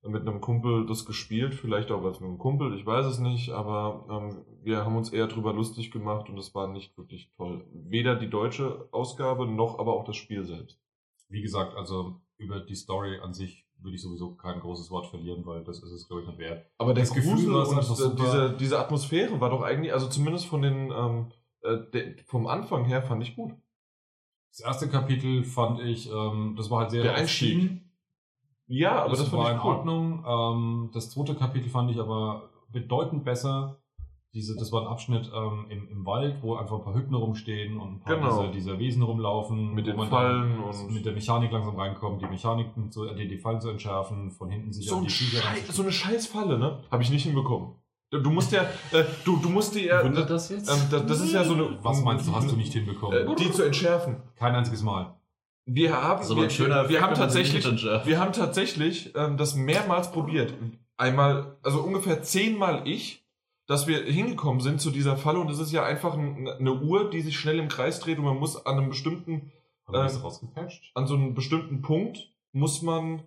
mit einem Kumpel das gespielt, vielleicht auch was mit einem Kumpel, ich weiß es nicht, aber ähm, wir haben uns eher drüber lustig gemacht und es war nicht wirklich toll. Weder die deutsche Ausgabe noch aber auch das Spiel selbst. Wie gesagt, also über die Story an sich würde ich sowieso kein großes Wort verlieren, weil das ist es, glaube ich, nicht wert. Aber der Das Gefühl war und äh, super. diese, diese Atmosphäre war doch eigentlich, also zumindest von den, ähm, äh, de, vom Anfang her fand ich gut. Das erste Kapitel fand ich, ähm, das war halt sehr Der Einstieg. Ja, aber das, war fand in ich cool. Ordnung. Ähm, das zweite Kapitel fand ich aber bedeutend besser. Diese, das war ein Abschnitt ähm, im, im Wald, wo einfach ein paar Hütten rumstehen und ein paar Genau. dieser, dieser Wesen rumlaufen. Mit den man Fallen und- mit der Mechanik langsam reinkommt, die Mechaniken zu, äh, die, die Fallen zu entschärfen, von hinten sich So, an die Schei ranzuschieben. so eine Scheißfalle, ne? Habe ich nicht hinbekommen. Du musst ja, äh, du, du musst die ja, Wundert äh, das jetzt? ähm, das, das ist ja so eine, Was meinst du, hast du nicht hinbekommen? äh, die zu entschärfen. Kein einziges Mal. Wir haben, aber wir, schöner wir haben tatsächlich, wir haben tatsächlich ähm, das mehrmals probiert. Einmal, also ungefähr zehnmal ich, dass wir hingekommen sind zu dieser Falle und es ist ja einfach ein, eine Uhr, die sich schnell im Kreis dreht und man muss an einem bestimmten Haben wir das rausgepatcht? an so einem bestimmten Punkt muss man,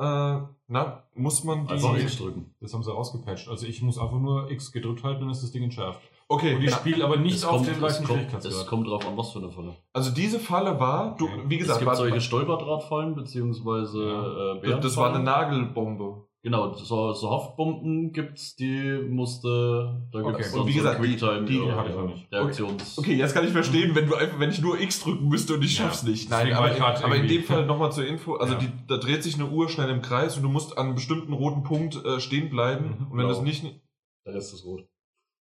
äh, na, muss man die. Einfach X drücken. Das haben sie rausgepatcht. Also ich muss einfach nur X gedrückt halten, dann ist das Ding entschärft. Okay, Und ich spiele aber nicht Es auf kommt, den es, gleichen kommt, Schwierigkeitsgrad. es kommt drauf an, was für eine Falle. also diese Falle war, du, Okay. wie Es gesagt, gibt war, solche Stolperdrahtfallen, beziehungsweise Ja. äh, das, war eine. Nagelbombe. Genau, so, so Haftbomben gibt's, die musste, da Okay. gibt's Und dann wie so gesagt, die- Quicktime, die- äh, hatte ich noch nicht. Reaktions... Okay, jetzt kann ich verstehen, wenn du einfach, wenn ich nur X drücken müsste und ich Ja. schaff's nicht. Nein, aber, ich in, aber in dem Fall nochmal zur Info, also Ja. die, da dreht sich eine Uhr schnell im Kreis und du musst an einem bestimmten roten Punkt äh, stehen bleiben. Mhm, und wenn blau. das nicht Rest ist rot.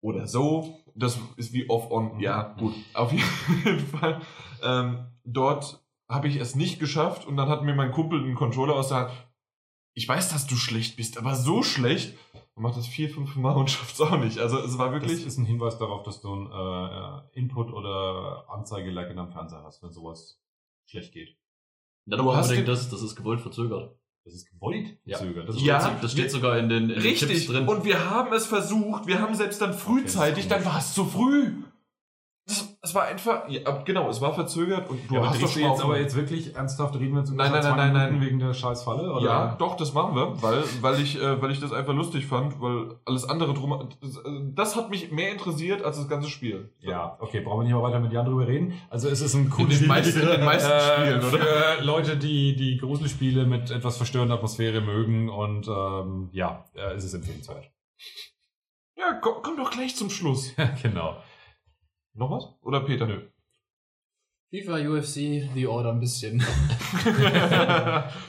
oder so, das ist wie off-on. Mhm. Ja, gut. Auf jeden Fall. Ähm, dort habe ich es nicht geschafft und dann hat mir mein Kumpel einen Controller aus der Hand. Ich weiß, dass du schlecht bist, aber so schlecht. Man macht das vier, fünf Mal und schafft es auch nicht. Also es war Das wirklich. ist ein Hinweis darauf, dass du ein äh, Input- oder Anzeige-Lag in deinem Fernseher hast, wenn sowas schlecht geht. Ja, Du aber hast unbedingt das, das ist gewollt verzögert. Das ist gewollt Ja. verzögert. Das Das, ist Ja, steht, das steht wir- sogar in den, in den Tipps Richtig. drin. Und wir haben es versucht. Wir haben selbst dann frühzeitig, Okay, dann war es zu früh. Es war einfach. Ja, genau, es war verzögert und du ja, hast doch jetzt aber jetzt wirklich ernsthaft reden wir jetzt Nein, nein, nein, nein, Minuten nein. wegen der scheiß Falle? Oder? Ja, doch, das machen wir, weil, weil, ich, äh, weil ich das einfach lustig fand, weil alles andere drum. Das, äh, das hat mich mehr interessiert als das ganze Spiel. Ja, okay, brauchen wir nicht mal weiter mit Jan drüber reden. Also es ist ein cooles den meisten- in den meisten Spielen, oder? Für Leute, die die Gruselspiele mit etwas verstörender Atmosphäre mögen und ähm, ja, äh, ist es empfehlenswert. Ja, komm, komm doch gleich zum Schluss. genau. Noch was? Oder Peter? Nö. FIFA, UFC, The Order ein bisschen.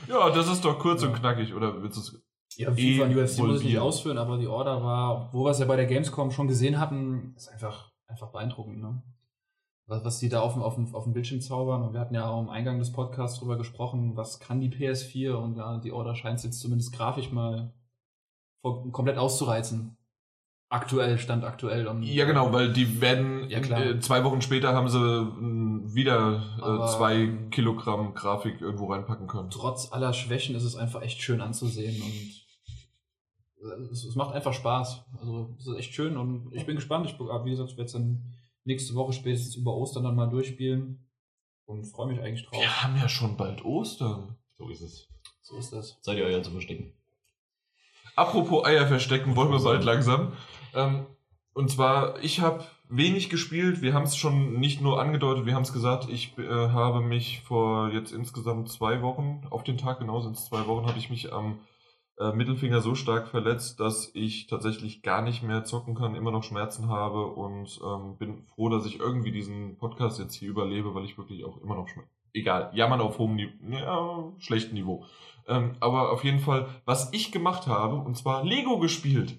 ja, das ist doch kurz und knackig, oder willst du es? Ja, FIFA und UFC muss ich nicht ausführen, aber The Order war, wo wir es ja bei der Gamescom schon gesehen hatten, ist einfach, einfach beeindruckend, ne? Was, was die da auf dem, auf, dem, auf dem Bildschirm zaubern. Und wir hatten ja auch am Eingang des Podcasts drüber gesprochen, was kann die PS4 und ja, The Order scheint es jetzt zumindest grafisch mal komplett auszureizen. Aktuell, Stand aktuell. Und Ja, genau, weil die werden Ja, in, äh, zwei Wochen später haben sie äh, wieder äh, Aber, zwei Kilogramm Grafik irgendwo reinpacken können. trotz aller Schwächen ist es einfach echt schön anzusehen und es, es macht einfach Spaß. Also es ist echt schön und ich bin gespannt. Ich, wie gesagt, ich werde es dann nächste Woche spätestens über Ostern dann mal durchspielen und freue mich eigentlich drauf. Wir haben ja schon bald Ostern. So ist es. So ist das. Seid ihr euer zu verstecken? Apropos Eier verstecken, wollen wir bald langsam. Ähm, und zwar, ich habe wenig gespielt. Wir haben es schon nicht nur angedeutet, wir haben es gesagt. Ich äh, habe mich vor jetzt insgesamt zwei Wochen, auf den Tag genau sind es zwei Wochen, habe ich mich am äh, Mittelfinger so stark verletzt, dass ich tatsächlich gar nicht mehr zocken kann, immer noch Schmerzen habe und ähm, bin froh, dass ich irgendwie diesen Podcast jetzt hier überlebe, weil ich wirklich auch immer noch Schmerzen. Egal, jammern auf hohem Niveau, ja, schlechtem Niveau. Ähm, aber auf jeden Fall, was ich gemacht habe, und zwar Lego gespielt.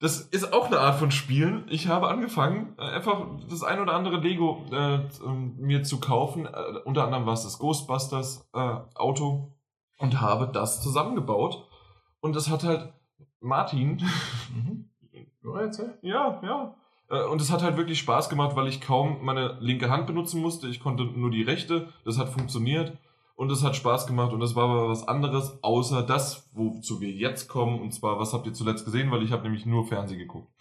Das ist auch eine Art von Spielen. Ich habe angefangen, äh, einfach das ein oder andere Lego äh, ähm, mir zu kaufen. Äh, unter anderem war es das Ghostbusters äh, Auto und habe das zusammengebaut. Und das hat halt Martin. Ja, erzähl. ja, ja. Äh, Und es hat halt wirklich Spaß gemacht, weil ich kaum meine linke Hand benutzen musste. Ich konnte nur die rechte. Das hat funktioniert. Und es hat Spaß gemacht. Und es war aber was anderes, außer das, wozu wir jetzt kommen. Und zwar, was habt ihr zuletzt gesehen? Weil ich habe nämlich nur Fernsehen geguckt.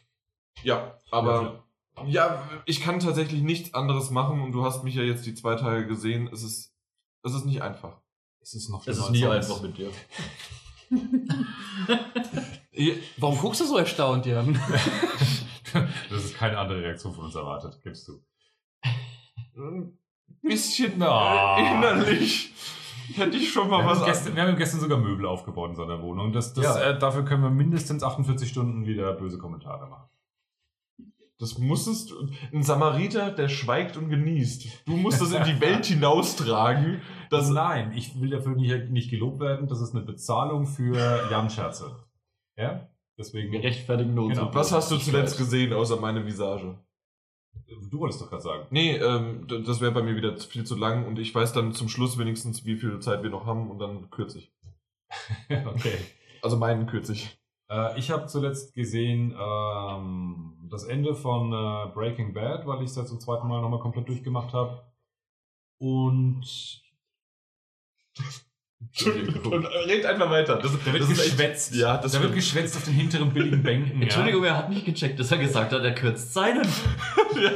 ja, aber ja, ich kann tatsächlich nichts anderes machen. Und du hast mich ja jetzt die zwei Tage gesehen. Es ist, es ist nicht einfach. Es ist noch Es ist nie als einfach sonst. mit dir. Warum guckst du so erstaunt, Jan? Das ist keine andere Reaktion von uns erwartet, gibst du. Bisschen Na. äh, innerlich hätte ich schon mal Wir was gestern, wir haben gestern sogar Möbel aufgebaut in seiner Wohnung. Das, das, Ja. äh, dafür können wir mindestens 48 Stunden wieder böse Kommentare machen. Das musstest du. Ein Samariter, der schweigt und genießt. Du musst das in die Welt hinaustragen. Das, Nein, ich will dafür nicht, nicht gelobt werden. Das ist eine Bezahlung für Jan-Scherze. Ja? Deswegen. Wir rechtfertigen uns. Genau. was hast du zuletzt gesehen, außer meine Visage? Du wolltest doch gerade sagen. Nee, ähm, das wäre bei mir wieder viel zu lang und ich weiß dann zum Schluss wenigstens, wie viel Zeit wir noch haben und dann kürze ich. okay. Also meinen kürze ich. Äh, ich habe zuletzt gesehen ähm, das Ende von äh, Breaking Bad, weil ich es ja zum zweiten Mal nochmal komplett durchgemacht habe. Und Und red einfach weiter. Das, da wird echt- geschwätzt. Ja, das da wird geschwätzt auf den hinteren billigen Bänken. Entschuldigung, er hat nicht gecheckt, dass er gesagt hat, er kürzt seinen. ja.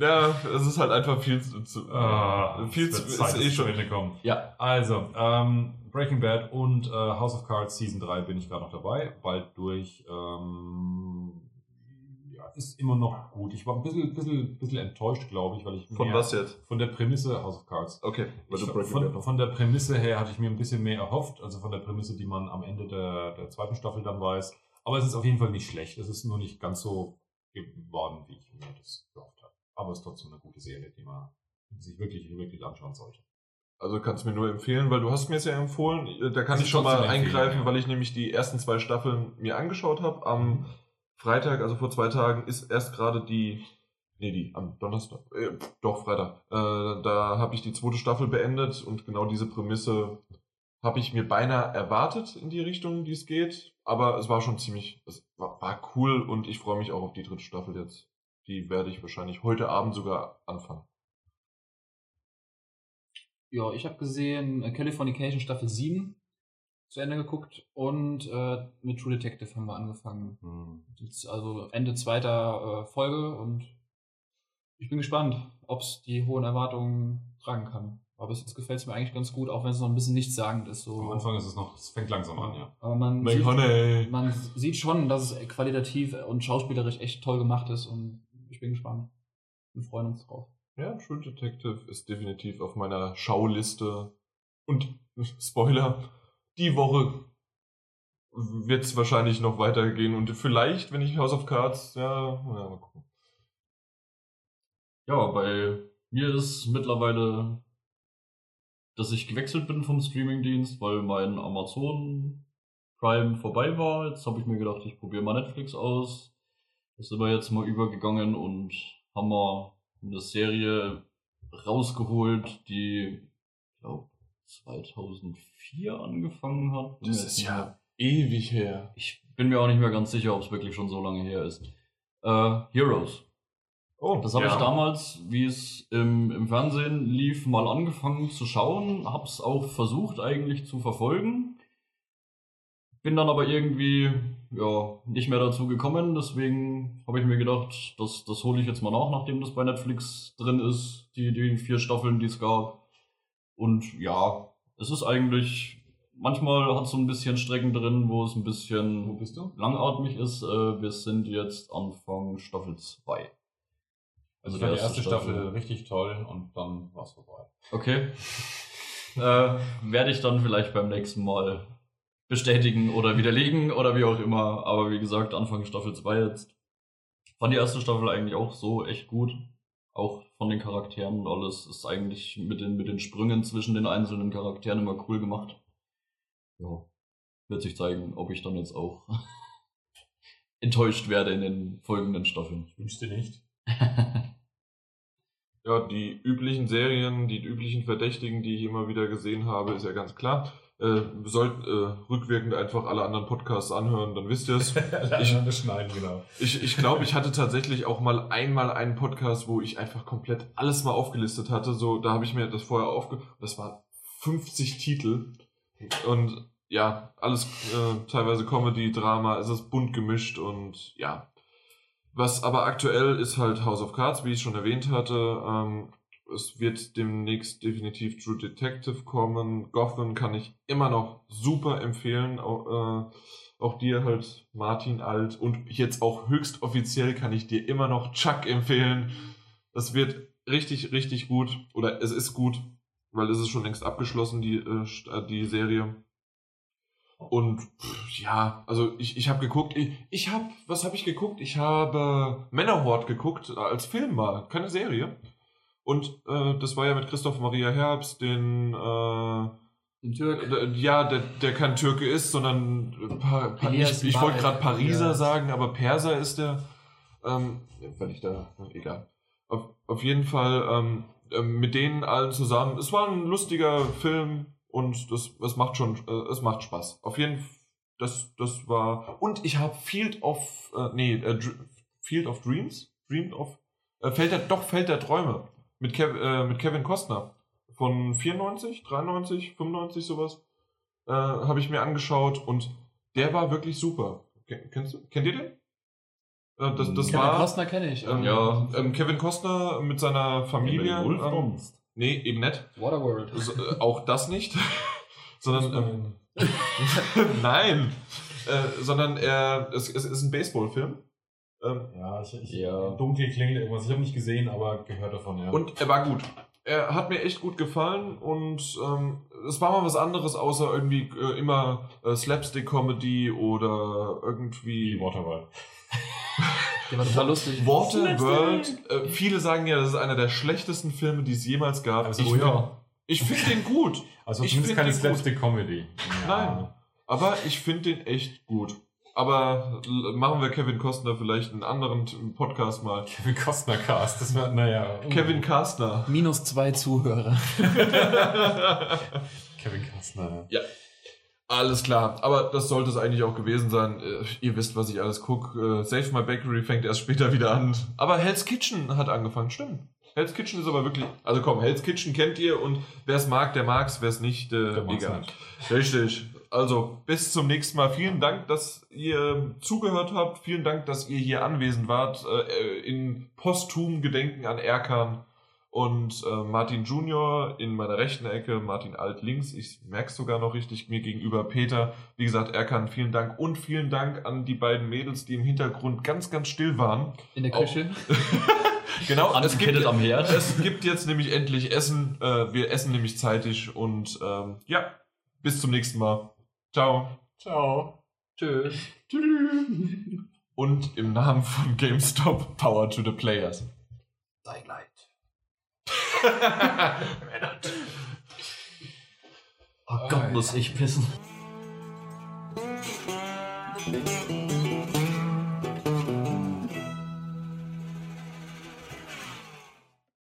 ja, es ist halt einfach viel zu. zu Ah, viel zu. wird Ist Zeit, eh schon. kommt. Ja, Also, ähm, Breaking Bad und äh, House of Cards Season 3 bin ich gerade noch dabei. Bald durch. Ähm, ja, ist immer noch gut. Ich war ein bisschen, bisschen, bisschen enttäuscht, glaube ich, weil ich Von was jetzt? Von der Prämisse House of Cards. Okay, Ich, von, von der Prämisse her hatte ich mir ein bisschen mehr erhofft, also von der Prämisse, die man am Ende der, der zweiten Staffel dann weiß. Aber es ist auf jeden Fall nicht schlecht. Es ist nur nicht ganz so geworden, wie ich mir das gehofft habe. Aber es ist trotzdem eine gute Serie, die man sich wirklich, wirklich anschauen sollte. Also kannst du mir nur empfehlen, weil du hast mir es ja empfohlen. Da kann Das ich schon mal eingreifen, ja. weil ich nämlich die ersten zwei Staffeln mir angeschaut habe. Am Freitag, also vor zwei Tagen, ist erst gerade die. Nee, die am Donnerstag. Äh, doch, Freitag. Äh, da habe ich die zweite Staffel beendet und genau diese Prämisse habe ich mir beinahe erwartet in die Richtung, die es geht. Aber es war schon ziemlich. Es war, war cool und ich freue mich auch auf die dritte Staffel jetzt. Die werde ich wahrscheinlich heute Abend sogar anfangen. Ja, ich habe gesehen äh, Californication Staffel 7 zu Ende geguckt und äh, mit True Detective haben wir angefangen. Jetzt also Ende zweiter äh, Folge und ich bin gespannt, ob es die hohen Erwartungen tragen kann. Aber bis jetzt gefällt es mir eigentlich ganz gut, auch wenn es noch ein bisschen nichtssagend ist. So. Am Anfang ist es noch, es fängt langsam an, ja. Aber man sieht, man sieht schon, dass es qualitativ und schauspielerisch echt toll gemacht ist und ich bin gespannt. Wir freuen uns drauf. Ja, True Detective ist definitiv auf meiner Schauliste. Und Spoiler, die Woche wird es wahrscheinlich noch weitergehen und vielleicht, wenn ich House of Cards, ja, ja mal gucken. Ja, bei mir ist mittlerweile, dass ich gewechselt bin vom Streamingdienst, weil mein Amazon Prime vorbei war. Jetzt habe ich mir gedacht, ich probiere mal Netflix aus. Das sind wir jetzt mal übergegangen und haben mal eine Serie rausgeholt, die, ich glaube, 2004 angefangen hat. Bin Das ist ja ewig her. Ich bin mir auch nicht mehr ganz sicher, ob es wirklich schon so lange her ist. Äh, Heroes. Oh, Das habe ja. ich damals, wie es im, im Fernsehen lief, mal angefangen zu schauen. Habe es auch versucht eigentlich zu verfolgen. Bin dann aber irgendwie ja, nicht mehr dazu gekommen. Deswegen habe ich mir gedacht, das, das hole ich jetzt mal nach, nachdem das bei Netflix drin ist. Die, die vier Staffeln, die es gab. Und ja, es ist eigentlich, manchmal hat es so ein bisschen Strecken drin, wo es ein bisschen Wo bist du? langatmig ist. Äh, wir sind jetzt Anfang Staffel 2. Also ich fand die erste Staffel richtig toll und dann war es vorbei. Okay. äh, werde ich dann vielleicht beim nächsten Mal bestätigen oder widerlegen oder wie auch immer. Aber wie gesagt, Anfang Staffel 2 jetzt. Fand die erste Staffel eigentlich auch so echt gut. Auch von den Charakteren und alles ist eigentlich mit den, mit den Sprüngen zwischen den einzelnen Charakteren immer cool gemacht. Ja. Wird sich zeigen, ob ich dann jetzt auch enttäuscht werde in den folgenden Staffeln. Ich wünschte nicht. Ja, die üblichen Serien, die üblichen Verdächtigen, die ich immer wieder gesehen habe, ist ja ganz klar. Äh, sollt äh, rückwirkend einfach alle anderen Podcasts anhören, dann wisst ihr es. Ich- schneiden, genau. Ich, ich glaube, ich hatte tatsächlich auch mal einmal einen Podcast, wo ich einfach komplett alles mal aufgelistet hatte. So, da habe ich mir das vorher aufge... Das waren 50 Titel. Und ja, alles äh, teilweise Comedy, Drama, es ist bunt gemischt und ja. Was aber aktuell ist halt House of Cards, wie ich schon erwähnt hatte. Ähm, es wird demnächst definitiv True Detective kommen. Gotham kann ich immer noch super empfehlen. Auch, äh, auch dir halt Martin Alt und jetzt auch höchst offiziell kann ich dir immer noch Chuck empfehlen. Das wird richtig, richtig gut. Oder es ist gut, weil es ist schon längst abgeschlossen, die, äh, äh, die Serie. Und pff, ja, also ich, ich habe geguckt, ich, ich habe, was habe ich geguckt? Ich habe Männerhort geguckt, äh, als Film mal, keine Serie. Und äh, das war ja mit Christoph Maria Herbst, den, äh, Ja, der, der kein Türke ist, sondern äh, pa, pa, ich, ich wollte gerade Pariser Ja. sagen, aber Perser ist der. Ähm, weil ich da, egal. Auf, auf jeden Fall ähm, ähm, mit denen allen zusammen. Es war ein lustiger Film und das, es macht schon, äh, es macht Spaß. Auf jeden Fall, das, das war. Und ich habe Field of, äh, nee, äh, Field of Dreams, Dream of, äh, Feld der, doch Feld der Träume mit, Kev, äh, mit Kevin Costner von 94, 93, 95 sowas äh, habe ich mir angeschaut und der war wirklich super. Ken- Kennst du, kennt ihr den? Äh, das das Kevin war Costner kenne ich. ähm, Ja. ähm, Kevin Costner mit seiner Familie. Wolf ähm, nee, eben nicht. Waterworld. So, äh, auch das nicht. sondern ähm, nein, äh, sondern er es, es ist ein Baseballfilm. Ähm, Ja, ich, ich Ja. dunkel klingelt irgendwas. Ich habe nicht gesehen, aber gehört davon, ja. Und er war gut. Er hat mir echt gut gefallen und ähm, es war mal was anderes, außer irgendwie äh, immer äh, Slapstick-Comedy oder irgendwie wie Waterworld. Der war total lustig. Waterworld. Äh, viele sagen ja, das ist einer der schlechtesten Filme, die es jemals gab. Also, ich oh ja. ich finde den gut, Also ich zumindest keine. Slapstick-Comedy. Nein. aber ich finde den echt gut. Aber machen wir Kevin Costner vielleicht einen anderen Podcast mal. Kevin Costner Cast, das war, naja. Kevin Costner. Minus zwei Zuhörer. Kevin Costner. Alles klar, aber das sollte es eigentlich auch gewesen sein. Äh, Ihr wisst, was ich alles gucke. Äh, Save My Bakery fängt erst später wieder an. Aber Hell's Kitchen hat angefangen, stimmt. Hell's Kitchen ist aber wirklich. Also komm, Hell's Kitchen kennt ihr und wer es mag, der mag's, wer es nicht, äh, Der mag's egal. nicht. Richtig. Also bis zum nächsten Mal. Vielen Dank, dass ihr zugehört habt. Vielen Dank, dass ihr hier anwesend wart. Äh, in posthum Gedenken an Erkan und äh, Martin Junior in meiner rechten Ecke, Martin Alt links. Ich merke es sogar noch richtig mir gegenüber Peter. Wie gesagt, Erkan, vielen Dank. Und vielen Dank an die beiden Mädels, die im Hintergrund ganz, ganz still waren. In der Küche. genau, es Angekettet gibt, am Herd. es gibt jetzt nämlich endlich Essen. Äh, wir essen nämlich zeitig und ähm, ja, bis zum nächsten Mal. Ciao. Ciao. Tschüss. Und im Namen von GameStop Power to the Players. Dein leid. oh Gott, muss ich pissen.